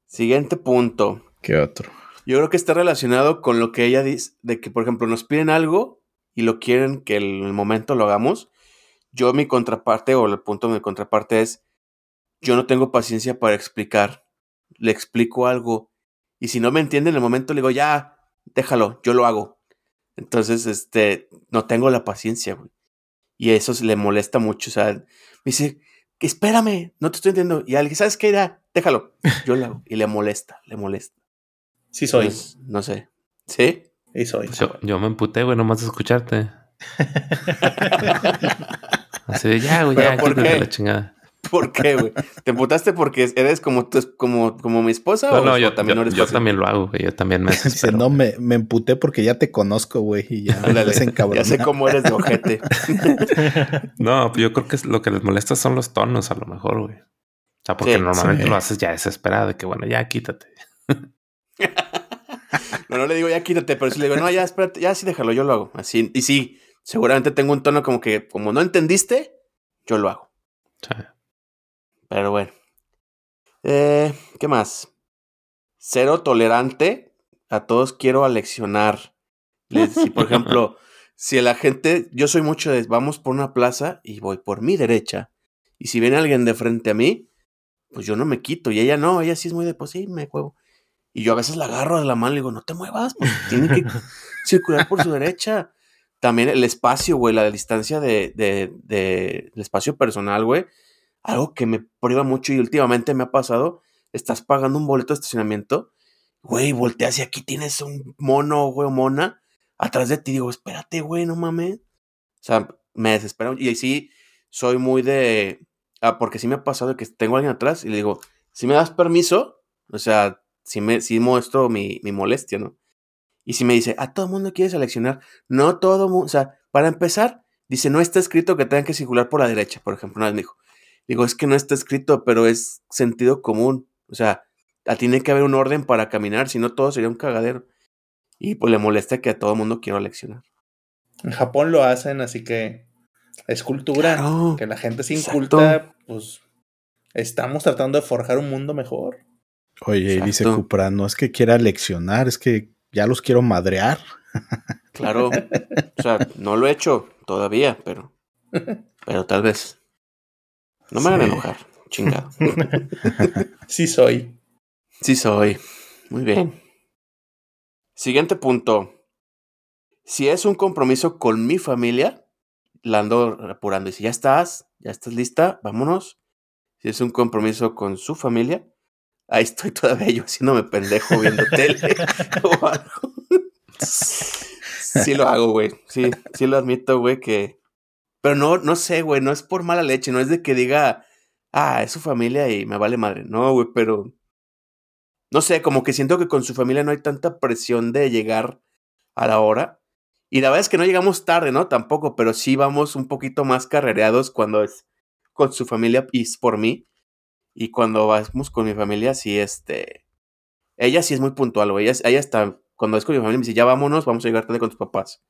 D: siguiente punto.
B: ¿Qué otro?
D: Yo creo que está relacionado con lo que ella dice, de que, por ejemplo, nos piden algo y lo quieren que en el momento lo hagamos. Yo mi contraparte o el punto de mi contraparte es, yo no tengo paciencia para explicar. Le explico algo y si no me entiende en el momento, le digo, ya, déjalo, yo lo hago. Entonces, este, no tengo la paciencia, güey. Y eso le molesta mucho. O sea, me dice, espérame, no te estoy entendiendo. Y alguien, ¿sabes qué? Ya, déjalo. Yo lo hago. Y le molesta, le molesta.
E: Sí soy.
D: Pues, no sé. ¿Sí?
E: Sí soy.
A: yo, me emputé, güey, nomás de escucharte. Así de, ya, güey, ya, quítate la chingada.
D: ¿Por qué, güey? ¿Te emputaste porque eres como, tu, como, como mi esposa?
A: No,
D: o
A: no, yo,
D: también
A: yo,
D: no eres
A: yo
D: fácil?
A: también lo hago, güey. Yo también me
B: Dice, no, me, me emputé porque ya te conozco, güey, y ya
D: Ándale, ya sé cómo eres de ojete.
A: No, yo creo que lo que les molesta son los tonos, a lo mejor, güey. O sea, porque
D: Sí,
A: normalmente
B: sí.
A: lo haces ya desesperado, de que bueno, ya quítate.
D: No, no le digo ya quítate, pero sí le digo, no, ya espérate, ya sí déjalo, yo lo hago. Así, y sí, seguramente tengo un tono como que, como no entendiste, yo lo hago.
A: O sea,
D: Pero bueno. Eh, ¿Qué más? Cero tolerante. A todos quiero aleccionar. Les- si, por ejemplo, si la gente, yo soy mucho de, vamos por una plaza y voy por mi derecha. Y si viene alguien de frente a mí, pues yo no me quito. Y ella no, ella sí es muy de, pues sí, me juego. Y yo a veces la agarro de la mano y le digo, no te muevas, pues tiene que circular por su derecha. También el espacio, güey, la distancia de, de, de- el espacio personal, güey. Algo que me priva mucho y últimamente me ha pasado. Estás pagando un boleto de estacionamiento, güey, volteas y aquí tienes un mono, güey, mona, atrás de ti. Digo, espérate, güey, no mames. O sea, me desespera. Y sí, soy muy de. Ah, porque sí me ha pasado que tengo a alguien atrás y le digo, si me das permiso, o sea, si me sí muestro mi, mi molestia, ¿no? Y si me dice, a todo mundo quiere seleccionar, no todo mundo, o sea, para empezar, dice, no está escrito que tengan que circular por la derecha, por ejemplo, una vez me dijo. Digo, es que no está escrito, pero es sentido común. O sea, ah, tiene que haber un orden para caminar, si no todo sería un cagadero. Y pues le molesta que a todo mundo quiero leccionar.
E: En Japón lo hacen, así que es cultura.
D: Claro,
E: Que la gente se
D: exacto.
E: inculta, pues estamos tratando de forjar un mundo mejor.
B: Oye, y dice. Cupra, no es que quiera leccionar, es que ya los quiero madrear.
D: Claro. O sea, no lo he hecho todavía, pero. Pero tal vez. No me hagan
B: Sí.
D: enojar, chingado.
E: Sí soy.
D: Sí soy. Muy bien. Siguiente punto. Si es un compromiso con mi familia, la ando apurando. Y si ya estás, ya estás lista, vámonos. Si es un compromiso con su familia, ahí estoy todavía yo haciéndome pendejo viendo tele o algo. Sí lo hago, güey. Sí, sí lo admito, güey, que... Pero no, no sé, güey, no es por mala leche, no es de que diga, ah, es su familia y me vale madre. No, güey, pero... No sé, como que siento que con su familia no hay tanta presión de llegar a la hora. Y la verdad es que no llegamos tarde, ¿no? Tampoco, pero sí vamos un poquito más carrereados cuando es con su familia y es por mí. Y cuando vamos con mi familia, sí, este... Ella sí es muy puntual, güey. Ella, ella está... Cuando es con mi familia me dice, ya vámonos, vamos a llegar tarde con tus papás.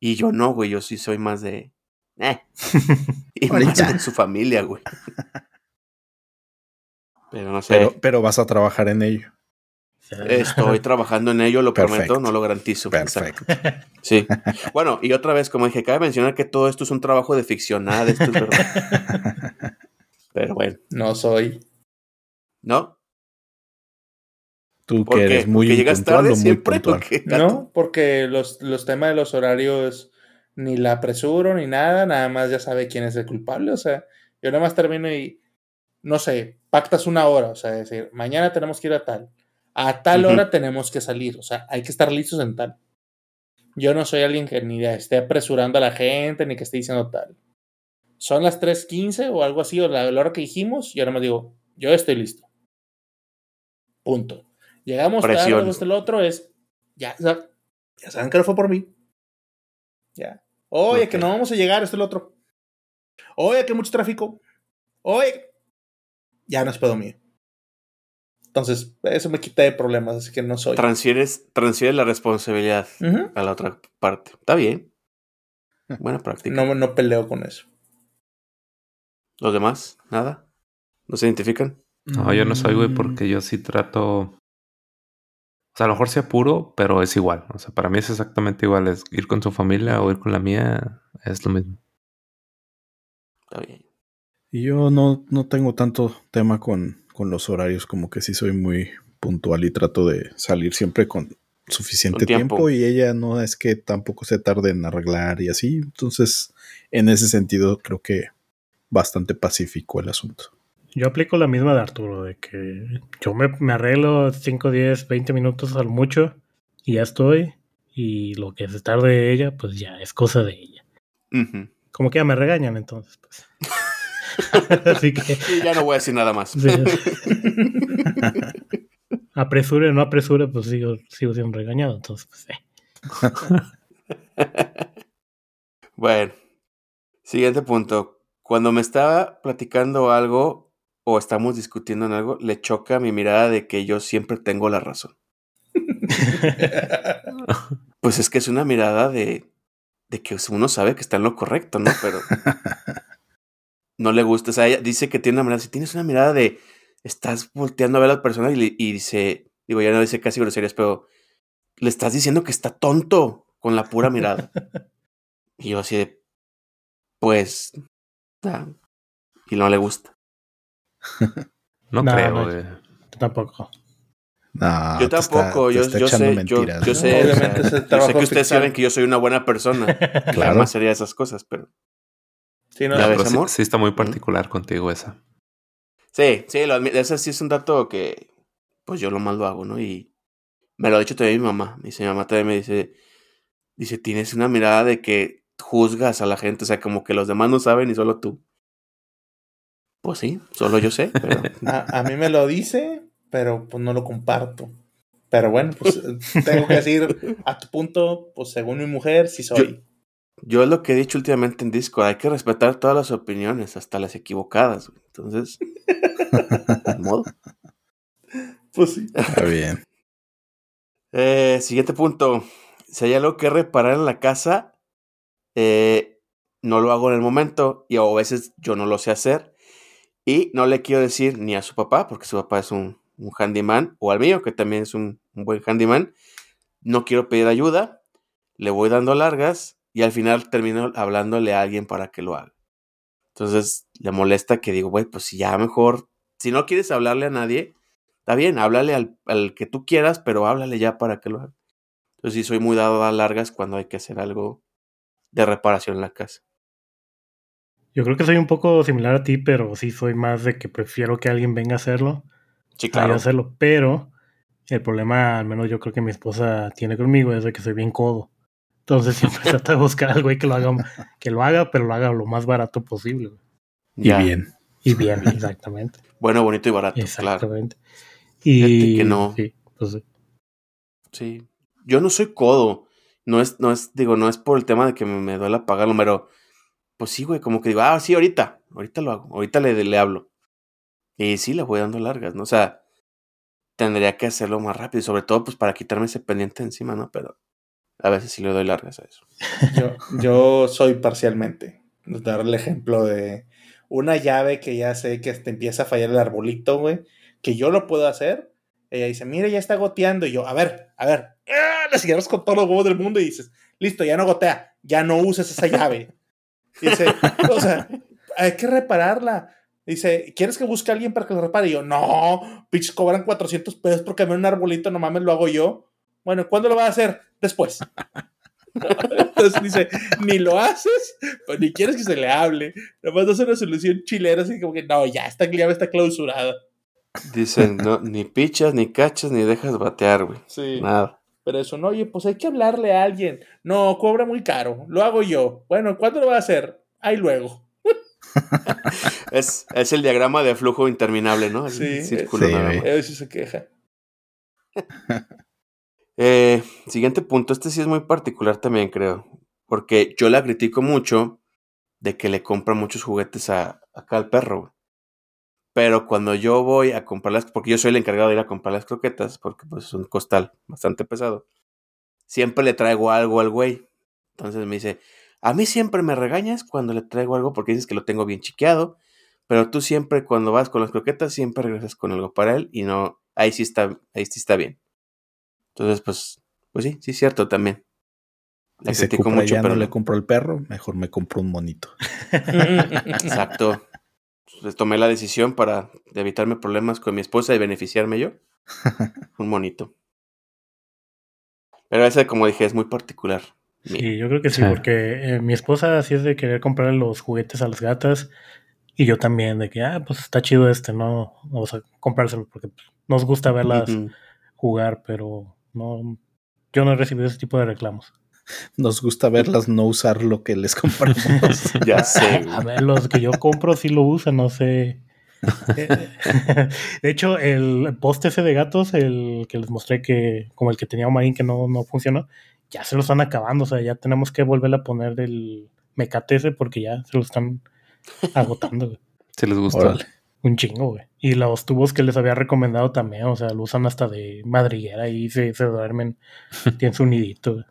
D: Y yo no, güey, yo sí soy más de... Eh. y
B: Ahorita.
D: con su familia, güey. Pero no sé.
B: Pero, pero vas a trabajar en ello.
D: Estoy trabajando en ello, lo prometo, no lo garantizo.
B: Perfecto.
D: Exacto. Sí. Bueno, y otra vez, como dije, cabe mencionar que todo esto es un trabajo de ficción, nada de esto es verdad. Pero bueno,
E: No soy.
D: ¿no?
B: Tú
D: ¿Por
B: que
D: qué?
B: eres muy
D: ¿Porque llegas tarde
B: muy
D: siempre?
E: No, porque los, los temas de los horarios ni la apresuro ni nada, nada más ya sabe quién es el culpable. O sea, yo nada más termino y, no sé, pactas una hora, o sea, es decir, mañana tenemos que ir a tal. A tal hora tenemos que salir, o sea, hay que estar listos en tal. Yo no soy alguien que ni esté apresurando a la gente ni que esté diciendo tal. Son las 3.15 o algo así, o la, la hora que dijimos, yo nada más digo, yo estoy listo. Punto. Llegamos
D: Presión.
E: tarde, el otro es, ya, ya, ya saben que no fue por mí. Ya. Oye, que no vamos a llegar, esto es el otro. Oye, que hay mucho tráfico. Oye, ya no es pedo mío. Entonces, eso me quita de problemas, así que no soy.
D: Transfieres, transfieres la responsabilidad a la otra parte. Está bien. Buena práctica.
E: no, no peleo con eso.
D: ¿Los demás? ¿Nada? ¿No se identifican?
A: No, yo no soy, güey,
B: Mm,
A: porque yo sí trato. O sea, a lo mejor sí apuro, pero es igual. O sea, para mí es exactamente igual. Es ir con su familia o ir con la mía, es lo mismo.
D: Está bien.
B: Y yo no, no tengo tanto tema con, con los horarios, como que sí soy muy puntual y trato de salir siempre con suficiente
D: tiempo.
B: tiempo. y ella no es que tampoco se tarde en arreglar y así. Entonces, en ese sentido, creo que bastante pacífico el asunto.
C: Yo aplico la misma de Arturo, de que yo me, me arreglo 5, 10, 20 minutos al mucho y ya estoy. Y lo que se tarde ella, pues ya es cosa de ella. Como que ya me regañan entonces, pues. Así que
D: Y ya no voy a decir nada más.
C: Sí. apresure o no apresure, pues sigo, sigo siendo regañado. Entonces, pues, eh.
D: Bueno, siguiente punto. Cuando me estaba platicando algo o estamos discutiendo en algo, le choca mi mirada de que yo siempre tengo la razón. Pues es que es una mirada de, de que uno sabe que está en lo correcto, ¿no? Pero no le gusta. O sea, ella dice que tiene una mirada, si tienes una mirada de, estás volteando a ver a la persona y, y dice, digo, ya no dice casi groserías, pero le estás diciendo que está tonto con la pura mirada. y yo así de, pues, ah, y no le gusta.
A: No
C: No,
A: creo,
C: no. Tampoco.
B: No,
D: yo
B: está-
D: tampoco, yo,
B: está
D: yo sé, yo,
B: mentiras,
D: yo
B: ¿no?
D: sé, yo sé que ustedes
E: ficción.
D: saben que yo soy una buena persona.
B: Claro.
D: Claro. sería esas cosas, pero
E: Sí, no,
D: Ya
A: No,
D: ves,
A: pero sí,
D: amor?
A: sí está muy particular contigo esa.
D: Sí, sí, lo ese sí es un dato que pues yo lo más lo hago, ¿no? Y me lo ha dicho también mi mamá. Me dice, mi mamá también me dice, dice, tienes una mirada de que juzgas a la gente, o sea, como que los demás no saben y solo tú. Pues sí, solo yo sé, pero
E: A, a mí me lo dice, pero pues no lo comparto. Pero bueno, pues tengo que decir a tu punto, pues según mi mujer, sí soy.
D: yo es lo que he dicho últimamente en Discord, hay que respetar todas las opiniones, hasta las equivocadas. güey. Entonces, ni modo.
E: Pues sí.
B: Está bien.
D: Eh, siguiente punto. Si hay algo que reparar en la casa, eh, no lo hago en el momento y a veces yo no lo sé hacer. Y no le quiero decir ni a su papá, porque su papá es un, handyman, o al mío, que también es un, buen handyman. No quiero pedir ayuda, le voy dando largas y al final termino hablándole a alguien para que lo haga. Entonces le molesta que digo, güey, pues ya mejor, si no quieres hablarle a nadie, Está bien, háblale al, al que tú quieras, pero háblale ya para que lo haga. Entonces sí soy muy dado a largas cuando hay que hacer algo de reparación en la casa.
C: Yo creo que soy un poco similar a ti, pero sí soy más de que prefiero que alguien venga a hacerlo
D: Sí,
C: a
D: claro.
C: hacerlo. Pero el problema, al menos yo creo que mi esposa tiene conmigo, es de que soy bien codo. Entonces siempre trata de buscar al güey que lo haga, que lo haga, pero lo haga lo más barato posible. güey.
B: Y
D: Ya.
B: bien.
C: Y bien, exactamente.
D: Bueno, bonito y barato, claro.
C: Exactamente. Y
D: Fíjate que no.
C: sí, pues sí.
D: Sí. Yo no soy codo. No es, no es, digo, no es por el tema de que me, me duela pagarlo, pero pues sí, güey, como que digo, ah, sí, ahorita, ahorita lo hago, ahorita le, le hablo. Y sí, le voy dando largas, ¿no? O sea, tendría que hacerlo más rápido, y sobre todo, pues para quitarme ese pendiente encima, ¿no? Pero a veces sí le doy largas a eso.
E: Yo, yo soy parcialmente. Dar el ejemplo de una llave que ya sé que te empieza a fallar el arbolito, güey, que yo lo puedo hacer. Ella dice, mira, ya está goteando. Y yo, a ver, a ver, ¡ah! la cierras con todos los huevos del mundo y dices, listo, ya no gotea, ya no uses esa llave. Dice, o sea, hay que repararla. Dice, ¿quieres que busque a alguien para que lo repare? Y yo, no, pinches cobran 400 pesos por cambiar un arbolito, no mames, lo hago yo. Bueno, ¿cuándo lo va a hacer? Después. Entonces dice, ni lo haces, pues, ni quieres que se le hable. Nomás das una solución chilera, así como que no, ya esta llave está clausurada.
D: Dicen, no, ni pichas, ni cachas, ni dejas batear, güey.
E: Sí.
D: Nada.
E: Pero eso, no, oye, pues hay que hablarle a alguien. No, cobra muy caro, lo hago yo. Bueno, ¿cuándo lo va a hacer? Ahí luego.
D: Es, es el diagrama de flujo interminable, ¿no? El
E: Sí,
D: círculo
B: sí,
D: nada más.
E: Sí se queja.
D: Eh, siguiente punto, este sí es muy particular también, creo. Porque yo la critico mucho de que le compra muchos juguetes a, acá al perro. Pero cuando yo voy a comprarlas, porque yo soy el encargado de ir a comprar las croquetas, porque pues es un costal bastante pesado, siempre le traigo algo al güey. Entonces me dice, a mí siempre me regañas cuando le traigo algo porque dices que lo tengo bien chiqueado, pero tú siempre cuando vas con las croquetas siempre regresas con algo para él y no, ahí sí está, ahí sí está bien. Entonces, pues, pues sí, sí es cierto también. La
B: Y se
D: critico
B: compra,
D: mucho,
B: ya
D: pero
B: no le compro el perro, mejor me compro un monito.
D: Exacto. Entonces, tomé la decisión para evitarme problemas con mi esposa y beneficiarme yo. Un monito. Pero ese, como dije, es muy particular.
C: Sí, yo creo que sí, porque eh, mi esposa así es de querer comprar los juguetes a las gatas y yo también de que, ah, pues está chido este, no vamos a comprárselo porque pues, nos gusta verlas jugar, pero no, yo no he recibido ese tipo de reclamos.
B: Nos gusta verlas no usar lo que les compramos.
D: Ya sé,
C: A
D: güey.
C: ver, los que yo compro sí lo usan, no sé. Eh, De hecho, el post ese de gatos, el que les mostré que, como el que tenía Marín que no, no funcionó, ya se lo están acabando. O sea, ya tenemos que volver a poner del mecate ese porque ya se lo están agotando, güey.
A: Si les gustó.
B: Órale.
C: Un chingo, güey. Y los tubos que les había recomendado también, o sea, lo usan hasta de madriguera y se, se duermen. Tienen su nidito, güey.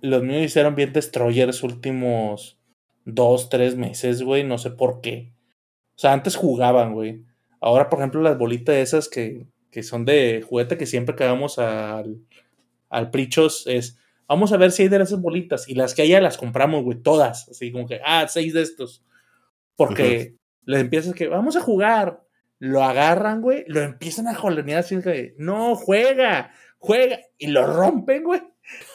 E: Los míos hicieron bien destroyers últimos dos, tres meses, güey. No sé por qué. O sea, antes jugaban, güey. Ahora, por ejemplo, las bolitas esas que, que son de juguete que siempre que vamos al, al Prichos es. Vamos a ver si hay de esas bolitas. Y las que haya las compramos, güey, todas. Así como que, ah, seis de estos. Porque les empiezas que, vamos a jugar. Lo agarran, güey, lo empiezan a jolonear así que, no, juega, juega. Y lo rompen, güey.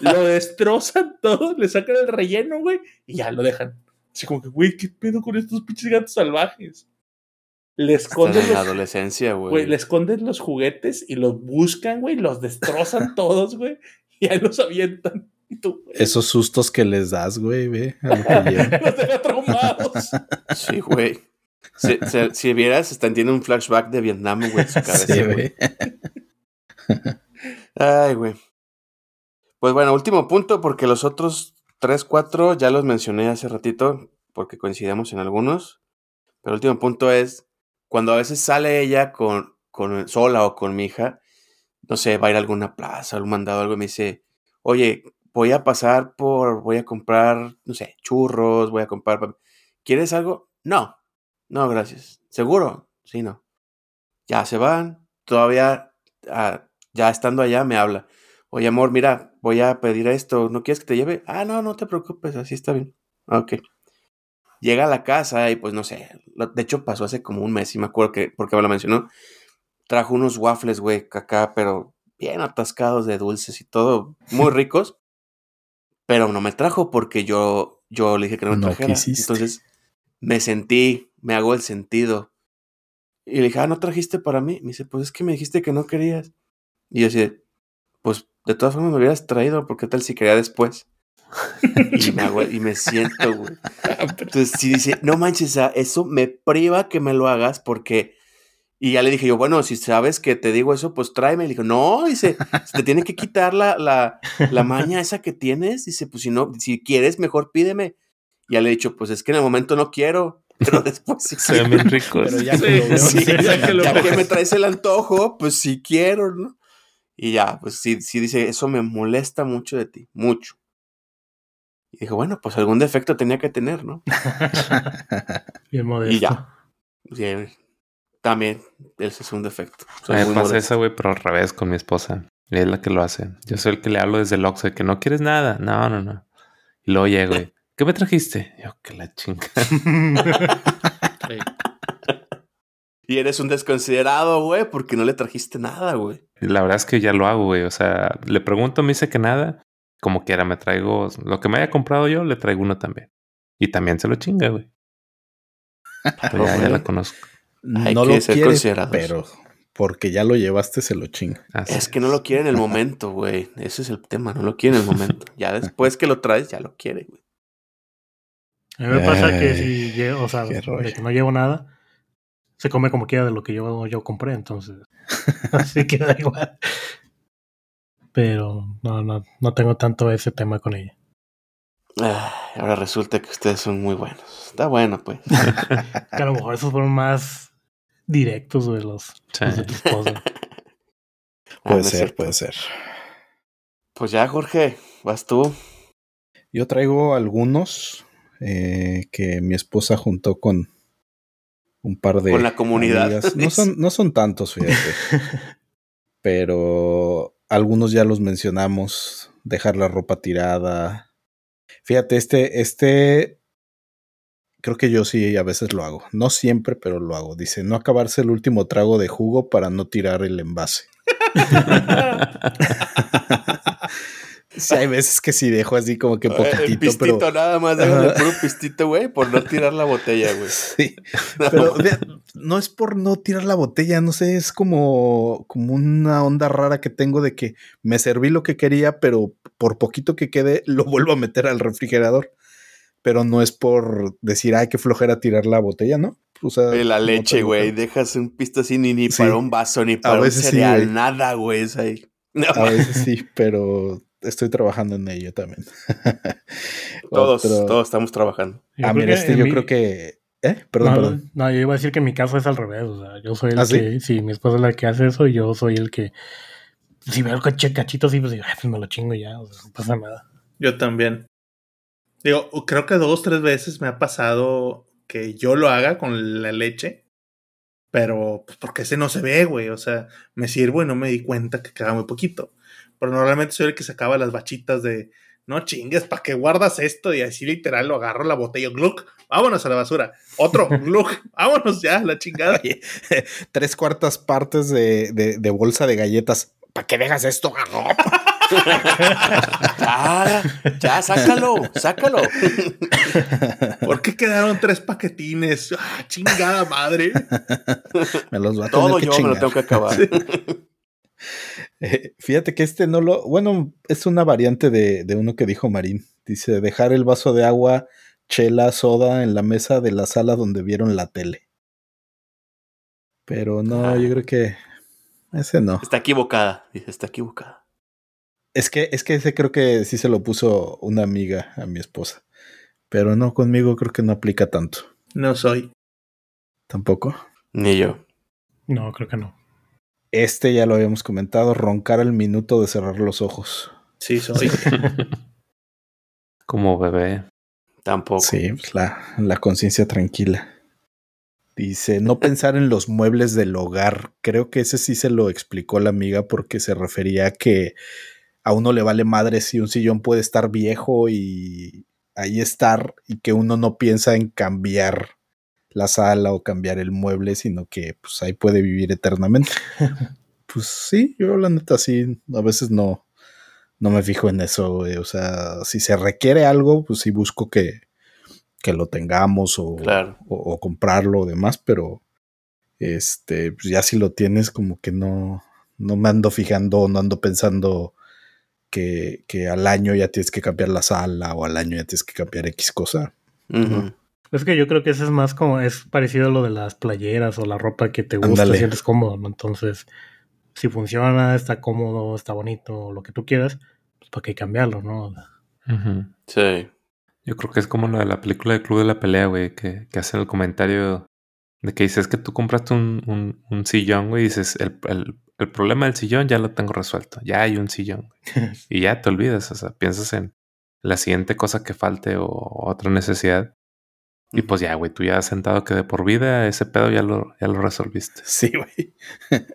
E: Lo destrozan todo, le sacan el relleno, güey, y ya lo dejan. Así como que, güey, ¿qué pedo con estos pinches gatos salvajes? Le esconden
D: en la
E: los,
D: adolescencia,
E: güey,
D: güey.
E: le esconden los juguetes y los buscan, güey, los destrozan todos, güey, y ahí los avientan. Y tú, güey,
B: Esos sustos que les das, güey, ve.
E: los deja traumados.
D: Sí, güey. Si, si- si vieras, están tiene un flashback de Vietnam, güey, en su cabeza,
B: Sí,
D: güey.
B: güey.
D: Ay, güey. Pues bueno, último punto, porque los otros tres, cuatro ya los mencioné hace ratito, porque coincidimos en algunos. Pero último punto es cuando a veces sale ella con, con sola o con mi hija, no sé, va a ir a alguna plaza, algún mandado, algo, y me dice, oye, voy a pasar por, voy a comprar, no sé, churros, voy a comprar. ¿Quieres algo? No, no, gracias. ¿Seguro? Sí, no. Ya se van, todavía, ah, ya estando allá, me habla. Oye, amor, mira, voy a pedir esto, ¿no quieres que te lleve? Ah, no, no te preocupes, así está bien. Ok. Llega a la casa y pues no sé, de hecho pasó hace como un mes y me acuerdo que, porque me lo mencionó, trajo unos waffles, güey, acá, pero bien atascados de dulces y todo, muy ricos, pero no me trajo porque yo, yo le dije que no me
B: No
D: trajera.
B: quisiste.
D: Entonces me sentí, me hago el sentido. Y le dije, ah, ¿no trajiste para mí? Me dice, pues es que me dijiste que no querías. Y yo así, pues de todas formas me hubieras traído, porque tal si quería después. y, me hago, y me siento, güey. Entonces sí dice, no manches, o sea, eso me priva que me lo hagas porque... Y ya le dije yo, bueno, si sabes que te digo eso, pues tráeme. Y le dijo, no, dice, se te tiene que quitar la, la, la maña esa que tienes. Dice, pues si no, si quieres, mejor pídeme. Y ya le he dicho, pues es que en el momento no quiero, pero después sí
A: Se ven bien ricos.
B: Pero ya
E: Sí,
B: que lo veo,
D: Sí,
B: sí,
E: ya que lo
D: ya
E: ves.
D: que me traes el antojo, pues sí quiero, ¿no? Y ya, pues sí, sí dice, eso me molesta mucho de ti, mucho. Y dijo, bueno, pues algún defecto tenía que tener, ¿no?
C: Bien modesto.
D: Y ya. Sí, también, ese es un defecto. Soy
A: A mí
D: muy
A: me pasa eso, güey, pero al revés con mi esposa. Ella es la que lo hace. Yo soy el que le hablo desde el Oxxo de que no quieres nada. No, no, no. Y luego llego y, ¿qué me trajiste? Yo, que la chinga.
D: Y eres un desconsiderado, güey, porque no le trajiste nada, güey.
A: Y la verdad es que ya lo hago, güey. O sea, le pregunto, me dice que nada. Como quiera, me traigo lo que me haya comprado yo, le traigo uno también. Y también se lo chinga, güey. Pero ya, ya la conozco.
D: Hay
B: no
D: que
B: lo
D: ser
B: quiere, pero porque ya lo llevaste se lo chinga.
A: Así
D: Es que no lo quiere en el momento, güey. Ese es el tema, no lo quiere en el momento. Ya después que lo traes, ya lo quiere, güey.
C: A mí me pasa que si llevo, o sea, de que no llevo nada, se come como quiera de lo que yo, yo compré, entonces así que da igual. Pero no, no, no tengo tanto ese tema con ella.
D: Ay, ahora resulta que ustedes son muy buenos. Está bueno, pues.
C: Que a lo mejor esos fueron más directos de los,
A: Sí.
C: los de tu esposa.
D: Ah,
B: Puede ser, puede ser.
D: Pues ya, Jorge, vas tú.
B: Yo traigo algunos eh, que mi esposa juntó con un par de
D: Con la comunidad,
B: amigas. No son, no son tantos, fíjate. pero algunos ya los mencionamos. Dejar la ropa tirada. Fíjate, este, este, creo que yo sí a veces lo hago. No siempre, pero lo hago. Dice, no acabarse el último trago de jugo para no tirar el envase. Sí, hay veces que sí dejo así como que
D: Eh,
B: poquitito,
D: el pistito
B: pero.
D: nada más, déjale puro pistito, güey, por no tirar la botella, güey.
B: Sí. Pero vea, no es por no tirar la botella, no sé, es como, como una onda rara que tengo de que me serví lo que quería, pero por poquito que quede, lo vuelvo a meter al refrigerador. Pero no es por decir, ay, qué flojera tirar la botella, ¿no? O sea,
D: Eh, la
B: no
D: leche, güey. Dejas un pisto así ni, ni
B: Sí.
D: para un vaso, ni para un
B: sí,
D: cereal,
B: güey.
D: nada, güey. Es ahí. No,
B: A veces sí, pero estoy trabajando en ello también.
D: todos,
B: Otro-
D: todos estamos trabajando.
C: Yo
B: Ah, mira, este yo
C: mi-
B: creo que. ¿Eh? Perdón,
C: no,
B: perdón.
C: no, yo iba a decir que en mi caso es al revés. O sea, yo soy el
B: ¿Ah,
C: que, sí? mi esposa es la que hace eso y yo soy el que, si veo el coche cachito así, pues digo, "Ay, pues me lo chingo y ya, o sea, no pasa nada.
E: Yo también. Digo, creo que dos, tres veces me ha pasado que yo lo haga con la leche. Pero, pues, porque ese no se ve, güey. O sea, me sirvo y no me di cuenta que queda muy poquito. Pero normalmente soy el que sacaba las bachitas de, no chingues, ¿para qué guardas esto? Y así literal lo agarro la botella, gluck, vámonos a la basura. Otro, gluck, vámonos ya, la chingada.
B: Oye, tres cuartas partes de, de- de bolsa de galletas. ¿Para qué dejas esto?
D: Ah, ya, sácalo, sácalo.
E: ¿Por qué quedaron tres paquetines? Ah, chingada madre.
B: Me los va a
D: Todo
B: tener que
D: yo me lo tengo que acabar.
B: Eh, fíjate que este no lo. Bueno, es una variante de, de uno que dijo Marín. Dice: dejar el vaso de agua, chela, soda en la mesa de la sala donde vieron la tele. Pero no,
D: Ah.
B: yo creo que. Ese no.
D: Está equivocada, dice, está equivocada.
B: Es que, es que ese creo que sí se lo puso una amiga a mi esposa. Pero no, conmigo creo que no aplica tanto.
E: No soy.
B: Tampoco.
D: Ni yo.
C: No, creo que no.
B: Este ya lo habíamos comentado, roncar al minuto de cerrar los ojos.
E: Sí, soy.
A: Como bebé.
D: Tampoco.
B: Sí, pues la, la conciencia tranquila. Dice, no pensar en los muebles del hogar. Creo que ese sí se lo explicó la amiga porque se refería a que a uno le vale madre si un sillón puede estar viejo y ahí estar y que uno no piensa en cambiar la sala o cambiar el mueble, sino que pues ahí puede vivir eternamente. pues sí, yo la neta sí, a veces no, no me fijo en eso, güey. O sea, si se requiere algo, pues sí busco que, que lo tengamos o,
D: Claro.
B: o, o comprarlo o demás, pero este, pues ya si lo tienes, como que no, no me ando fijando, no ando pensando que, que al año ya tienes que cambiar la sala o al año ya tienes que cambiar X cosa.
C: Es que yo creo que ese es más como, es parecido a lo de las playeras o la ropa que te gusta,
B: Ándale.
C: sientes cómodo, ¿no? Entonces, si funciona, está cómodo, está bonito, lo que tú quieras, pues para qué cambiarlo, ¿no?
D: Sí.
A: Yo creo que es como lo de la película de Club de la Pelea, güey, que, que hacen el comentario de que dices que tú compraste un, un, un sillón, güey, y dices, el, el, el problema del sillón ya lo tengo resuelto, ya hay un sillón. güey". y ya te olvidas, o sea, piensas en la siguiente cosa que falte o otra necesidad. Y pues ya, güey, tú ya has sentado que de por vida ese pedo ya lo, ya lo resolviste.
B: Sí, güey.
D: Sí.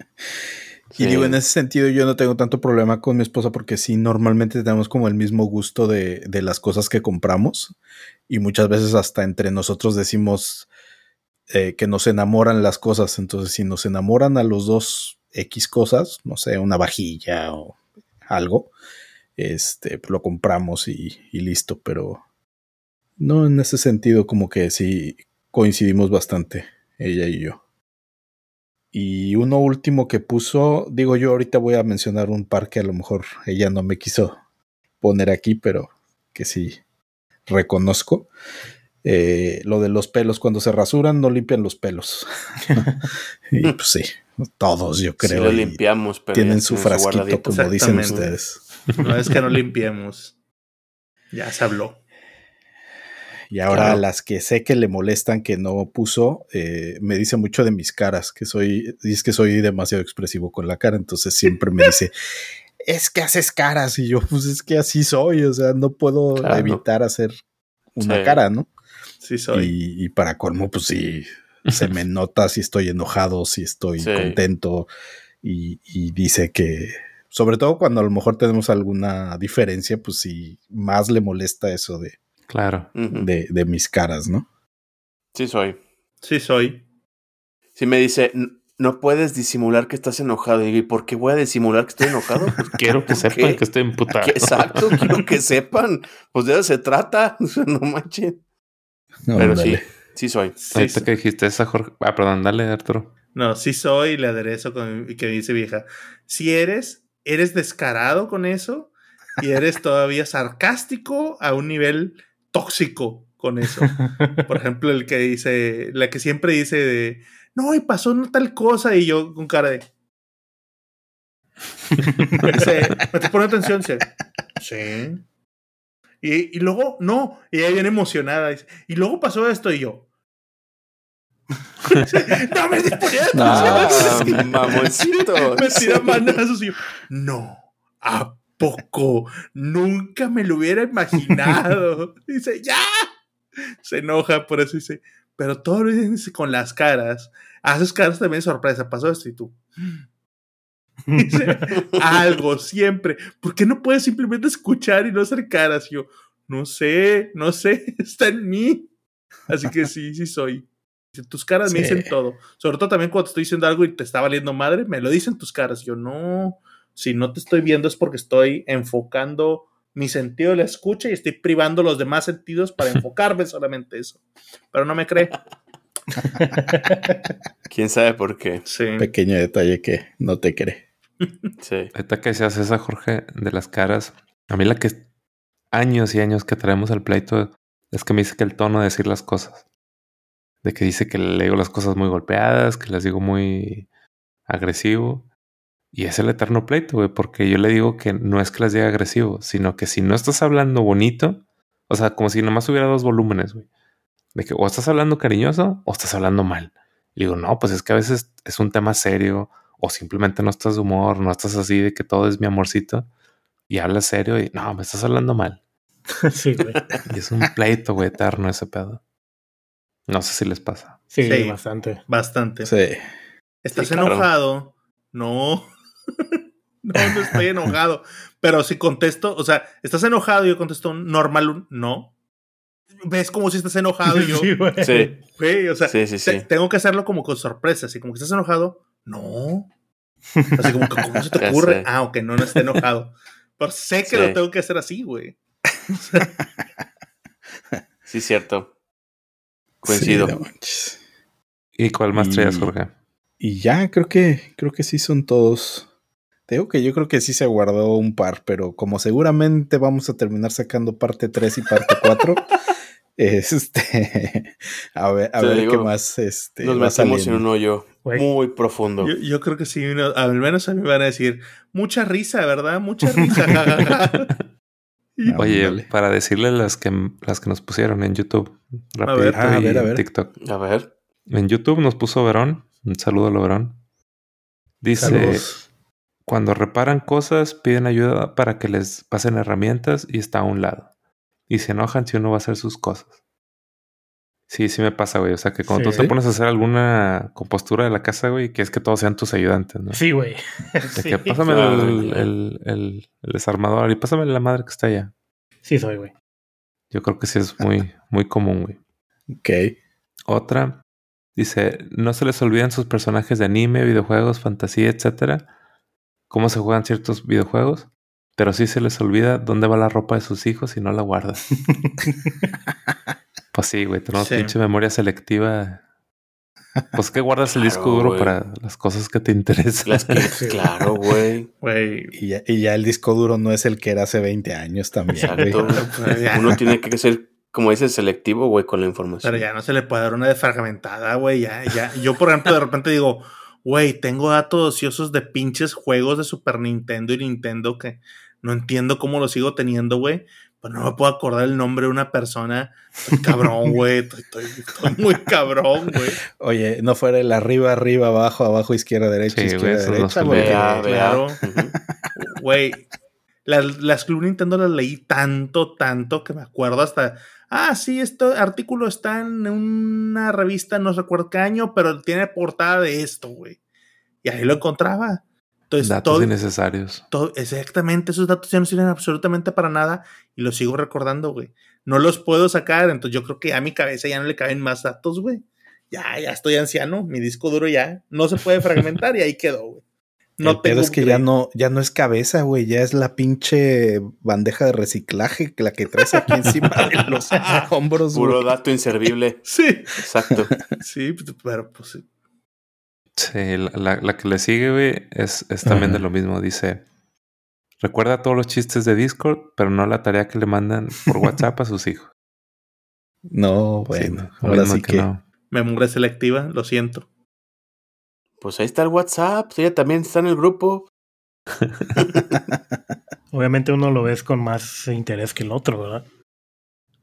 B: Y digo, en ese sentido yo no tengo tanto problema con mi esposa porque sí, normalmente tenemos como el mismo gusto de, de las cosas que compramos y muchas veces hasta entre nosotros decimos eh, que nos enamoran las cosas. Entonces, si nos enamoran a los dos X cosas, no sé, una vajilla o algo, este, pues lo compramos y, y listo. Pero no en ese sentido como que sí coincidimos bastante, ella y yo. Y uno último que puso, digo yo ahorita voy a mencionar un par que a lo mejor ella no me quiso poner aquí, pero que sí reconozco. Eh, lo de los pelos, cuando se rasuran no limpian los pelos. y pues sí, todos yo
D: Sí
B: creo.
D: lo
B: y
D: limpiamos, pero
B: tienen su frasquito, como dicen ustedes.
E: No es que no limpiemos. Ya se habló.
B: Y ahora
D: Claro.
B: las que sé que le molestan que no puso, eh, me dice mucho de mis caras, que soy, y es que soy demasiado expresivo con la cara, entonces siempre me dice, es que haces caras, y yo, pues es que así soy, o sea, no puedo
D: Claro.
B: evitar hacer una
D: Sí.
B: cara, ¿no?
E: Sí soy.
B: Y, y para colmo, pues sí, se me nota si estoy enojado, si estoy
D: Sí.
B: contento, y, y dice que, sobre todo cuando a lo mejor tenemos alguna diferencia, pues sí, más le molesta eso de,
A: Claro.
B: De, de mis caras, ¿no?
D: Sí soy.
E: Sí soy.
D: Si me dice, "N- no puedes disimular que estás enojado. Y ¿por qué voy a disimular que estoy enojado? Pues,
A: Quiero que
D: ¿por
A: sepan
D: qué?
A: que estoy emputado.
D: Exacto, quiero que sepan. Pues de eso se trata. No manchen. Pero sí,
B: Ándale.
D: sí soy.
E: Sí,
A: Ahorita que dijiste esa, Jorge. Ah, perdón, dale, Arturo.
E: No, sí soy, le aderezo con y que dice vieja. Si eres, eres descarado con eso y eres todavía sarcástico a un nivel tóxico con eso. Por ejemplo, el que dice, la que siempre dice de, no, y pasó una tal cosa y yo con cara de... Dice, ¿me te pone atención? Dice, sí. Y, y luego, no, y ella viene emocionada. Dice, y luego pasó esto y yo. no me disponía
B: No.
D: Ah, mamoncito.
E: me tira manazos y yo, no, ¿a poco? Nunca me lo hubiera imaginado. Dice, ya. Se enoja por eso dice, pero todo lo dice con las caras. Haces caras también sorpresa, pasó esto y tú. Dice, algo siempre. ¿Por qué no puedes simplemente escuchar y no hacer caras? Y yo, no sé, no sé, está en mí. Así que sí, sí soy. Dice, Tus caras me dicen todo. Sobre todo también cuando te estoy diciendo algo y te está valiendo madre, me lo dicen tus caras. Yo no, si no te estoy viendo es porque estoy enfocando mi sentido de la escucha y estoy privando los demás sentidos para enfocarme solamente eso. Pero no me cree.
D: ¿Quién sabe por qué?
E: Sí.
B: Pequeño detalle que no te cree.
D: Sí.
A: Ahorita que decías esa, Jorge, de las caras. A mí la que años y años que traemos al pleito es que me dice que el tono de decir las cosas. De que dice que le digo las cosas muy golpeadas, que las digo muy agresivo. Y es el eterno pleito, güey, porque yo le digo que no es que las diga agresivo, sino que si no estás hablando bonito, o sea, como si nomás hubiera dos volúmenes, güey. De que o estás hablando cariñoso o estás hablando mal. Y digo, no, pues es que a veces es un tema serio o simplemente no estás de humor, no estás así de que todo es mi amorcito y hablas serio y no, me estás hablando mal.
C: sí, güey.
A: Y es un pleito, güey, eterno ese pedo. No sé si les pasa.
C: Sí,
E: Sí.
C: bastante.
E: Bastante.
B: Sí.
E: ¿Estás
D: Sí, claro.
E: enojado? No. no, no estoy enojado. Pero si contesto, o sea, ¿estás enojado? Y yo contesto un normal, no. ¿Ves como si estás enojado? Y yo,
C: Sí, güey.
D: Sí,
E: güey, o sea,
D: sí, sí,
E: te-
D: sí.
E: tengo que hacerlo como con sorpresa, así como que estás enojado. No. Así como que, ¿cómo se te ocurre? Ah, ok, no, no estoy enojado. Pero sé que
D: Sí.
E: lo tengo que hacer así, güey.
D: Sí, cierto. Coincido.
B: No.
A: ¿Y cuál más traías, Jorge?
B: Y ya, creo que, creo que sí son todos. Te digo que yo creo que sí se guardó un par, pero como seguramente vamos a terminar sacando parte 3 y parte 4, este, a ver, a ver
D: digo,
B: qué más este,
D: Nos
B: va
D: metemos en un hoyo muy profundo.
E: Yo, yo creo que sí, no, al menos a mí me van a decir, mucha risa, ¿verdad? Mucha risa. jajaja". Y-
B: Ah,
A: Oye, para decirle las que, las que nos pusieron en YouTube, rapidito
E: ver.
B: A
A: y
B: ver, a
A: en
B: ver.
A: TikTok.
D: A ver.
A: En YouTube nos puso Verón. Un saludo a Verón. Dice,
B: Saludos.
A: Cuando reparan cosas, piden ayuda para que les pasen herramientas y está a un lado. Y se enojan si uno va a hacer sus cosas. Sí, sí me pasa, güey. O sea, que cuando tú te pones a hacer alguna compostura de la casa, güey, que es que todos sean tus ayudantes, ¿no?
C: Sí, güey.
A: De
C: Sí.
A: que pásame
D: Claro.
A: el, el- el- el desarmador y pásame la madre que está allá.
C: Sí, soy, güey.
A: Yo creo que sí es muy, muy común, güey.
B: Ok.
A: Otra dice: No se les olvidan sus personajes de anime, videojuegos, fantasía, etcétera. Cómo se juegan ciertos videojuegos. Pero sí se les olvida dónde va la ropa de sus hijos y no la guardan. pues sí, güey. Tenemos
E: Sí.
A: pinche memoria selectiva. Pues que guardas el disco duro
D: güey.
A: para las cosas que te interesan.
D: Las que-
C: Sí.
D: claro, güey.
E: Güey,
B: Y ya, y ya el disco duro no es el que era hace 20 años también.
D: Exacto. Uno tiene que ser, como dices, selectivo, güey, con la información.
E: Pero ya no se le puede dar una defragmentada, güey. Ya, ya. Yo, por ejemplo, de repente digo, güey, tengo datos ociosos de pinches juegos de Super Nintendo y Nintendo que no entiendo cómo los sigo teniendo, güey. Pero no me puedo acordar el nombre de una persona. Estoy cabrón, güey. Estoy, estoy- estoy muy cabrón, güey.
B: Oye, no fuera el arriba, arriba, abajo, abajo, izquierda, derecha,
A: Sí,
B: izquierda, derecha.
E: claro. Güey, las, las Club Nintendo las leí tanto, tanto que me acuerdo hasta. Ah, sí, este artículo está en una revista, no recuerdo qué año, pero tiene portada de esto, güey. Y ahí lo encontraba. Entonces,
A: Datos
E: todo,
A: innecesarios.
E: todo- exactamente, esos datos ya no sirven absolutamente para nada y los sigo recordando, güey. No los puedo sacar, entonces yo creo que a mi cabeza ya no le caben más datos, güey. ya, ya estoy anciano, mi disco duro ya no se puede fragmentar y ahí quedó, güey. No
B: el pedo es que ya no, ya no es cabeza, güey, ya es la pinche bandeja de reciclaje, la que traes aquí encima de los hombros,
D: Puro dato inservible.
E: Sí,
D: Exacto.
E: sí, pero pues sí.
A: Sí, la, la- la que le sigue, güey, es, es también de lo mismo. Dice, recuerda todos los chistes de Discord, pero no la tarea que le mandan por WhatsApp a sus hijos.
B: No,
A: Sí,
B: bueno,
A: no,
B: ahora sí que,
A: no.
E: Memoria selectiva, lo siento.
D: Pues ahí está el WhatsApp. Ella también está en el grupo.
C: Obviamente uno lo ves con más interés que el otro, ¿verdad?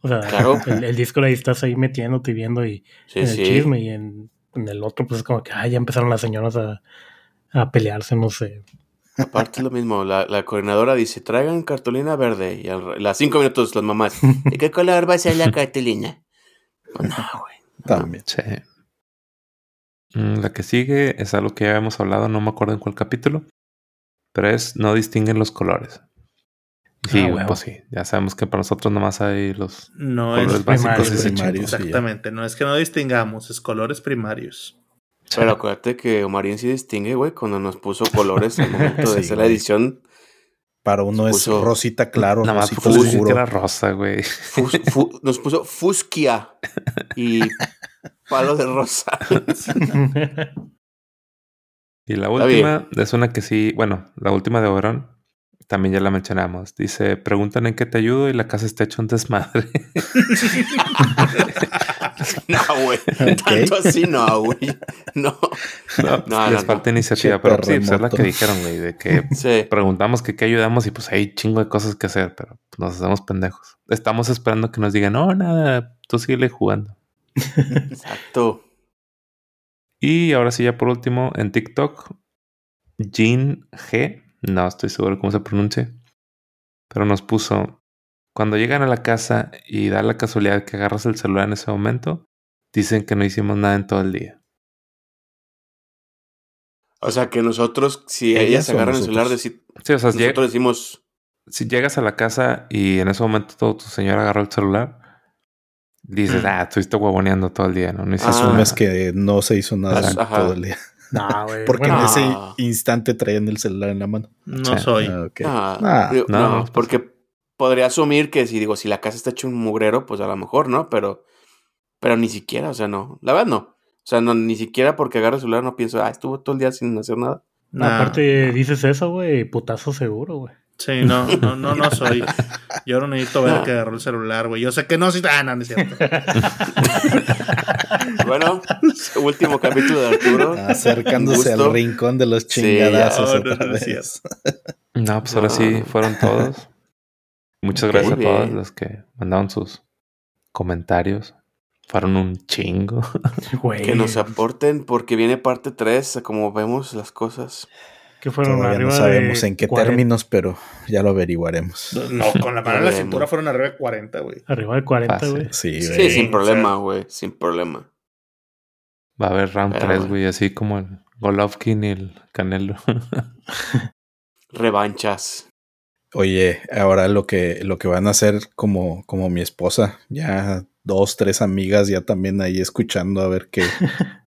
C: O sea,
D: Claro.
C: el, el disco ahí estás ahí metiéndote y viendo y
D: Sí,
C: en el
D: sí.
C: chisme y en, en el otro pues es como que ah, ya empezaron las señoras a, a pelearse, no sé.
D: Aparte es lo mismo. La, la coordinadora dice, traigan cartulina verde. Y a las cinco minutos las mamás, ¿de qué color va a ser la cartulina? Pues no, güey.
B: también.
A: Sí. Mm, La que sigue es algo que ya habíamos hablado, no me acuerdo en cuál capítulo, pero es no distinguen los colores. Sí,
C: Ah,
A: güey,
C: huevo.
A: pues sí, ya sabemos que para nosotros nomás hay los
E: No
A: colores
E: es
A: básicos
C: primarios,
B: primarios. sí.
E: Exactamente, no es que no distingamos, es colores primarios.
D: Pero acuérdate que Omarín sí distingue, güey, cuando nos puso colores al momento de
B: Sí,
D: hacer la edición.
B: Para uno es rosita claro,
A: Nada más
B: oscuro.
A: era rosa, güey.
D: Fus- fu- nos puso Fusquia y palo de rosa.
A: Y la última es una que sí, bueno, la última de Oberón, también ya la mencionamos. Dice, preguntan en qué te ayudo y la casa está hecha un desmadre.
D: No, güey. Tanto así no, güey. No.
A: No,
D: No,
A: les
D: no,
A: falta
D: no.
A: iniciativa, pero sí, pues es la que dijeron, güey, de que
D: Sí.
A: preguntamos que qué ayudamos y pues hay chingo de cosas que hacer, pero pues, nos hacemos pendejos. Estamos esperando que nos digan, no, nada, tú sigue jugando.
D: Exacto.
A: Y ahora sí, ya por último, en TikTok, Jean G, no estoy seguro cómo se pronuncia, pero nos puso, cuando llegan a la casa y da la casualidad que agarras el celular en ese momento, dicen que no hicimos nada en todo el día.
D: O sea que nosotros, si
B: Ellas
D: agarran el celular, deci-
A: Sí, o sea, lleg-
D: nosotros decimos,
A: si llegas a la casa y en ese momento todo tu señor agarró el celular, dices,
E: Mm.
A: ah, estuviste huevoneando todo el día, ¿no? No hiciste
D: Ah.
B: Asumes que no se hizo nada
D: Ajá.
B: todo el día.
C: no, güey.
B: Porque
C: bueno,
B: en ese instante traían el celular en la mano.
E: No
A: Sí.
E: soy.
B: Ah,
D: ah,
B: Ah,
D: digo,
A: no, pues-
D: porque podría asumir que si digo, si la casa está hecha un mugrero, pues a lo mejor, ¿no? Pero, pero ni siquiera, o sea, no. La verdad, no. O sea, no, ni siquiera porque agarro el celular no pienso, ah, estuvo todo el día sin hacer nada.
C: no,
E: Nah,
C: aparte dices eso, güey, putazo seguro, güey.
E: Sí, no, no, no, no soy. Yo no necesito ver que agarró el celular, güey. Yo sé que no, sí. Ah, no, no es cierto.
D: Bueno, último capítulo de Arturo.
B: Acercándose al rincón de los
D: Sí,
B: chingadazos
E: ya. No, no,
B: otra
E: no es
B: vez.
A: No, pues ahora sí fueron todos. Muchas gracias a
D: bien.
A: todos los que mandaron sus comentarios. Fueron un chingo.
C: Güey.
D: Que nos aporten porque viene parte 3, como vemos las cosas.
C: Que fueron
B: Todavía
C: arriba
B: no sabemos
C: de
B: en qué
C: 40
B: términos, pero ya lo averiguaremos.
E: No, con la mano en la cintura fueron arriba de 40, güey.
C: Arriba de 40,
A: Fácil.
C: güey.
B: Sí,
D: sin
E: o
D: problema,
E: sea-
D: güey, sin problema.
A: Va a haber round
D: Pero
A: 3,
D: bueno.
A: güey, así como el Golovkin y el Canelo.
D: Revanchas.
B: Oye, ahora lo que, lo que van a hacer como, como mi esposa, ya dos, tres amigas ya también ahí escuchando a ver qué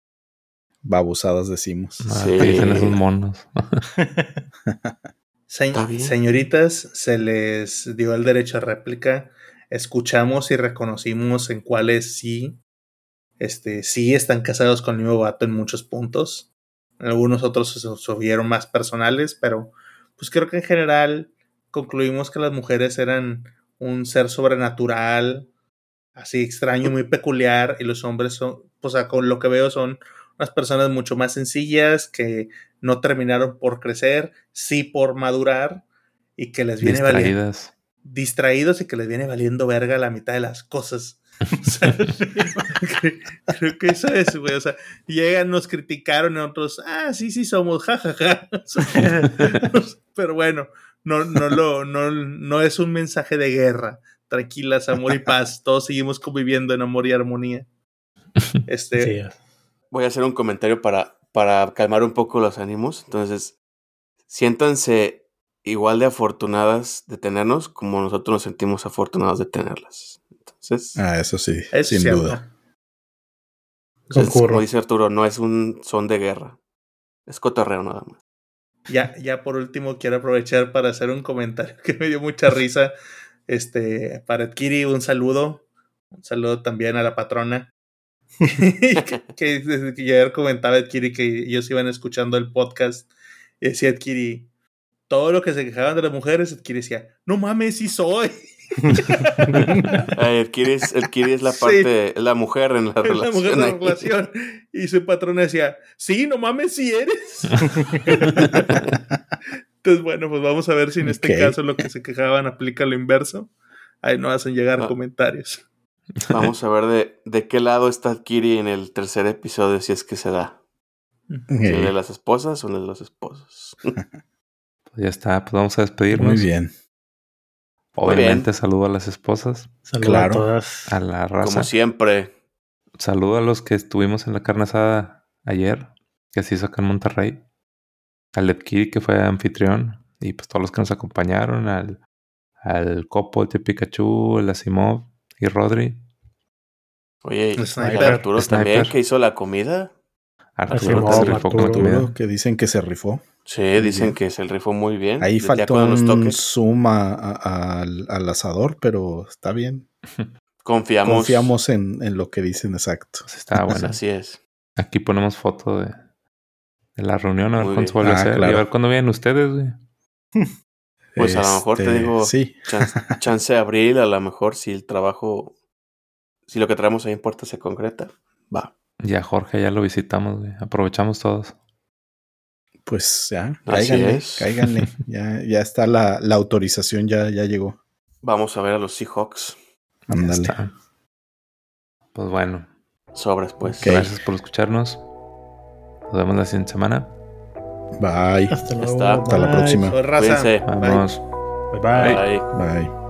B: babosadas decimos.
A: Ah,
D: Sí.
A: Esos monos.
E: Se- señoritas, se les dio el derecho a réplica. Escuchamos y reconocimos en cuáles sí, este, sí están casados con el mismo vato en muchos puntos. Algunos otros se subieron más personales, pero pues creo que en general concluimos que las mujeres eran un ser sobrenatural, así extraño, muy peculiar, y los hombres son, pues a- con lo que veo son unas personas mucho más sencillas que no terminaron por crecer, sí por madurar y que les viene valiendo distraídos y que les viene valiendo verga la mitad de las cosas. O sea, creo- que eso es, güey. O sea, llegan, nos criticaron y otros, ah, sí, sí somos, jajaja. O sea, pero bueno, no, no, lo, no, no es un mensaje de guerra. Tranquilas, amor y paz. Todos seguimos conviviendo en amor y armonía. Este,
C: Sí,
D: Voy a hacer un comentario para, para calmar un poco los ánimos. Entonces, siéntanse igual de afortunadas de tenernos como nosotros nos sentimos afortunados de tenerlas. Entonces,
B: Ah, eso sí,
E: es
B: sin
E: cierto.
B: duda.
D: Entonces,
C: Concurro.
D: como dice Arturo, no es un son de guerra. Es cotorreo nada más.
E: Ya, ya por último quiero aprovechar para hacer un comentario que me dio mucha risa. Este, para Kiri, un saludo. Un saludo también a la patrona. Que, que desde que ayer comentaba Kiri que ellos iban escuchando el podcast. Y decía Kiri, todo lo que se quejaban de las mujeres, Kiri decía, no mames, sí soy.
D: Ay, el Kiri es, el Kiri es la parte, la mujer en la
E: Es la
D: relación.
E: mujer de la relación. Y su patrona decía, sí, no mames, sí eres. Entonces, bueno, pues vamos a ver si en este caso lo que se quejaban aplica lo inverso. Ahí no hacen llegar
D: Ah.
E: comentarios.
D: Vamos a ver de, de qué lado está Kiri en el tercer episodio, si es que se da. ¿Si ¿El de las esposas o el de los esposos?
A: Pues ya está, pues vamos a despedirnos.
B: muy bien.
A: Obviamente saludo a las esposas,
C: Saludos
B: Claro.
C: a todas.
A: a la raza.
D: Como siempre.
A: Saludo a los que estuvimos en la carne asada ayer, que se hizo acá en Monterrey. Al Ed Kiri, que fue anfitrión. Y pues todos los que nos acompañaron. Al, al Copo, el tío Pikachu, el Asimov y Rodri.
D: Oye, y
E: sniper.
D: Arturo también,
A: Sniper.
D: que hizo la comida.
A: Arturo que se rifó con la
C: Arturo.
A: comida.
B: Arturo, que dicen que se rifó.
D: Sí, dicen que se rifó muy bien.
B: Ahí faltó un zoom a- a- al, al asador, pero está bien.
D: confiamos.
B: Confiamos en, en lo que dicen exacto.
A: Pues está bueno.
D: así es.
A: Aquí ponemos foto de, de la reunión, a ver cuándo se a
B: Ah,
A: hacer.
B: claro.
A: Y a ver cuándo vienen ustedes, güey.
D: Pues a lo mejor te
B: Este,
D: digo-
B: Sí,
D: Chance, chance de abril, a lo mejor si el trabajo, si lo que traemos ahí en puerta se concreta. Va.
A: Ya Jorge ya lo visitamos, güey. Aprovechamos todos.
B: pues ya, cáiganle, cáiganle. Ya, ya está la, la autorización, ya, ya llegó.
D: Vamos a ver a los Seahawks.
B: Ándale.
A: Pues bueno,
D: Sobres, pues.
A: Gracias por escucharnos. Nos vemos la siguiente semana.
B: Bye.
C: Hasta luego.
D: está.
B: Hasta la próxima.
E: Raza.
C: Bye.
D: Bye.
B: Bye.